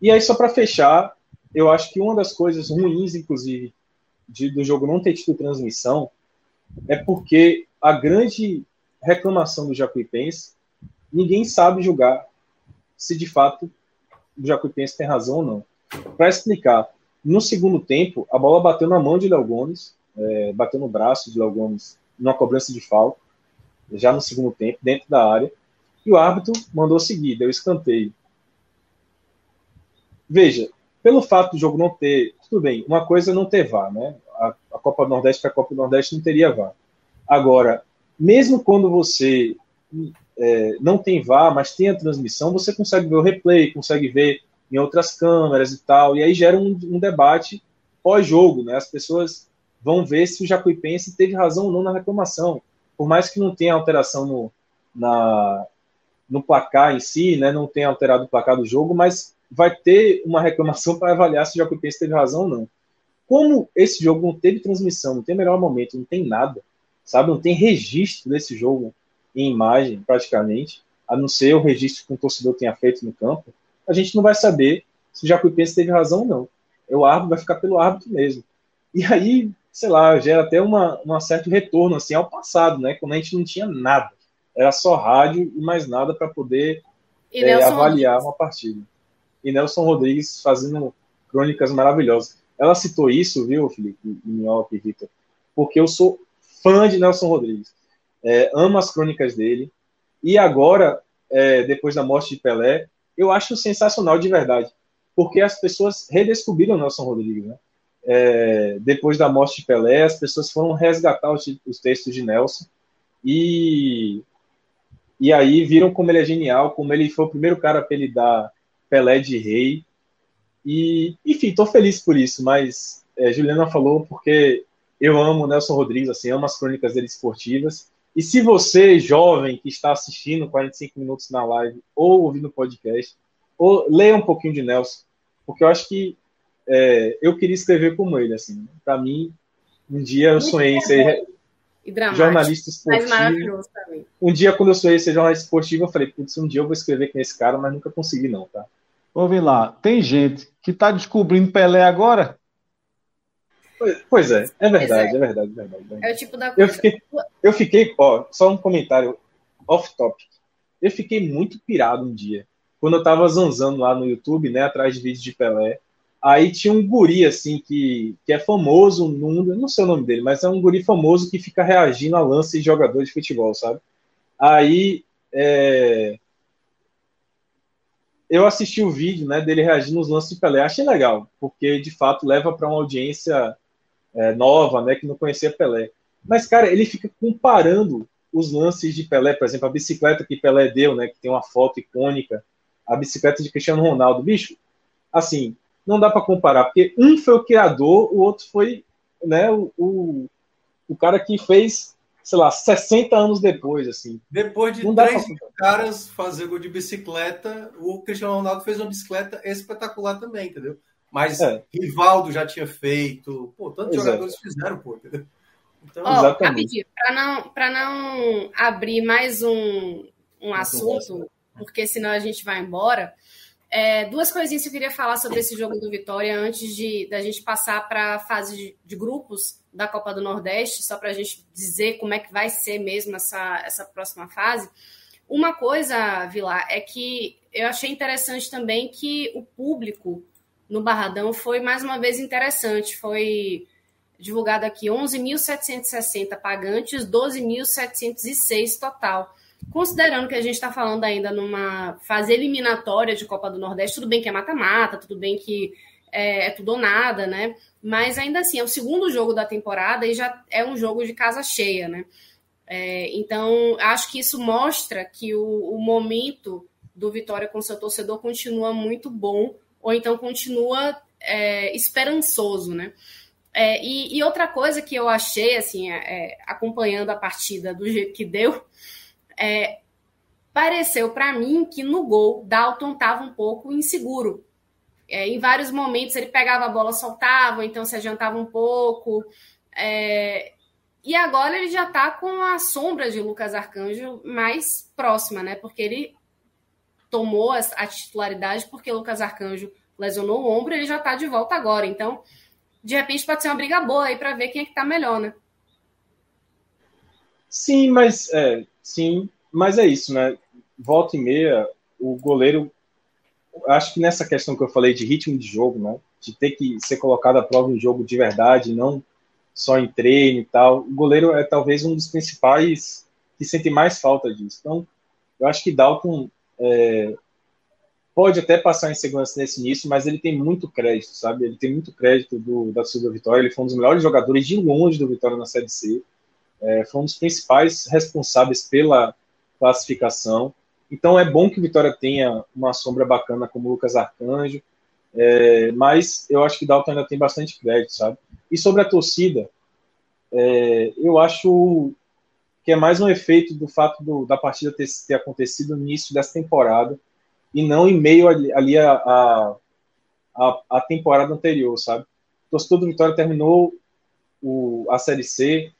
E aí só para fechar, eu acho que uma das coisas ruins, inclusive, de, do jogo não ter tido transmissão é porque a grande reclamação do Jacuipense, ninguém sabe julgar se de fato o Jacuipense tem razão ou não. Para explicar, no segundo tempo, a bola bateu na mão de Léo Gomes, é, bateu no braço de Léo Gomes numa cobrança de falta, já no segundo tempo, dentro da área, e o árbitro mandou seguir, deu escanteio. Veja, pelo fato do jogo não ter, tudo bem, uma coisa é não ter VAR, né? A, a Copa do Nordeste para a Copa do Nordeste não teria VAR. Agora, mesmo quando você é, não tem VAR, mas tem a transmissão, você consegue ver o replay, consegue ver em outras câmeras e tal, e aí gera um, um debate pós-jogo, né? As pessoas vão ver se o Jacuipense teve razão ou não na reclamação, por mais que não tenha alteração no, na, no placar em si, né? Não tenha alterado o placar do jogo, mas vai ter uma reclamação para avaliar se o Jacuipense teve razão ou não. Como esse jogo não teve transmissão, não tem melhor momento, não tem nada, sabe? Não tem registro desse jogo em imagem, praticamente, a não ser o registro que o torcedor tenha feito no campo, a gente não vai saber se o Jacuipense teve razão ou não. O árbitro vai ficar pelo árbitro mesmo. E aí, sei lá, gera até uma, um certo retorno assim ao passado, né? Quando a gente não tinha nada. Era só rádio e mais nada para poder é, avaliar uma partida. e Nelson Rodrigues fazendo crônicas maravilhosas. Ela citou isso, viu, Felipe, Minhoca e Vitor, porque eu sou fã de Nelson Rodrigues. É, amo as crônicas dele. E agora, é, depois da morte de Pelé, eu acho sensacional de verdade, porque as pessoas redescobriram Nelson Rodrigues. Né? É, depois da morte de Pelé, as pessoas foram resgatar os, os textos de Nelson e, e aí viram como ele é genial, como ele foi o primeiro cara a apelidar Pelé de rei. E, enfim, estou feliz por isso, mas é, Juliana falou porque eu amo Nelson Rodrigues, assim, amo as crônicas dele esportivas. E se você, jovem, que está assistindo 45 minutos na live ou ouvindo o podcast, ou leia um pouquinho de Nelson, porque eu acho que é, eu queria escrever como ele, assim. Para mim, um dia eu sonhei em ser jornalista esportivo. Um dia, quando eu sonhei em ser jornalista esportivo, eu falei, putz, um dia eu vou escrever com esse cara, mas nunca consegui, não, tá? Ouve lá, tem gente que está descobrindo Pelé agora? Pois é, é verdade, é. é verdade, é verdade, é verdade. É o tipo da coisa. Eu fiquei, eu fiquei, ó, só um comentário off-topic. Eu fiquei muito pirado um dia, quando eu tava zanzando lá no YouTube, né, atrás de vídeos de Pelé. Aí tinha um guri, assim, que, que é famoso no mundo, não sei o nome dele, mas é um guri famoso que fica reagindo a lance de jogador de futebol, sabe? Aí, é, eu assisti o vídeo né, dele reagindo nos lances de Pelé, achei legal, porque de fato leva para uma audiência é, nova, né, que não conhecia Pelé. Mas, cara, ele fica comparando os lances de Pelé, por exemplo, a bicicleta que Pelé deu, né, que tem uma foto icônica, a bicicleta de Cristiano Ronaldo. Bicho, assim, não dá para comparar, porque um foi o criador, o outro foi né, o, o, o cara que fez sei lá, 60 anos depois, assim. Depois de três caras fazer gol de bicicleta, o Cristiano Ronaldo fez uma bicicleta espetacular também, entendeu? Mas é. Rivaldo já tinha feito, pô, tantos Exato. jogadores fizeram, pô? Então, oh, rapidinho, para não, não abrir mais um, um assunto, porque senão a gente vai embora, é, duas coisinhas que eu queria falar sobre esse jogo do Vitória antes de da gente passar para a fase de, de, grupos da Copa do Nordeste, só para a gente dizer como é que vai ser mesmo essa, essa próxima fase. Uma coisa, Vilar, é que eu achei interessante também que o público no Barradão foi mais uma vez interessante. Foi divulgado aqui 11.760 pagantes, 12.706 total. Considerando que a gente está falando ainda numa fase eliminatória de Copa do Nordeste, tudo bem que é mata-mata, tudo bem que é, é, tudo ou nada, né? Mas ainda assim, é o segundo jogo da temporada e já é um jogo de casa cheia, né? É, então, acho que isso mostra que o, o momento do Vitória com seu torcedor continua muito bom, ou então continua é, esperançoso, né? É, e, e, outra coisa que eu achei, assim, é, é acompanhando a partida do jeito que deu, é, pareceu para mim que no gol Dalton estava um pouco inseguro. É, em vários momentos ele pegava a bola, soltava, então se adiantava um pouco. E agora ele já está com a sombra de Lucas Arcanjo mais próxima, né? Porque ele tomou a, a titularidade porque Lucas Arcanjo lesionou o ombro, ele já está de volta agora. Então, de repente pode ser uma briga boa aí para ver quem é que está melhor, né? Sim, mas é, sim, mas é isso, né? Volta e meia, o goleiro, acho que nessa questão que eu falei de ritmo de jogo, né? De ter que ser colocado à prova em jogo de verdade, não só em treino e tal. O goleiro é talvez um dos principais que sente mais falta disso. Então, eu acho que Dalton é, pode até passar em segurança nesse início, mas ele tem muito crédito, sabe? Ele tem muito crédito do, da sua Vitória. Ele foi um dos melhores jogadores de longe do Vitória na Série C é, foi um dos principais responsáveis pela classificação. Então é bom que o Vitória tenha uma sombra bacana como o Lucas Arcanjo, é, mas eu acho que Dalton ainda tem bastante crédito, sabe? E sobre a torcida, é, eu acho que é mais um efeito do fato do, da partida ter, ter, acontecido no início dessa temporada e não em meio ali, ali a, a, a, a, temporada anterior, sabe? O torcedor do Vitória terminou o, a Série C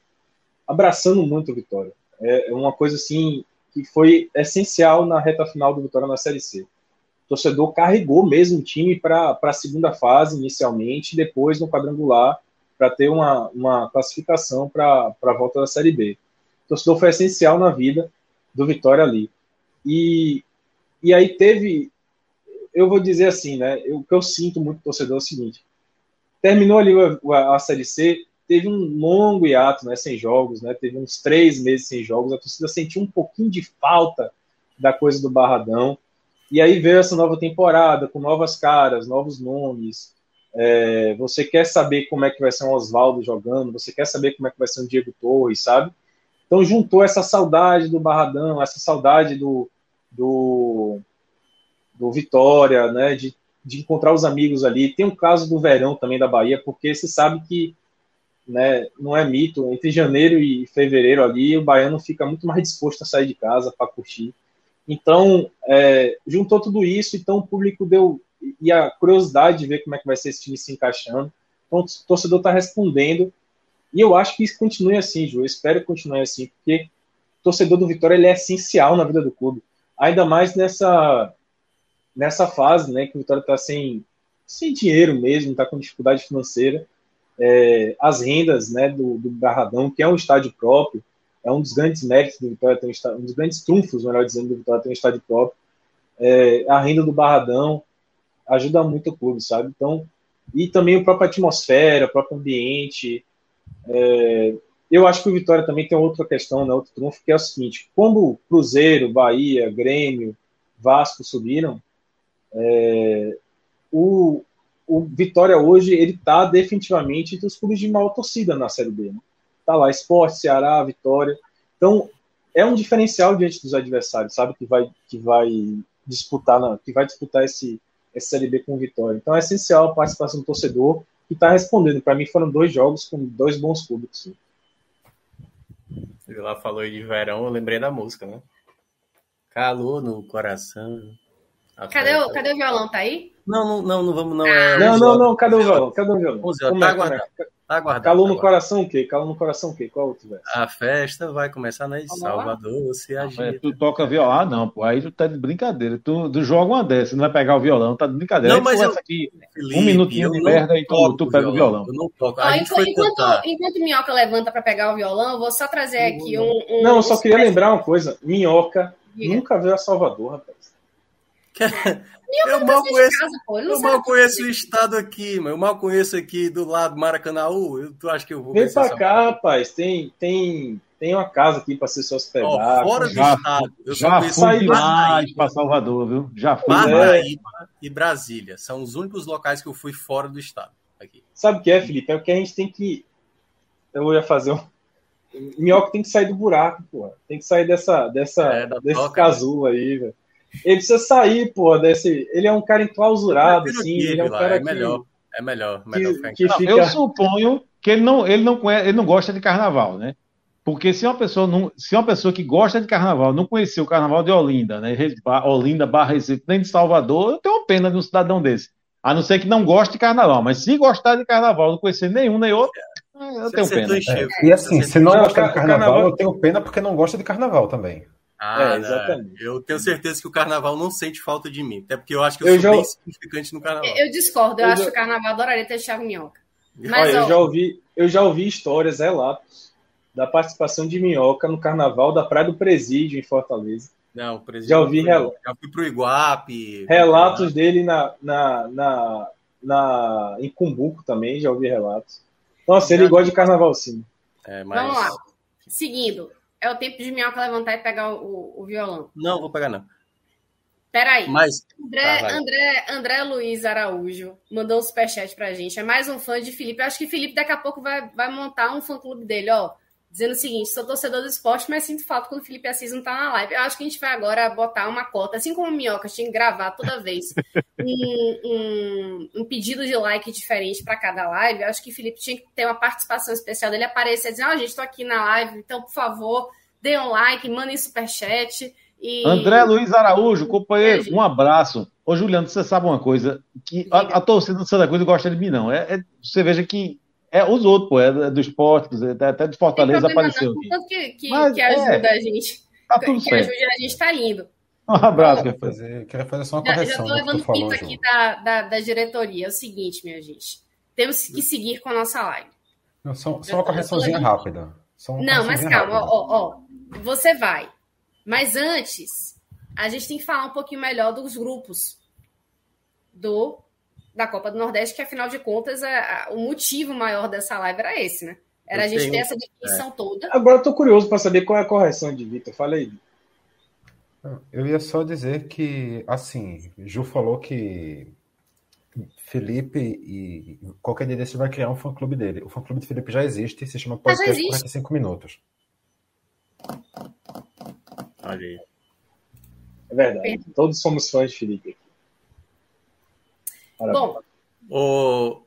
abraçando muito o Vitória. É, é uma coisa assim que foi essencial na reta final do Vitória na Série C. O torcedor carregou mesmo o time para a segunda fase inicialmente, depois no quadrangular para ter uma, uma classificação para a volta da Série B. O torcedor foi essencial na vida do Vitória ali. E, e aí teve. eu vou dizer assim, né? O que eu sinto muito torcedor é o seguinte: terminou ali a, a Série C, teve um longo hiato, né? Sem jogos, né? Teve uns três meses sem jogos. A torcida sentiu um pouquinho de falta da coisa do Barradão. E aí veio essa nova temporada, com novas caras, novos nomes. É, você quer saber como é que vai ser um Oswaldo jogando, você quer saber como é que vai ser um Diego Torres, sabe? Então juntou essa saudade do Barradão, essa saudade do, do, do Vitória, né? De, de encontrar os amigos ali. Tem um caso do verão também da Bahia, porque você sabe que né, não é mito, entre janeiro e fevereiro ali, o baiano fica muito mais disposto a sair de casa para curtir. Então, é, juntou tudo isso, então o público deu. E a curiosidade de ver como é que vai ser esse time se encaixando. Então, o torcedor está respondendo. E eu acho que isso continue assim, Ju. Eu espero que continue assim, porque o torcedor do Vitória ele é essencial na vida do clube. Ainda mais nessa, nessa fase, né, que o Vitória está sem, sem dinheiro mesmo, está com dificuldade financeira. É, as rendas né, do, do Barradão, que é um estádio próprio, é um dos grandes méritos do Vitória ter um, estádio, um dos grandes trunfos, melhor dizendo, do Vitória ter um estádio próprio. É, a renda do Barradão ajuda muito o clube, sabe? Então, e também a própria atmosfera, o próprio ambiente. É, eu acho que o Vitória também tem outra questão, né, outro trunfo, que é o seguinte: como Cruzeiro, Bahia, Grêmio, Vasco subiram, é, o, o Vitória hoje ele está definitivamente entre os clubes de maior torcida na Série B. Né? Tá lá, Esporte, Ceará, Vitória. Então, é um diferencial diante dos adversários, sabe? Que vai, que vai disputar, na, que vai disputar esse, esse Série B com Vitória. Então, é essencial a participação do torcedor que está respondendo. Para mim, foram dois jogos com dois bons públicos. Ele lá falou de verão, eu lembrei da música, né? Calor no coração. Cadê o, cadê o violão? Tá aí? Não, não, não, não vamos, não. É, não, não, não, cadê o violão? Cadê o violão? Tá aguardando. Tá aguardando. Calor no coração o quê? Calor no coração o quê? Qual outro verso? A festa vai começar na de Salvador, se agita. tu toca violão, ah, não, pô. Aí tu tá de brincadeira. Tu, tu joga uma dessa, não vai pegar o violão, tá de brincadeira. Não, mas eu, aqui, Felipe, um minutinho de merda e tu, tu pega o violão. Eu não toco. Ah, enquanto, enquanto, enquanto Minhoca levanta pra pegar o violão, eu vou só trazer aqui um. um não, eu só queria lembrar uma coisa. Minhoca nunca veio a Salvador, rapaz. Eu mal conheço, casa, eu mal conheço o estado aqui, mas eu mal conheço aqui do lado do Maracanãú. Eu, tu acha que eu vou Vem pra cá, rapaz. Tem, tem, tem uma casa aqui para ser se hospedar. Oh, fora já, do estado. Eu já fui demais para Salvador, viu? Já fui. Paraíba é. e Brasília são os únicos locais que eu fui fora do estado. Aqui. Sabe o que é, Felipe? É o que a gente tem que. Eu ia fazer um. Minhoca tem que sair do buraco, pô. Tem que sair dessa, dessa, é, desse toca, casulo né? aí, velho. Ele precisa sair, pô, desse. Ele é um cara enclausurado, assim. Ele é um cara é melhor. Que, é melhor, melhor que, que fica... Eu suponho que ele não, ele, não conhece, ele não gosta de carnaval, né? Porque se uma pessoa não, se uma pessoa que gosta de carnaval não conheceu o carnaval de Olinda, né? Olinda barra Recife, nem de Salvador, eu tenho pena de um cidadão desse. A não ser que não goste de carnaval, mas se gostar de carnaval, não conhecer nenhum nem outro, eu tenho pena. É, e assim, se não gosta de carnaval, carnaval, eu tenho pena porque não gosta de carnaval também. Ah, é, exatamente. Eu tenho certeza que o carnaval não sente falta de mim. Até porque eu acho que eu, eu sou já... bem significante no carnaval. Eu discordo, eu, eu acho já... que o carnaval adoraria ter Thiago Minhoca. Mas, Olha, ó... eu, já ouvi, eu já ouvi histórias, relatos, da participação de Minhoca no carnaval da Praia do Presídio, em Fortaleza. Não, o presídio. Já ouvi rel... Já fui pro Iguape. Relatos dele na, na, na, na, em Cumbuco também, já ouvi relatos. Nossa, ele gosta de carnaval sim. É, mas... Vamos lá. Seguindo, é o tempo de minhoca levantar e pegar o, o violão. Não, vou pegar não. Peraí. Mas... André, ah, André, André Luiz Araújo mandou um superchat pra gente. É mais um fã de Felipe. Eu acho que Felipe daqui a pouco vai, vai montar um fã-clube dele, ó. Dizendo o seguinte: sou torcedor do esporte, mas sinto falta quando o Felipe Assis não tá na live. Eu acho que a gente vai agora botar uma cota, assim como o Minhoca tinha que gravar toda vez um, um, um pedido de like diferente para cada live. Eu acho que o Felipe tinha que ter uma participação especial dele aparecer e dizer: Ó, oh, gente, tô aqui na live, então, por favor dê um like, mandem superchat. E... André Luiz Araújo, companheiro, um abraço. Ô, Juliano, você sabe uma coisa? Que a, a, torcida do Santa Cruz não gosta de mim, não. É, é, você veja que é os outros, pô, é do esporte, até de Fortaleza apareceu. Não, tanto que, que, Mas, que ajuda é, a gente. Tá tudo que certo. ajuda a gente tá indo. Um abraço, quer fazer, quero fazer só uma correção. Já, já tô levando pinta aqui da, da, da, diretoria. É o seguinte, minha gente. Temos que seguir com a nossa live. Não, só, só uma correçãozinha rápida. Uma não, mas calma, ó, ó, ó você vai. Mas antes, a gente tem que falar um pouquinho melhor dos grupos. do da Copa do Nordeste, que afinal de contas a, a, o motivo maior dessa live era esse, né? Era eu a gente tenho, ter essa definição é. toda. Agora eu tô curioso para saber qual é a correção de Vitor. Fala aí. Eu ia só dizer que, assim, Ju falou que Felipe e qualquer dia desse vai criar um fã-clube dele. O fã-clube de Felipe já existe, se chama Podcast 45 Minutos. Olha aí. É verdade. Todos somos fãs de Felipe. Bom. O...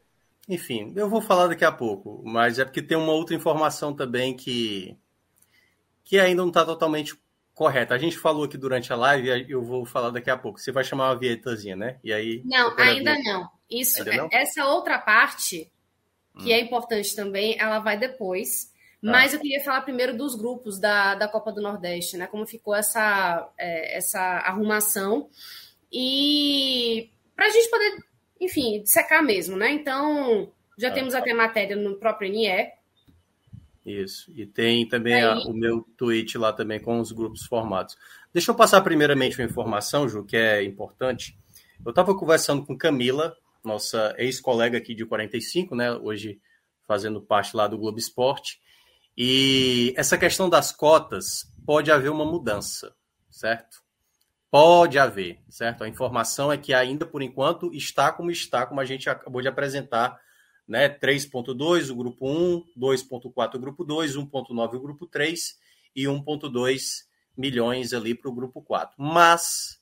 Enfim, eu vou falar daqui a pouco, mas é porque tem uma outra informação também que, que ainda não está totalmente correta. A gente falou aqui durante a live, eu vou falar daqui a pouco. Você vai chamar uma vietazinha, né? E aí. Não, ainda não. Isso, ainda não? essa outra parte, que hum. é importante também, ela vai depois. Tá. Mas eu queria falar primeiro dos grupos da, da Copa do Nordeste, né? Como ficou essa, é, essa arrumação. E para a gente poder, enfim, secar mesmo, né? Então, já ah, temos até matéria no próprio NE. Isso. E tem também a, o meu tweet lá também com os grupos formados. Deixa eu passar primeiramente uma informação, Ju, que é importante. Eu estava conversando com Camila, nossa ex-colega aqui de 45, né? Hoje fazendo parte lá do Globo Esporte. E essa questão das cotas pode haver uma mudança, certo? Pode haver, certo? A informação é que ainda por enquanto está como está, como a gente acabou de apresentar, né? 3.2 o grupo 1, 2.4 o grupo 2, 1.9 o grupo 3 e 1.2 milhões ali para o grupo 4. Mas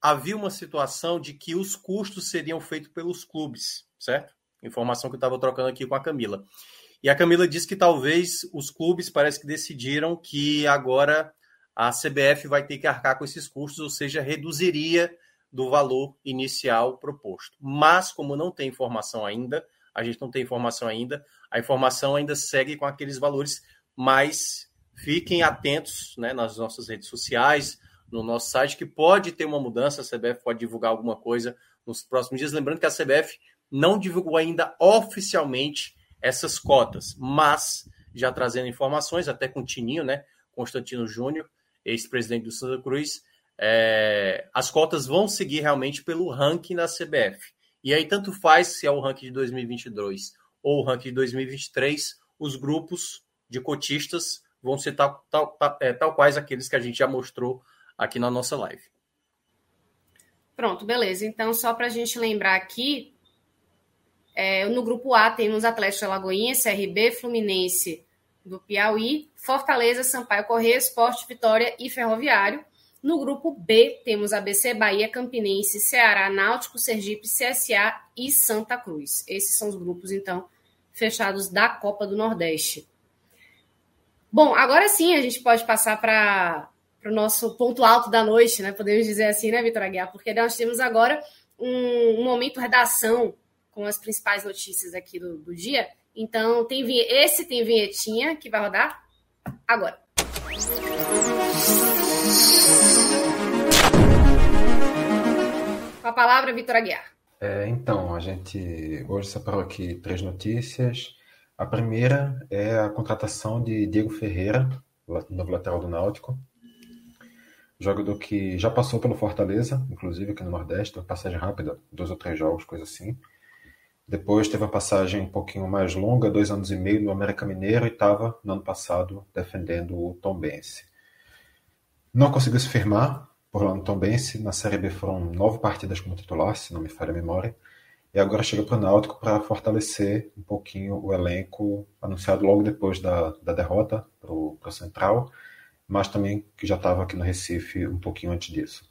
havia uma situação de que os custos seriam feitos pelos clubes, certo? Informação que eu estava trocando aqui com a Camila. E a Camila disse que talvez os clubes parece que decidiram que agora a CBF vai ter que arcar com esses custos, ou seja, reduziria do valor inicial proposto. Mas, como não tem informação ainda, a gente não tem informação ainda, a informação ainda segue com aqueles valores, mas fiquem atentos né, nas nossas redes sociais, no nosso site, que pode ter uma mudança, a CBF pode divulgar alguma coisa nos próximos dias. Lembrando que a CBF não divulgou ainda oficialmente essas cotas, mas já trazendo informações, até com o Tininho, né? Constantino Júnior, ex-presidente do Santa Cruz, é, as cotas vão seguir realmente pelo ranking da CBF. E aí, tanto faz se é o ranking de 2022 ou o ranking de 2023, os grupos de cotistas vão ser tal, tal, tal, é, tal quais aqueles que a gente já mostrou aqui na nossa live. Pronto, beleza. Então, só para a gente lembrar aqui, é, no grupo A temos Atlético Alagoinha, CRB, Fluminense do Piauí, Fortaleza, Sampaio Corrêa, Esporte, Vitória e Ferroviário. No grupo B temos ABC, Bahia, Campinense, Ceará, Náutico, Sergipe, CSA e Santa Cruz. Esses são os grupos, então, fechados da Copa do Nordeste. Bom, agora sim a gente pode passar para o nosso ponto alto da noite, né? Podemos dizer assim, né, Vitor Aguiar? Porque nós temos agora um, um momento redação com as principais notícias aqui do, do dia. Então, tem esse tem vinhetinha que vai rodar agora. Com a palavra, Vitor Aguiar. É, então, a gente hoje separou aqui três notícias. A primeira é a contratação de Diego Ferreira, novo lateral do Náutico. Jogador que já passou pelo Fortaleza, inclusive aqui no Nordeste, passagem rápida, dois ou três jogos, coisa assim. Depois teve uma passagem um pouquinho mais longa, dois anos e meio no América Mineiro e estava no ano passado defendendo o Tombense. Não conseguiu se firmar por lá no Tombense. Na Série B foram nove partidas como titular, se não me falha a memória. E agora chega para o Náutico para fortalecer um pouquinho o elenco anunciado logo depois da, da derrota para o Central, mas também que já estava aqui no Recife um pouquinho antes disso.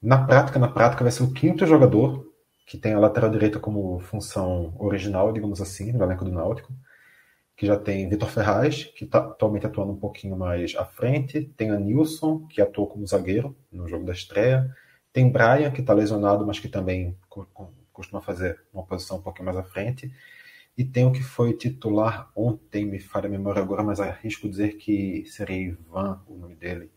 Na prática, na prática, vai ser o quinto jogador que tem a lateral direita como função original, digamos assim, no elenco do Náutico, que já tem Vitor Ferraz, que está atualmente atuando um pouquinho mais à frente, tem a Nilson, que atuou como zagueiro no jogo da estreia, tem Brian, que está lesionado, mas que também costuma fazer uma posição um pouquinho mais à frente, e tem o que foi titular ontem, me falha a memória agora, mas arrisco dizer que seria Ivan o nome dele,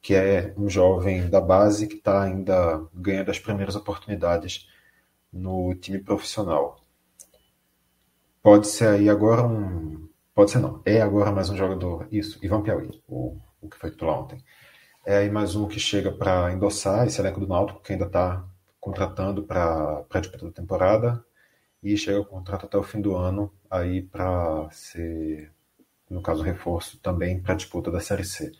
que é um jovem da base que está ainda ganhando as primeiras oportunidades no time profissional. Pode ser aí agora um. Pode ser não. É agora mais um jogador. Isso, Ivan Piauí, o, o que foi titular ontem. É aí mais um que chega para endossar esse elenco do Náutico, que ainda está contratando para a disputa da temporada e chega o contrato até o fim do ano aí para ser, no caso, reforço também para a disputa da Série C.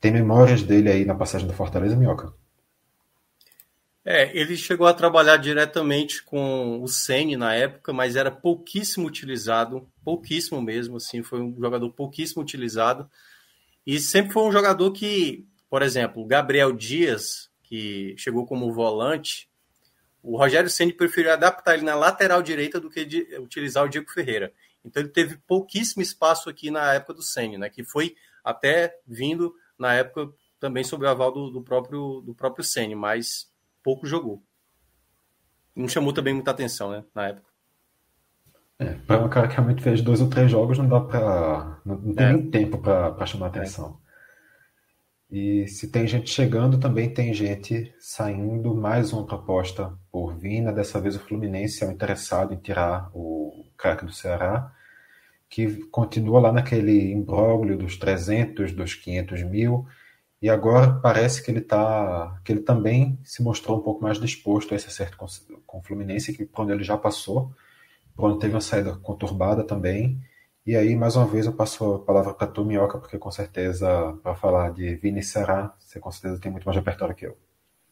Tem memórias dele aí na passagem do Fortaleza, Minhoca? É, ele chegou a trabalhar diretamente com o Ceni na época, mas era pouquíssimo utilizado, pouquíssimo mesmo, assim, foi um jogador pouquíssimo utilizado. E sempre foi um jogador que, por exemplo, o Gabriel Dias, que chegou como volante, o Rogério Ceni preferiu adaptar ele na lateral direita do que de, utilizar o Diego Ferreira. Então ele teve pouquíssimo espaço aqui na época do Ceni, né, que foi até vindo na época também sob o aval do, do próprio do próprio Ceni, mas pouco jogou. Não chamou também muita atenção, né, na época. É, para um cara que realmente fez dois ou três jogos, não dá para. Não, não, tem é. nem tempo para chamar atenção. É. E se tem gente chegando, também tem gente saindo. Mais uma proposta por Vina. Dessa vez o Fluminense é o interessado em tirar o craque do Ceará, que continua lá naquele imbróglio dos 300, dos 500 mil. E agora parece que ele tá, que ele também se mostrou um pouco mais disposto a esse acerto com, com o Fluminense, que onde ele já passou, onde teve uma saída conturbada também. E aí, mais uma vez, eu passo a palavra para tu, Minhoca, porque com certeza, para falar de Vini Será, você com certeza tem muito mais repertório que eu.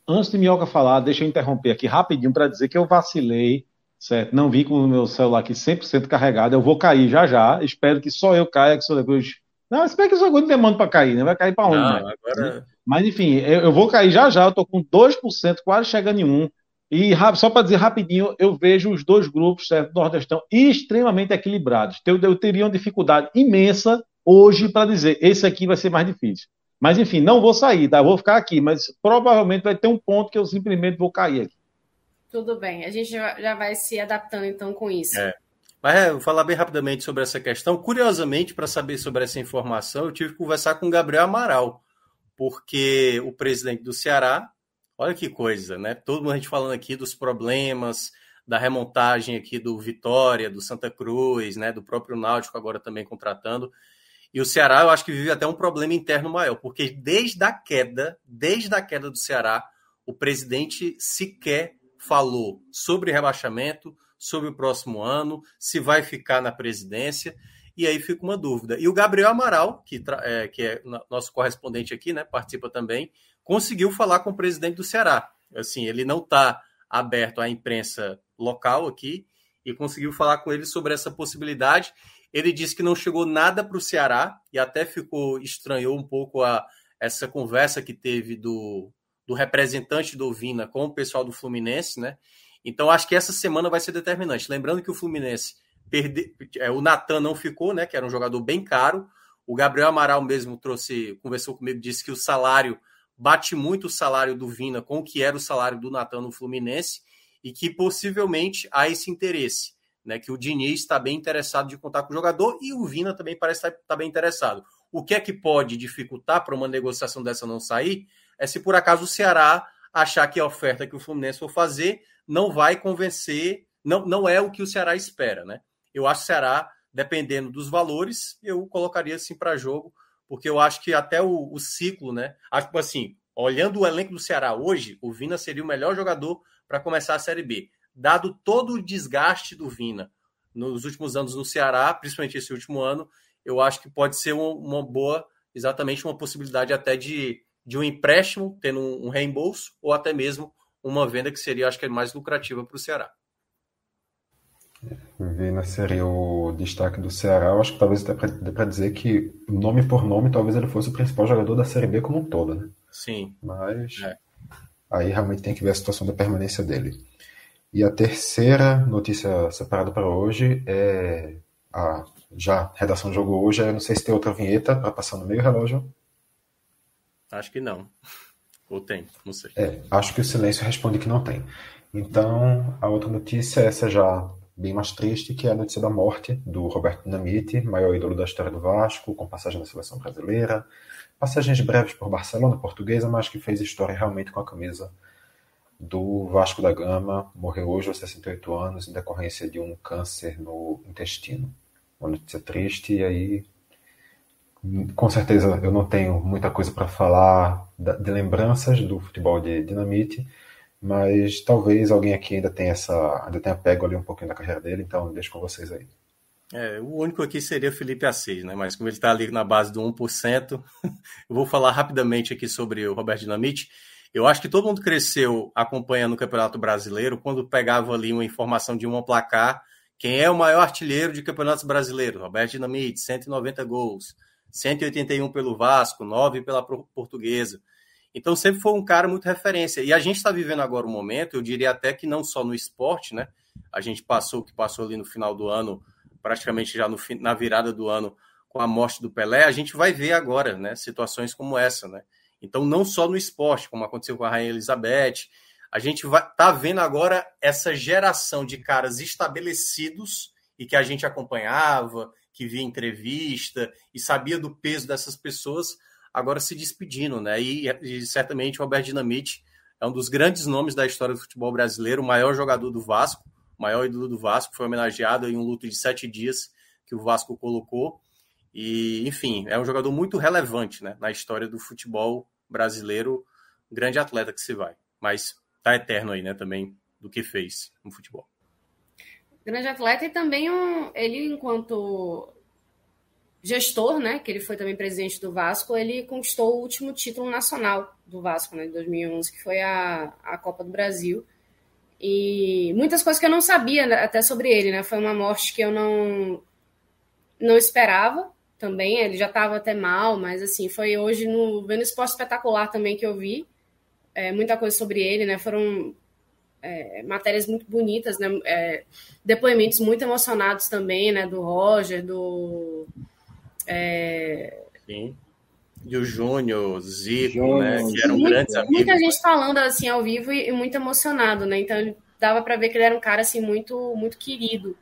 Antes de Minhoca falar, deixa eu interromper aqui rapidinho para dizer que eu vacilei, certo? Não vi com o meu celular aqui 100% carregado, eu vou cair já já, espero que só eu caia, que só depois não, se bem que o segundo tem mando para cair, né? Vai cair para onde? Não, né? agora... Mas enfim, eu, eu, vou cair já já, eu tô com 2%, quase chegando em 1%. E só para dizer rapidinho, eu vejo os dois grupos certo, nordestão extremamente equilibrados. Eu, eu teria uma dificuldade imensa hoje para dizer esse aqui vai ser mais difícil. Mas enfim, não vou sair, tá? Vou ficar aqui, mas provavelmente vai ter um ponto que eu simplesmente vou cair aqui. Tudo bem, a gente já vai se adaptando então com isso. É. Mas é, vou falar bem rapidamente sobre essa questão. Curiosamente, para saber sobre essa informação, eu tive que conversar com o Gabriel Amaral, porque o presidente do Ceará, olha que coisa, né? Todo mundo a gente falando aqui dos problemas, da remontagem aqui do Vitória, do Santa Cruz, né? Do próprio Náutico agora também contratando. E o Ceará, eu acho que vive até um problema interno maior, porque desde a queda, desde a queda do Ceará, o presidente sequer falou sobre rebaixamento, sobre o próximo ano, se vai ficar na presidência, e aí fica uma dúvida. E o Gabriel Amaral, que, é, que é nosso correspondente aqui, né, participa também, conseguiu falar com o presidente do Ceará. Assim, ele não está aberto à imprensa local aqui e conseguiu falar com ele sobre essa possibilidade. Ele disse que não chegou nada para o Ceará e até ficou estranhou um pouco a essa conversa que teve do, do representante do Vina com o pessoal do Fluminense, né? Então, acho que essa semana vai ser determinante. Lembrando que o Fluminense perde... é, o Natan não ficou, né? Que era um jogador bem caro. O Gabriel Amaral mesmo trouxe, conversou comigo, disse que o salário bate muito o salário do Vina com o que era o salário do Natan no Fluminense e que possivelmente há esse interesse, né? Que o Diniz está bem interessado de contar com o jogador e o Vina também parece estar tá bem interessado. O que é que pode dificultar para uma negociação dessa não sair é se por acaso o Ceará achar que a oferta que o Fluminense for fazer não vai convencer, não, não é o que o Ceará espera, né? Eu acho que o Ceará, dependendo dos valores, eu colocaria assim para jogo, porque eu acho que até o, o ciclo, né? Acho que assim, olhando o elenco do Ceará hoje, o Vina seria o melhor jogador para começar a Série B. Dado todo o desgaste do Vina nos últimos anos no Ceará, principalmente esse último ano, eu acho que pode ser uma, boa, exatamente uma possibilidade até de, de um empréstimo, tendo um reembolso, ou até mesmo uma venda que seria, acho que, mais lucrativa para o Ceará. Vina seria o destaque do Ceará. Eu acho que talvez dê para dizer que, nome por nome, talvez ele fosse o principal jogador da Série B como um todo, né? Sim. Mas é. aí realmente tem que ver a situação da permanência dele. E a terceira notícia separada para hoje é a já redação do jogo hoje. Eu não sei se tem outra vinheta para passar no meio relógio. Acho que não. Ou tem, não sei. É, acho que o silêncio responde que não tem. Então, a outra notícia essa já bem mais triste, que é a notícia da morte do Roberto Dinamite, maior ídolo da história do Vasco, com passagem na seleção brasileira, passagens breves por Barcelona, portuguesa, mas que fez história realmente com a camisa do Vasco da Gama. Morreu hoje aos 68 anos em decorrência de um câncer no intestino. Uma notícia triste e aí com certeza eu não tenho muita coisa para falar de lembranças do futebol de Dinamite, mas talvez alguém aqui ainda tenha essa, ainda tenha pego ali um pouquinho da carreira dele, então deixo com vocês aí. É, o único aqui seria Felipe Assis, né? Mas como ele está ali na base do 1%, eu vou falar rapidamente aqui sobre o Roberto Dinamite. Eu acho que todo mundo cresceu acompanhando o Campeonato Brasileiro quando pegava ali uma informação de uma placar. Quem é o maior artilheiro de campeonatos brasileiros? Roberto Dinamite, 190 gols, 181 pelo Vasco, 9 pela Portuguesa. Então sempre foi um cara muito referência. E a gente está vivendo agora um momento, eu diria até que não só no esporte, né? A gente passou o que passou ali no final do ano praticamente já no, na virada do ano com a morte do Pelé, a gente vai ver agora, né, situações como essa, né? Então, não só no esporte, como aconteceu com a Rainha Elizabeth, a gente vai tá vendo agora essa geração de caras estabelecidos e que a gente acompanhava, que via entrevista e sabia do peso dessas pessoas, agora se despedindo, né? E, e certamente o Albert Dinamite é um dos grandes nomes da história do futebol brasileiro, o maior jogador do Vasco, maior ídolo do Vasco, foi homenageado em um luto de sete dias que o Vasco colocou. E, enfim, é um jogador muito relevante né, na história do futebol brasileiro, grande atleta que se vai. Mas tá eterno aí, né, também, do que fez no futebol. Grande atleta e também um, ele, enquanto gestor, né, que ele foi também presidente do Vasco, ele conquistou o último título nacional do Vasco, né, de 2011, que foi a, a Copa do Brasil. E muitas coisas que eu não sabia né, até sobre ele, né? Foi uma morte que eu não não esperava também. Ele já estava até mal, mas assim, foi hoje no vendo esporte espetacular também que eu vi é, muita coisa sobre ele, né? Foram é, matérias muito bonitas, né? É, depoimentos muito emocionados também, né? Do Roger, do é, Sim e o Júnior, Zico, Júnior. né? Que eram muita, grandes amigos. Muita gente falando assim ao vivo e, e muito emocionado, né? Então dava para ver que ele era um cara assim muito muito querido.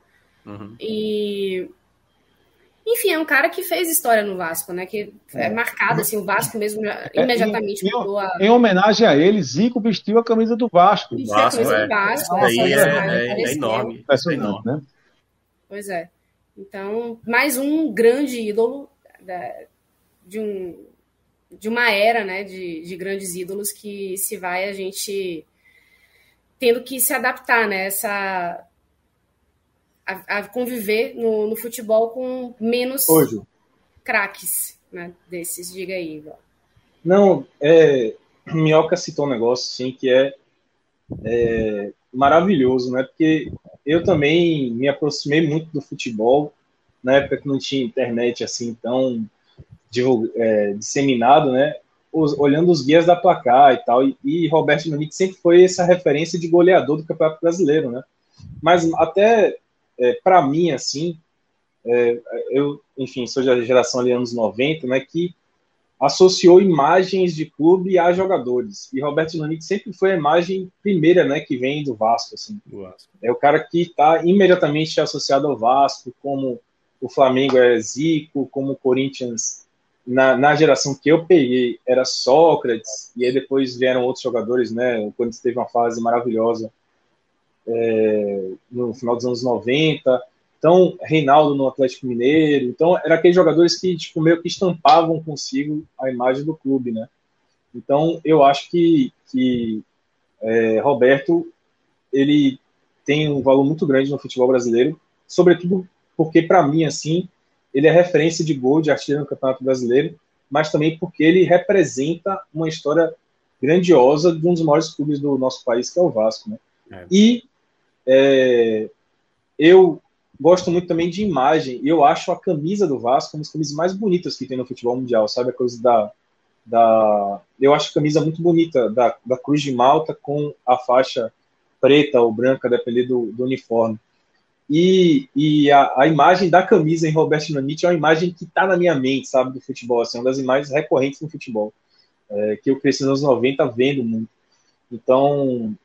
Uhum. E enfim, é um cara que fez história no Vasco, né? Que é, é marcado assim, o Vasco mesmo é, imediatamente em, mudou a... em homenagem a ele, Zico vestiu a camisa do Vasco. Vestiu a camisa é. do Vasco. Aí é, é, é, enorme. É enorme, né? Pois é. Então, mais um grande ídolo da, de um de uma era né, de, de grandes ídolos que se vai a gente tendo que se adaptar né, essa, a, a conviver no, no, futebol com menos Hoje. craques né, desses. Diga aí, Ivan. Não, é, Minhoca citou um negócio assim, que é, é maravilhoso, né? Porque eu também me aproximei muito do futebol na época que não tinha internet assim tão é, disseminado, né? Os, olhando os guias da placar e tal, e, e Roberto Dinamite sempre foi essa referência de goleador do Campeonato Brasileiro, né? Mas até é, para mim, assim, é, eu, enfim, sou da geração ali anos 90, né? Que associou imagens de clube a jogadores. E Roberto Dinamite sempre foi a imagem primeira, né, que vem do Vasco, assim. Do Vasco. É o cara que está imediatamente associado ao Vasco, como o Flamengo é Zico, como o Corinthians na, na geração que eu peguei era Sócrates, e aí depois vieram outros jogadores, né? O Corinthians teve uma fase maravilhosa é, no final dos anos 90. Então, Reinaldo no Atlético Mineiro. Então, eram aqueles jogadores que, tipo, meio que estampavam consigo a imagem do clube, né? Então, eu acho que, que é, Roberto, ele tem um valor muito grande no futebol brasileiro, sobretudo porque, para mim, assim, ele é referência de gol de artilheiro no Campeonato Brasileiro, mas também porque ele representa uma história grandiosa de um dos maiores clubes do nosso país, que é o Vasco. Né? É. E é, eu gosto muito também de imagem, eu acho a camisa do Vasco uma das camisas mais bonitas que tem no futebol mundial, sabe? A coisa da. da eu acho a camisa muito bonita, da, da Cruz de Malta com a faixa preta ou branca, dependendo do, do uniforme. E, e a, a, imagem da camisa em Roberto Dinamite é uma imagem que está na minha mente, sabe, do futebol. Assim, é uma das imagens recorrentes no futebol, é, que eu cresci nos anos 90 vendo muito. Então,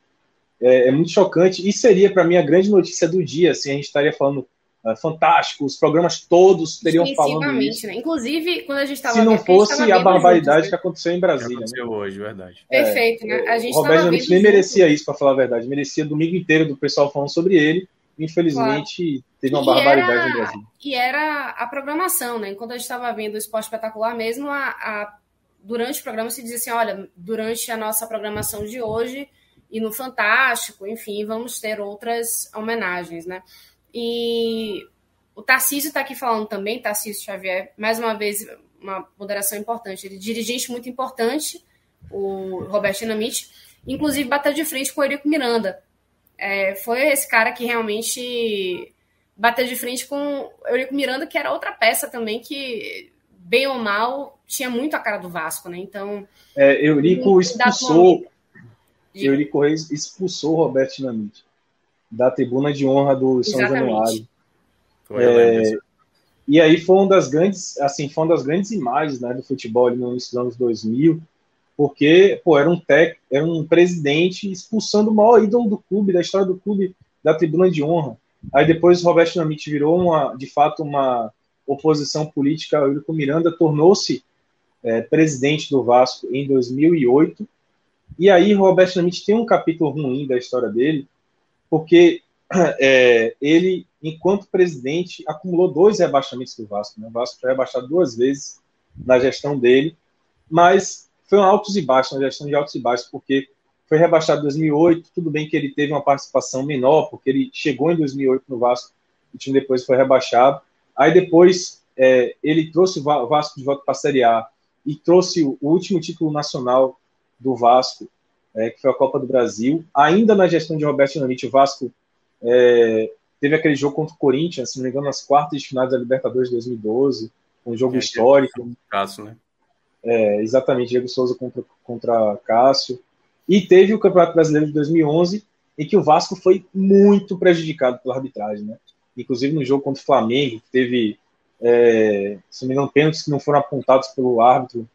é, é muito chocante. E seria, para mim, a grande notícia do dia. Assim, a gente estaria falando é, fantástico, os programas todos teriam falando isso. Né? Inclusive, quando a gente estava Se não fosse a barbaridade juntos, que aconteceu em Brasília. Que aconteceu né? hoje, verdade. Perfeito, né? A gente Roberto Dinamite nem merecia isso, para falar a verdade. Merecia domingo inteiro do pessoal falando sobre ele infelizmente claro. teve uma e barbaridade era, no Brasil. E era a programação, né? Enquanto a gente estava vendo o esporte espetacular mesmo, a, a, durante o programa se dizia assim: olha, durante a nossa programação de hoje, e no Fantástico, enfim, vamos ter outras homenagens, né? E o Tarcísio está aqui falando também, Tarcísio Xavier, mais uma vez, uma moderação importante. Ele é dirigente muito importante, o Roberto Dinamite, inclusive bateu de frente com o Eurico Miranda. É, foi esse cara que realmente bateu de frente com o Eurico Miranda, que era outra peça também que, bem ou mal, tinha muito a cara do Vasco, né? Então. É, Eurico expulsou. Eurico Reis expulsou o Roberto Dinamite da tribuna de honra do São Januário. É, e aí foi uma das grandes, assim, foi uma das grandes imagens né, do futebol ali no início dos anos 2000, porque pô, era um tec, era um presidente expulsando o maior ídolo do clube, da história do clube, da tribuna de honra. Aí depois o Roberto Dinamite virou uma, de fato uma oposição política ao Eurico Miranda, tornou-se é, presidente do Vasco em 2008. E aí Roberto Dinamite tem um capítulo ruim da história dele, porque é, ele, enquanto presidente, acumulou dois rebaixamentos do Vasco. Né? O Vasco foi rebaixado duas vezes na gestão dele, mas foi um altos e baixos, uma gestão de altos e baixos, porque foi rebaixado em 2008. Tudo bem que ele teve uma participação menor, porque ele chegou em 2008 no Vasco, o time depois foi rebaixado. Aí depois é, ele trouxe o Vasco de volta para a Série A e trouxe o último título nacional do Vasco, é, que foi a Copa do Brasil. Ainda na gestão de Roberto Dinamite, o Vasco é, teve aquele jogo contra o Corinthians, se não me engano, nas quartas de finais da Libertadores de 2012, um jogo é, histórico. Cássio, né? É, exatamente, Diego Souza contra, contra Cássio. E teve o Campeonato Brasileiro de 2011, em que o Vasco foi muito prejudicado pela arbitragem, né? Inclusive no jogo contra o Flamengo, teve, é, se não me engano, pênaltis que não foram apontados pelo árbitro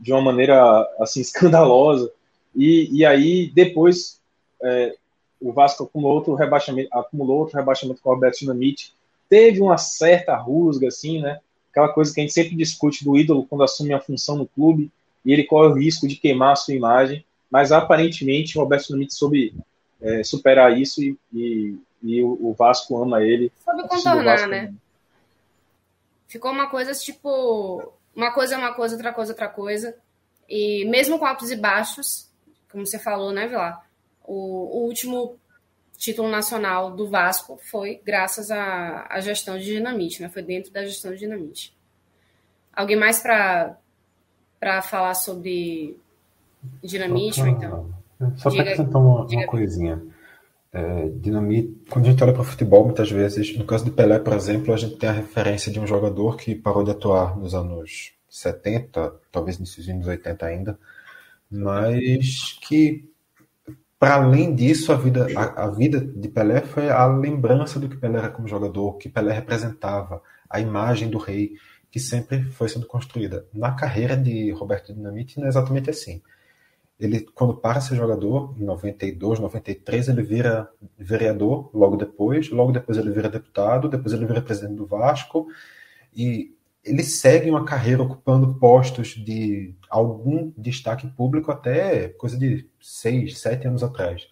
de uma maneira assim escandalosa. E, e aí depois é, o Vasco acumulou outro rebaixamento, acumulou outro rebaixamento com o Alberto Dinamite, teve uma certa rusga, assim, né? Aquela coisa que a gente sempre discute do ídolo quando assume a função no clube e ele corre o risco de queimar a sua imagem, mas aparentemente o Alberto Dinamite soube é, superar isso e, e, e o, o, Vasco ama ele. Soube contornar, né? Ficou uma coisa tipo, uma coisa é uma coisa, outra coisa é outra coisa. E mesmo com altos e baixos, como você falou, né, Vilar? O, o último título nacional do Vasco foi graças à, à gestão de dinamite, né? Foi dentro da gestão de dinamite. Alguém mais para falar sobre dinamite pra, então? Só para acrescentar uma, uma coisinha. É, dinamite, quando a gente olha para o futebol, muitas vezes, no caso de Pelé, por exemplo, a gente tem a referência de um jogador que parou de atuar nos anos 70, talvez nos anos 80 ainda, mas que para além disso, a vida, a, a, vida de Pelé foi a lembrança do que Pelé era como jogador, que Pelé representava, a imagem do rei, que sempre foi sendo construída. Na carreira de Roberto Dinamite não é exatamente assim. Ele, quando para ser jogador, em 92, 93, ele vira vereador logo depois, logo depois ele vira deputado, depois ele vira presidente do Vasco, e ele segue uma carreira ocupando postos de algum destaque público até coisa de seis, sete anos atrás.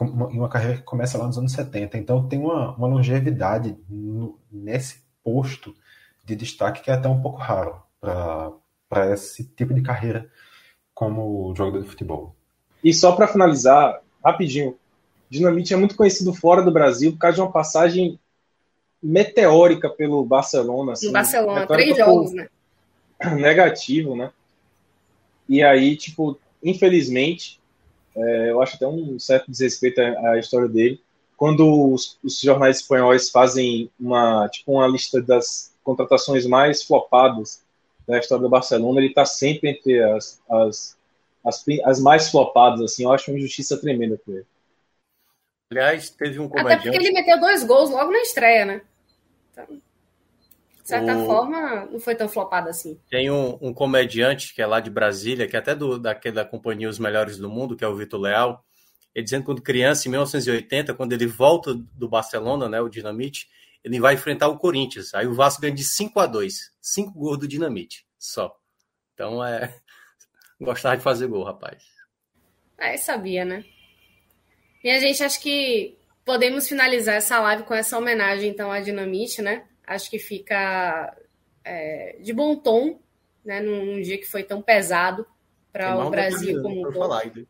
Em uma carreira que começa lá nos anos 70. Então tem uma, uma longevidade no, nesse posto de destaque que é até um pouco raro para esse tipo de carreira como jogador de futebol. E só para finalizar, rapidinho, Dinamite é muito conhecido fora do Brasil por causa de uma passagem meteórica pelo Barcelona. Assim, Barcelona, três jogos, né? Negativo, né? E aí, tipo, infelizmente, é, eu acho até um certo desrespeito à, à história dele. Quando os, os, jornais espanhóis fazem uma, tipo, uma lista das contratações mais flopadas da história do Barcelona, ele está sempre entre as, as, as, as, mais flopadas, assim, eu acho uma injustiça tremenda com ele. Aliás, teve um comediante... Até porque ele meteu dois gols logo na estreia, né? Então, de certa o... forma, não foi tão flopado assim. Tem um, um, comediante que é lá de Brasília, que é até do, daquele da companhia Os Melhores do Mundo, que é o Vitor Leal. Ele dizendo que quando criança, em 1980, quando ele volta do Barcelona, né, o Dinamite, ele vai enfrentar o Corinthians. Aí o Vasco ganha de 5 a 2 5 gols do Dinamite, só. Então é. Gostava de fazer gol, rapaz. É, sabia, né? E a gente acho que podemos finalizar essa live com essa homenagem, então, à Dinamite, né? Acho que fica é, de bom tom, né? Num dia que foi tão pesado para o Brasil como um todo.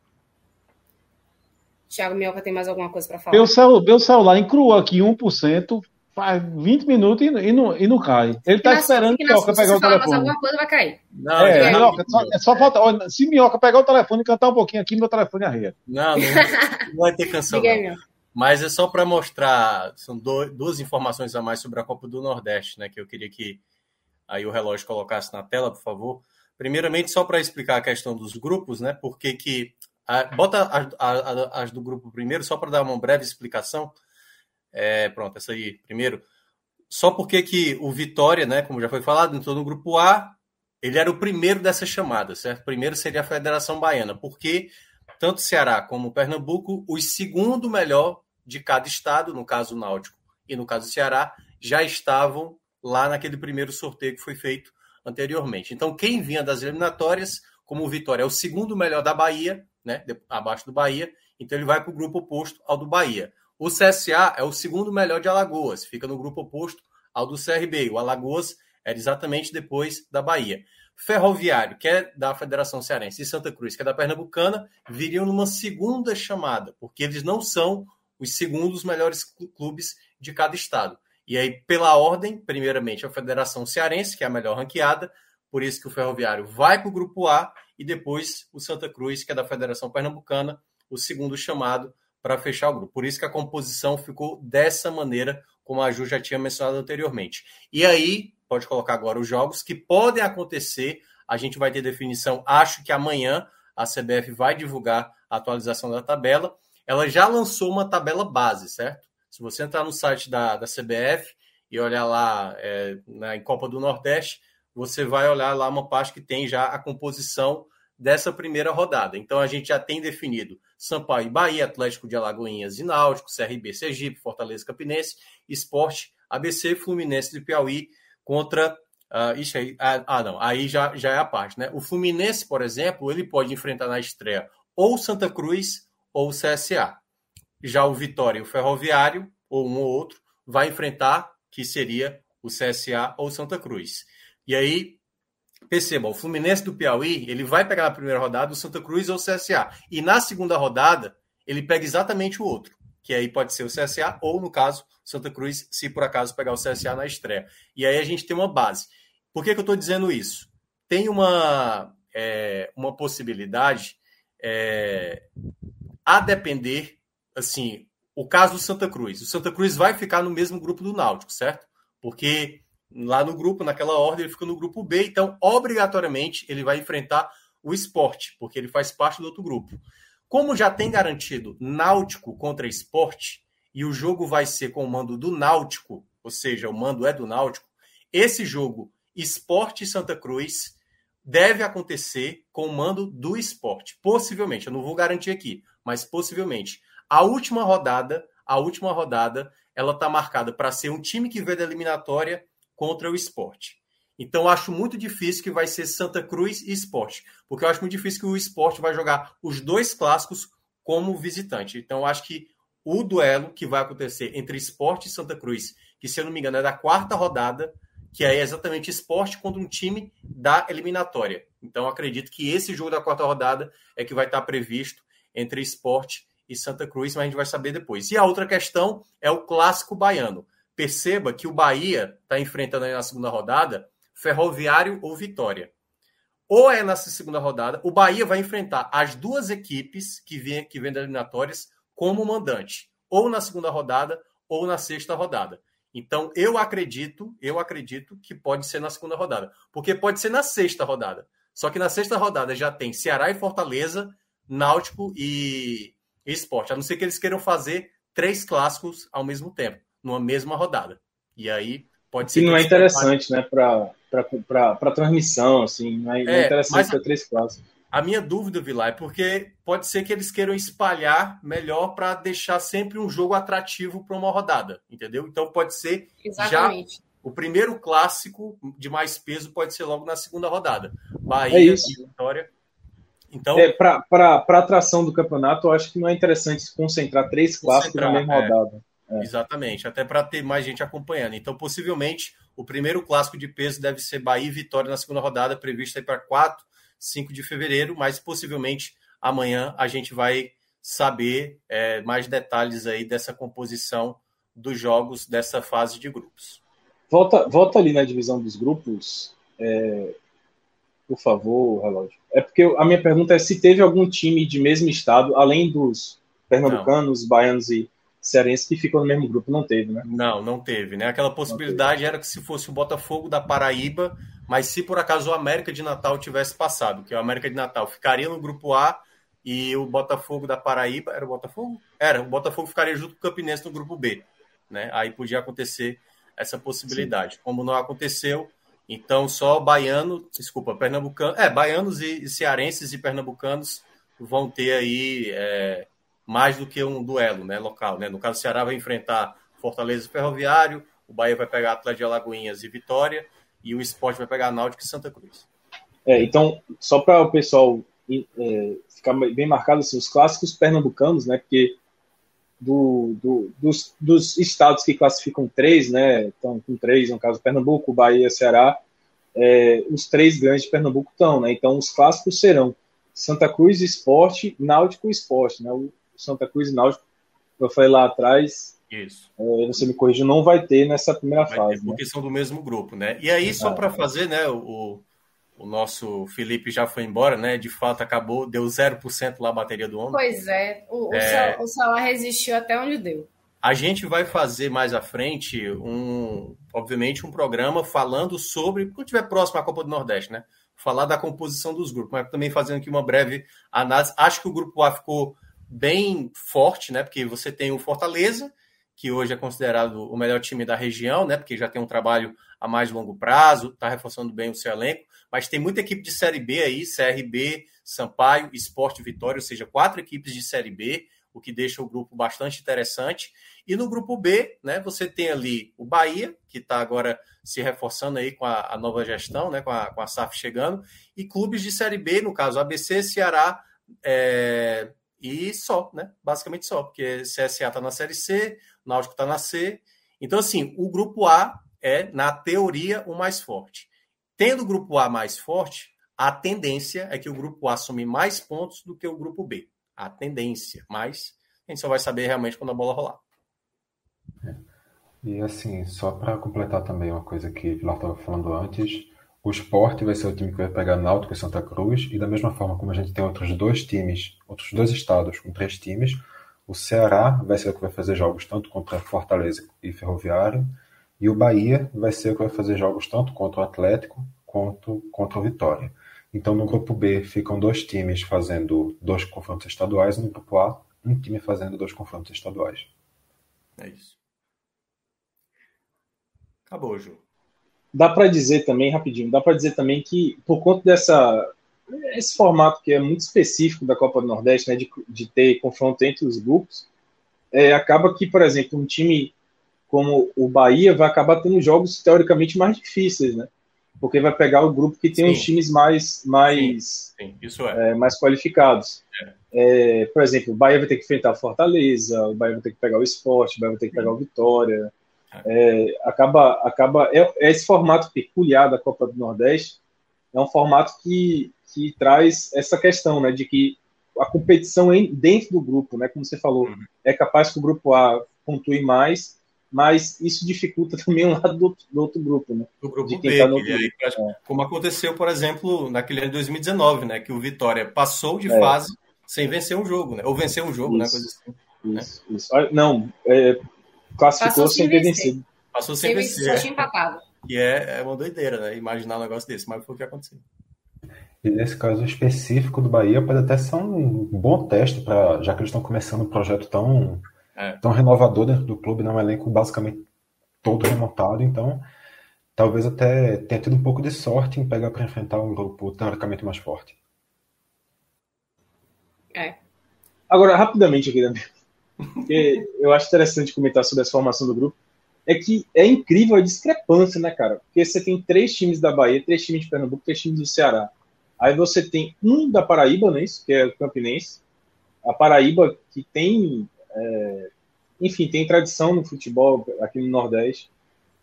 Thiago Mioca tem mais alguma coisa para falar? Meu, celu, meu celular encruou aqui 1%, faz 20 minutos e, e, não, e não cai. Ele tá esperando que Minhoca pegar o telefone. Se alguma coisa vai cair. Não, é, não, Minhoca, só, é só falta. Se Minhoca pegar o telefone e cantar um pouquinho aqui, meu telefone arreia. Não, não, não vai ter canção. Não. Mas é só para mostrar, são do, duas informações a mais sobre a Copa do Nordeste, né? Que eu queria que aí o relógio colocasse na tela, por favor. Primeiramente, só para explicar a questão dos grupos, né? Porque que. A, bota as, as do grupo primeiro, só para dar uma breve explicação. É, pronto, essa aí primeiro. Só porque que o Vitória, né, como já foi falado, entrou no grupo A, ele era o primeiro dessa chamada, certo? Primeiro seria a Federação Baiana, porque tanto Ceará como Pernambuco, os segundo melhor de cada estado, no caso Náutico e no caso Ceará, já estavam lá naquele primeiro sorteio que foi feito anteriormente. Então, quem vinha das eliminatórias, como o Vitória é o segundo melhor da Bahia, né, abaixo do Bahia, então ele vai para o grupo oposto ao do Bahia. O CSA é o segundo melhor de Alagoas, fica no grupo oposto ao do CRB. O Alagoas era exatamente depois da Bahia. Ferroviário, que é da Federação Cearense, e Santa Cruz, que é da Pernambucana, viriam numa segunda chamada, porque eles não são os segundos melhores clubes de cada estado. E aí, pela ordem, primeiramente a Federação Cearense, que é a melhor ranqueada, por isso que o Ferroviário vai para o grupo A, e depois o Santa Cruz, que é da Federação Pernambucana, o segundo chamado para fechar o grupo. Por isso que a composição ficou dessa maneira, como a Ju já tinha mencionado anteriormente. E aí, pode colocar agora os jogos que podem acontecer. A gente vai ter definição, acho que amanhã a CBF vai divulgar a atualização da tabela. Ela já lançou uma tabela base, certo? Se você entrar no site da, da CBF e olhar lá é, na, em Copa do Nordeste, você vai olhar lá uma parte que tem já a composição dessa primeira rodada. Então a gente já tem definido Sampaio e Bahia, Atlético de Alagoinhas e Náutico, CRB Sergipe, Fortaleza Campinense, Esporte, ABC, Fluminense de Piauí contra. Uh, aí, ah, ah, não, aí já, já é a parte, né? O Fluminense, por exemplo, ele pode enfrentar na estreia ou Santa Cruz ou CSA. Já o Vitória e o Ferroviário, ou um ou outro, vai enfrentar, que seria o CSA ou Santa Cruz. E aí, Perceba, o Fluminense do Piauí, ele vai pegar na primeira rodada o Santa Cruz ou o CSA. E na segunda rodada, ele pega exatamente o outro, que aí pode ser o CSA ou, no caso, Santa Cruz, se por acaso pegar o CSA na estreia. E aí a gente tem uma base. Por que, que eu estou dizendo isso? Tem uma, é, uma possibilidade, é, a depender, assim, o caso do Santa Cruz. O Santa Cruz vai ficar no mesmo grupo do Náutico, certo? Porque lá no grupo, naquela ordem, ele fica no grupo B, então, obrigatoriamente, ele vai enfrentar o esporte, porque ele faz parte do outro grupo. Como já tem garantido Náutico contra esporte, e o jogo vai ser com o mando do Náutico, ou seja, o mando é do Náutico, esse jogo, Esporte Santa Cruz, deve acontecer com o mando do esporte. Possivelmente, eu não vou garantir aqui, mas possivelmente. A última rodada, a última rodada, ela está marcada para ser um time que veio da eliminatória contra o esporte. Então, acho muito difícil que vai ser Santa Cruz e esporte, porque eu acho muito difícil que o esporte vai jogar os dois clássicos como visitante. Então, acho que o duelo que vai acontecer entre esporte e Santa Cruz, que se eu não me engano é da quarta rodada, que é exatamente esporte contra um time da eliminatória. Então, acredito que esse jogo da quarta rodada é que vai estar previsto entre esporte e Santa Cruz, mas a gente vai saber depois. E a outra questão é o clássico baiano perceba que o Bahia está enfrentando na segunda rodada Ferroviário ou Vitória. Ou é nessa segunda rodada, o Bahia vai enfrentar as duas equipes que vêm que vem das eliminatórias como mandante, ou na segunda rodada ou na sexta rodada. Então, eu acredito, eu acredito que pode ser na segunda rodada, porque pode ser na sexta rodada. Só que na sexta rodada já tem Ceará e Fortaleza, Náutico e Esporte, a não ser que eles queiram fazer três clássicos ao mesmo tempo numa mesma rodada. E aí pode ser. Que não é interessante, né, para transmissão, assim, não é, é, é interessante para três classes. A minha dúvida, Vilar, é porque pode ser que eles queiram espalhar melhor para deixar sempre um jogo atrativo para uma rodada, entendeu? Então pode ser Exatamente. já o primeiro clássico de mais peso pode ser logo na segunda rodada. Bahia é e Vitória. Então, é, para atração do campeonato, eu acho que não é interessante se concentrar três clássicos na mesma é. rodada. É. Exatamente, até para ter mais gente acompanhando. Então, possivelmente, o primeiro clássico de peso deve ser Bahia e Vitória na segunda rodada, prevista para 4, 5 de fevereiro, mas possivelmente amanhã a gente vai saber é, mais detalhes aí dessa composição dos jogos dessa fase de grupos. Volta, volta ali na divisão dos grupos, é, por favor, relógio. É porque a minha pergunta é se teve algum time de mesmo estado, além dos pernambucanos, não. baianos e cearenses que ficam no mesmo grupo. Não teve, né? Não, não teve, né? Aquela possibilidade era que se fosse o Botafogo da Paraíba, mas se por acaso o América de Natal tivesse passado, que o América de Natal ficaria no grupo A e o Botafogo da Paraíba, era o Botafogo? Era, o Botafogo ficaria junto com o Campinense no grupo B, né? Aí podia acontecer essa possibilidade. Sim. Como não aconteceu, então só baiano, desculpa, pernambucano, é, baianos e, cearenses e pernambucanos vão ter aí é, mais do que um duelo, né, local, né? No caso, o Ceará vai enfrentar Fortaleza e Ferroviário, o Bahia vai pegar Atlético de Alagoinhas e Vitória, e o Esporte vai pegar Náutico e Santa Cruz. É, então, só para o pessoal é, ficar bem marcado, assim, os clássicos pernambucanos, né, porque do, do, dos, dos, estados que classificam três, né, estão com três, no caso Pernambuco, Bahia, Ceará, é, os três grandes de Pernambuco estão, né, então os clássicos serão Santa Cruz Esporte, Náutico Esporte, né, Santa Cruz e Náutico, eu falei lá atrás, isso. É, você me corrige, não vai ter nessa primeira vai fase. Ter, porque né? são do mesmo grupo, né? E aí, só para fazer, né, o, o nosso Felipe já foi embora, né? De fato, acabou, deu 0% lá a bateria do homem. Pois é, o, é... o celular resistiu até onde deu. A gente vai fazer mais à frente um, obviamente, um programa falando sobre, quando estiver próximo à Copa do Nordeste, né? Falar da composição dos grupos, mas também fazendo aqui uma breve análise. Acho que o grupo A ficou bem forte, né? Porque você tem o Fortaleza, que hoje é considerado o melhor time da região, né? Porque já tem um trabalho a mais longo prazo, está reforçando bem o seu elenco, mas tem muita equipe de Série B aí, CRB, Sampaio, Esporte Vitória, ou seja, quatro equipes de Série B, o que deixa o grupo bastante interessante. E no grupo B, né, você tem ali o Bahia, que está agora se reforçando aí com a, a, nova gestão, né, com a, com a SAF chegando, e clubes de Série B, no caso ABC, Ceará, é, e só, né? Basicamente só, porque CSA está na Série C, Náutico está na C. Então, assim, o grupo A é, na teoria, o mais forte. Tendo o grupo A mais forte, a tendência é que o grupo A assumir mais pontos do que o grupo B. A tendência, mas a gente só vai saber realmente quando a bola rolar. E assim, só para completar também uma coisa que o Vilar estava falando antes, o esporte vai ser o time que vai pegar Náutico e Santa Cruz, e da mesma forma como a gente tem outros dois times, outros dois estados com três times, o Ceará vai ser o que vai fazer jogos tanto contra Fortaleza e Ferroviário, e o Bahia vai ser o que vai fazer jogos tanto contra o Atlético quanto contra o Vitória. Então no grupo B ficam dois times fazendo dois confrontos estaduais, e no grupo A, um time fazendo dois confrontos estaduais. É isso. Acabou, Ju dá para dizer também, rapidinho, dá para dizer também que por conta dessa esse formato que é muito específico da Copa do Nordeste, né, de, de ter confronto entre os grupos, é, acaba que, por exemplo, um time como o Bahia vai acabar tendo jogos teoricamente mais difíceis, né? Porque vai pegar o grupo que tem sim. os times mais, mais, sim, sim. Isso é. É, mais qualificados. É. é. por exemplo, o Bahia vai ter que enfrentar a Fortaleza, o Bahia vai ter que pegar o Esporte, o Bahia vai ter que pegar o Vitória, é, acaba, acaba é, é, esse formato peculiar da Copa do Nordeste é um formato que, que traz essa questão, né, de que a competição dentro do grupo, né, como você falou, uhum. é capaz que o grupo A pontue mais, mas isso dificulta também o lado do, do outro grupo, né? Do grupo B, tá aí, é. como aconteceu, por exemplo, naquele ano de 2019, né, que o Vitória passou de é. fase sem vencer um jogo, né? Ou vencer um jogo, né, isso, né, coisa assim. Isso, né? isso. Não, é, classificou sem ter vencido. Passou sem, vencer. Só tinha empatado. E é, é uma doideira, né? Imaginar um negócio desse, mas foi o que aconteceu. E nesse caso específico do Bahia, pode até ser um bom teste, para já que eles estão começando um projeto tão, é. tão renovador dentro do clube, né? um elenco basicamente todo remontado, então talvez até tenha tido um pouco de sorte em pegar para enfrentar um grupo teoricamente mais forte. É. Agora, rapidamente aqui, Daniel que eu acho interessante comentar sobre essa formação do grupo, é que é incrível a discrepância, né, cara? Porque você tem três times da Bahia, três times de Pernambuco, três times do Ceará. Aí você tem um da Paraíba, né, isso, que é o Campinense. A Paraíba, que tem, é, enfim, tem tradição no futebol aqui no Nordeste.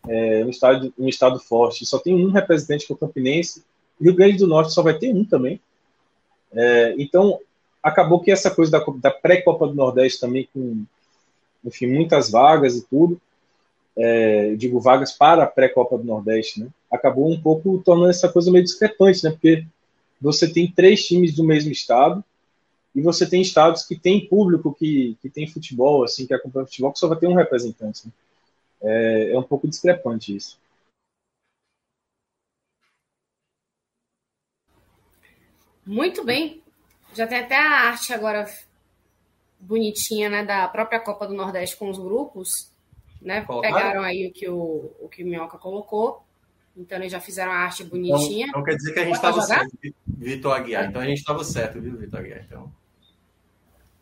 É um estado, um estado forte. Só tem um representante que é o Campinense. Rio Grande do Norte só vai ter um também. É, então, acabou que essa coisa da, da pré-Copa do Nordeste também, com enfim, muitas vagas e tudo, é, digo vagas para a pré-Copa do Nordeste, né? Acabou um pouco tornando essa coisa meio discrepante, né? Porque você tem três times do mesmo estado e você tem estados que tem público que, que tem futebol, assim, que acompanha futebol, que só vai ter um representante. Né? É, é um pouco discrepante isso. Muito bem. Já tem até a arte agora bonitinha, né, da própria Copa do Nordeste com os grupos, né? Colocaram? Pegaram aí o que o, o que o Minhoca colocou. Então eles já fizeram a arte bonitinha. Então, então quer dizer que a gente estava certo, Vitor Aguiar. Então a gente estava certo, viu, Vitor Aguiar? Então.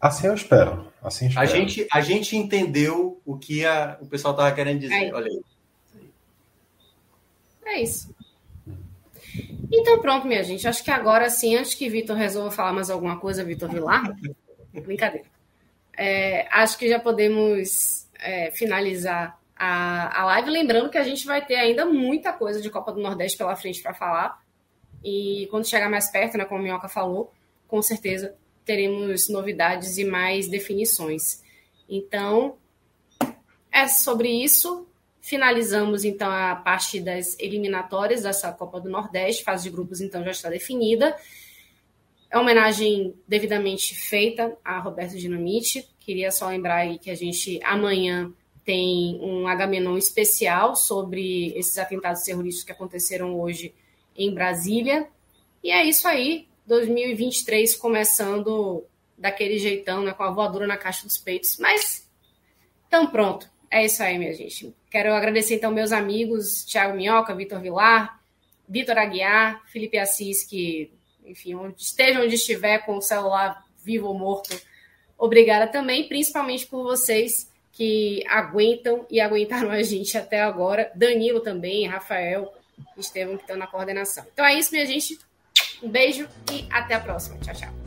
Assim eu espero. Assim eu espero. A gente, a gente entendeu o que a, o pessoal estava querendo dizer. Aí. Olha aí. É isso. Então pronto, minha gente. Acho que agora sim, antes que Vitor resolva falar mais alguma coisa, Vitor Vilar, brincadeira. É, acho que já podemos é, finalizar a, a live. Lembrando que a gente vai ter ainda muita coisa de Copa do Nordeste pela frente para falar. E quando chegar mais perto, né, como o Minhoca falou, com certeza teremos novidades e mais definições. Então, é sobre isso. Finalizamos então a parte das eliminatórias dessa Copa do Nordeste, fase de grupos então já está definida. É uma homenagem devidamente feita a Roberto Dinamite. Queria só lembrar aí que a gente amanhã tem um Agamenon especial sobre esses atentados terroristas que aconteceram hoje em Brasília. E é isso aí, 2023 começando daquele jeitão, né, com a voadora na caixa dos peitos. Mas, então pronto, é isso aí, minha gente. Quero agradecer então meus amigos Thiago Minhoca, Vitor Vilar, Vitor Aguiar, Felipe Assis, que, enfim, esteja onde estiver com o celular vivo ou morto, obrigada também, principalmente por vocês que aguentam e aguentaram a gente até agora. Danilo também, Rafael, Estevam, que estão na coordenação. Então é isso, minha gente. Um beijo e até a próxima. Tchau, tchau.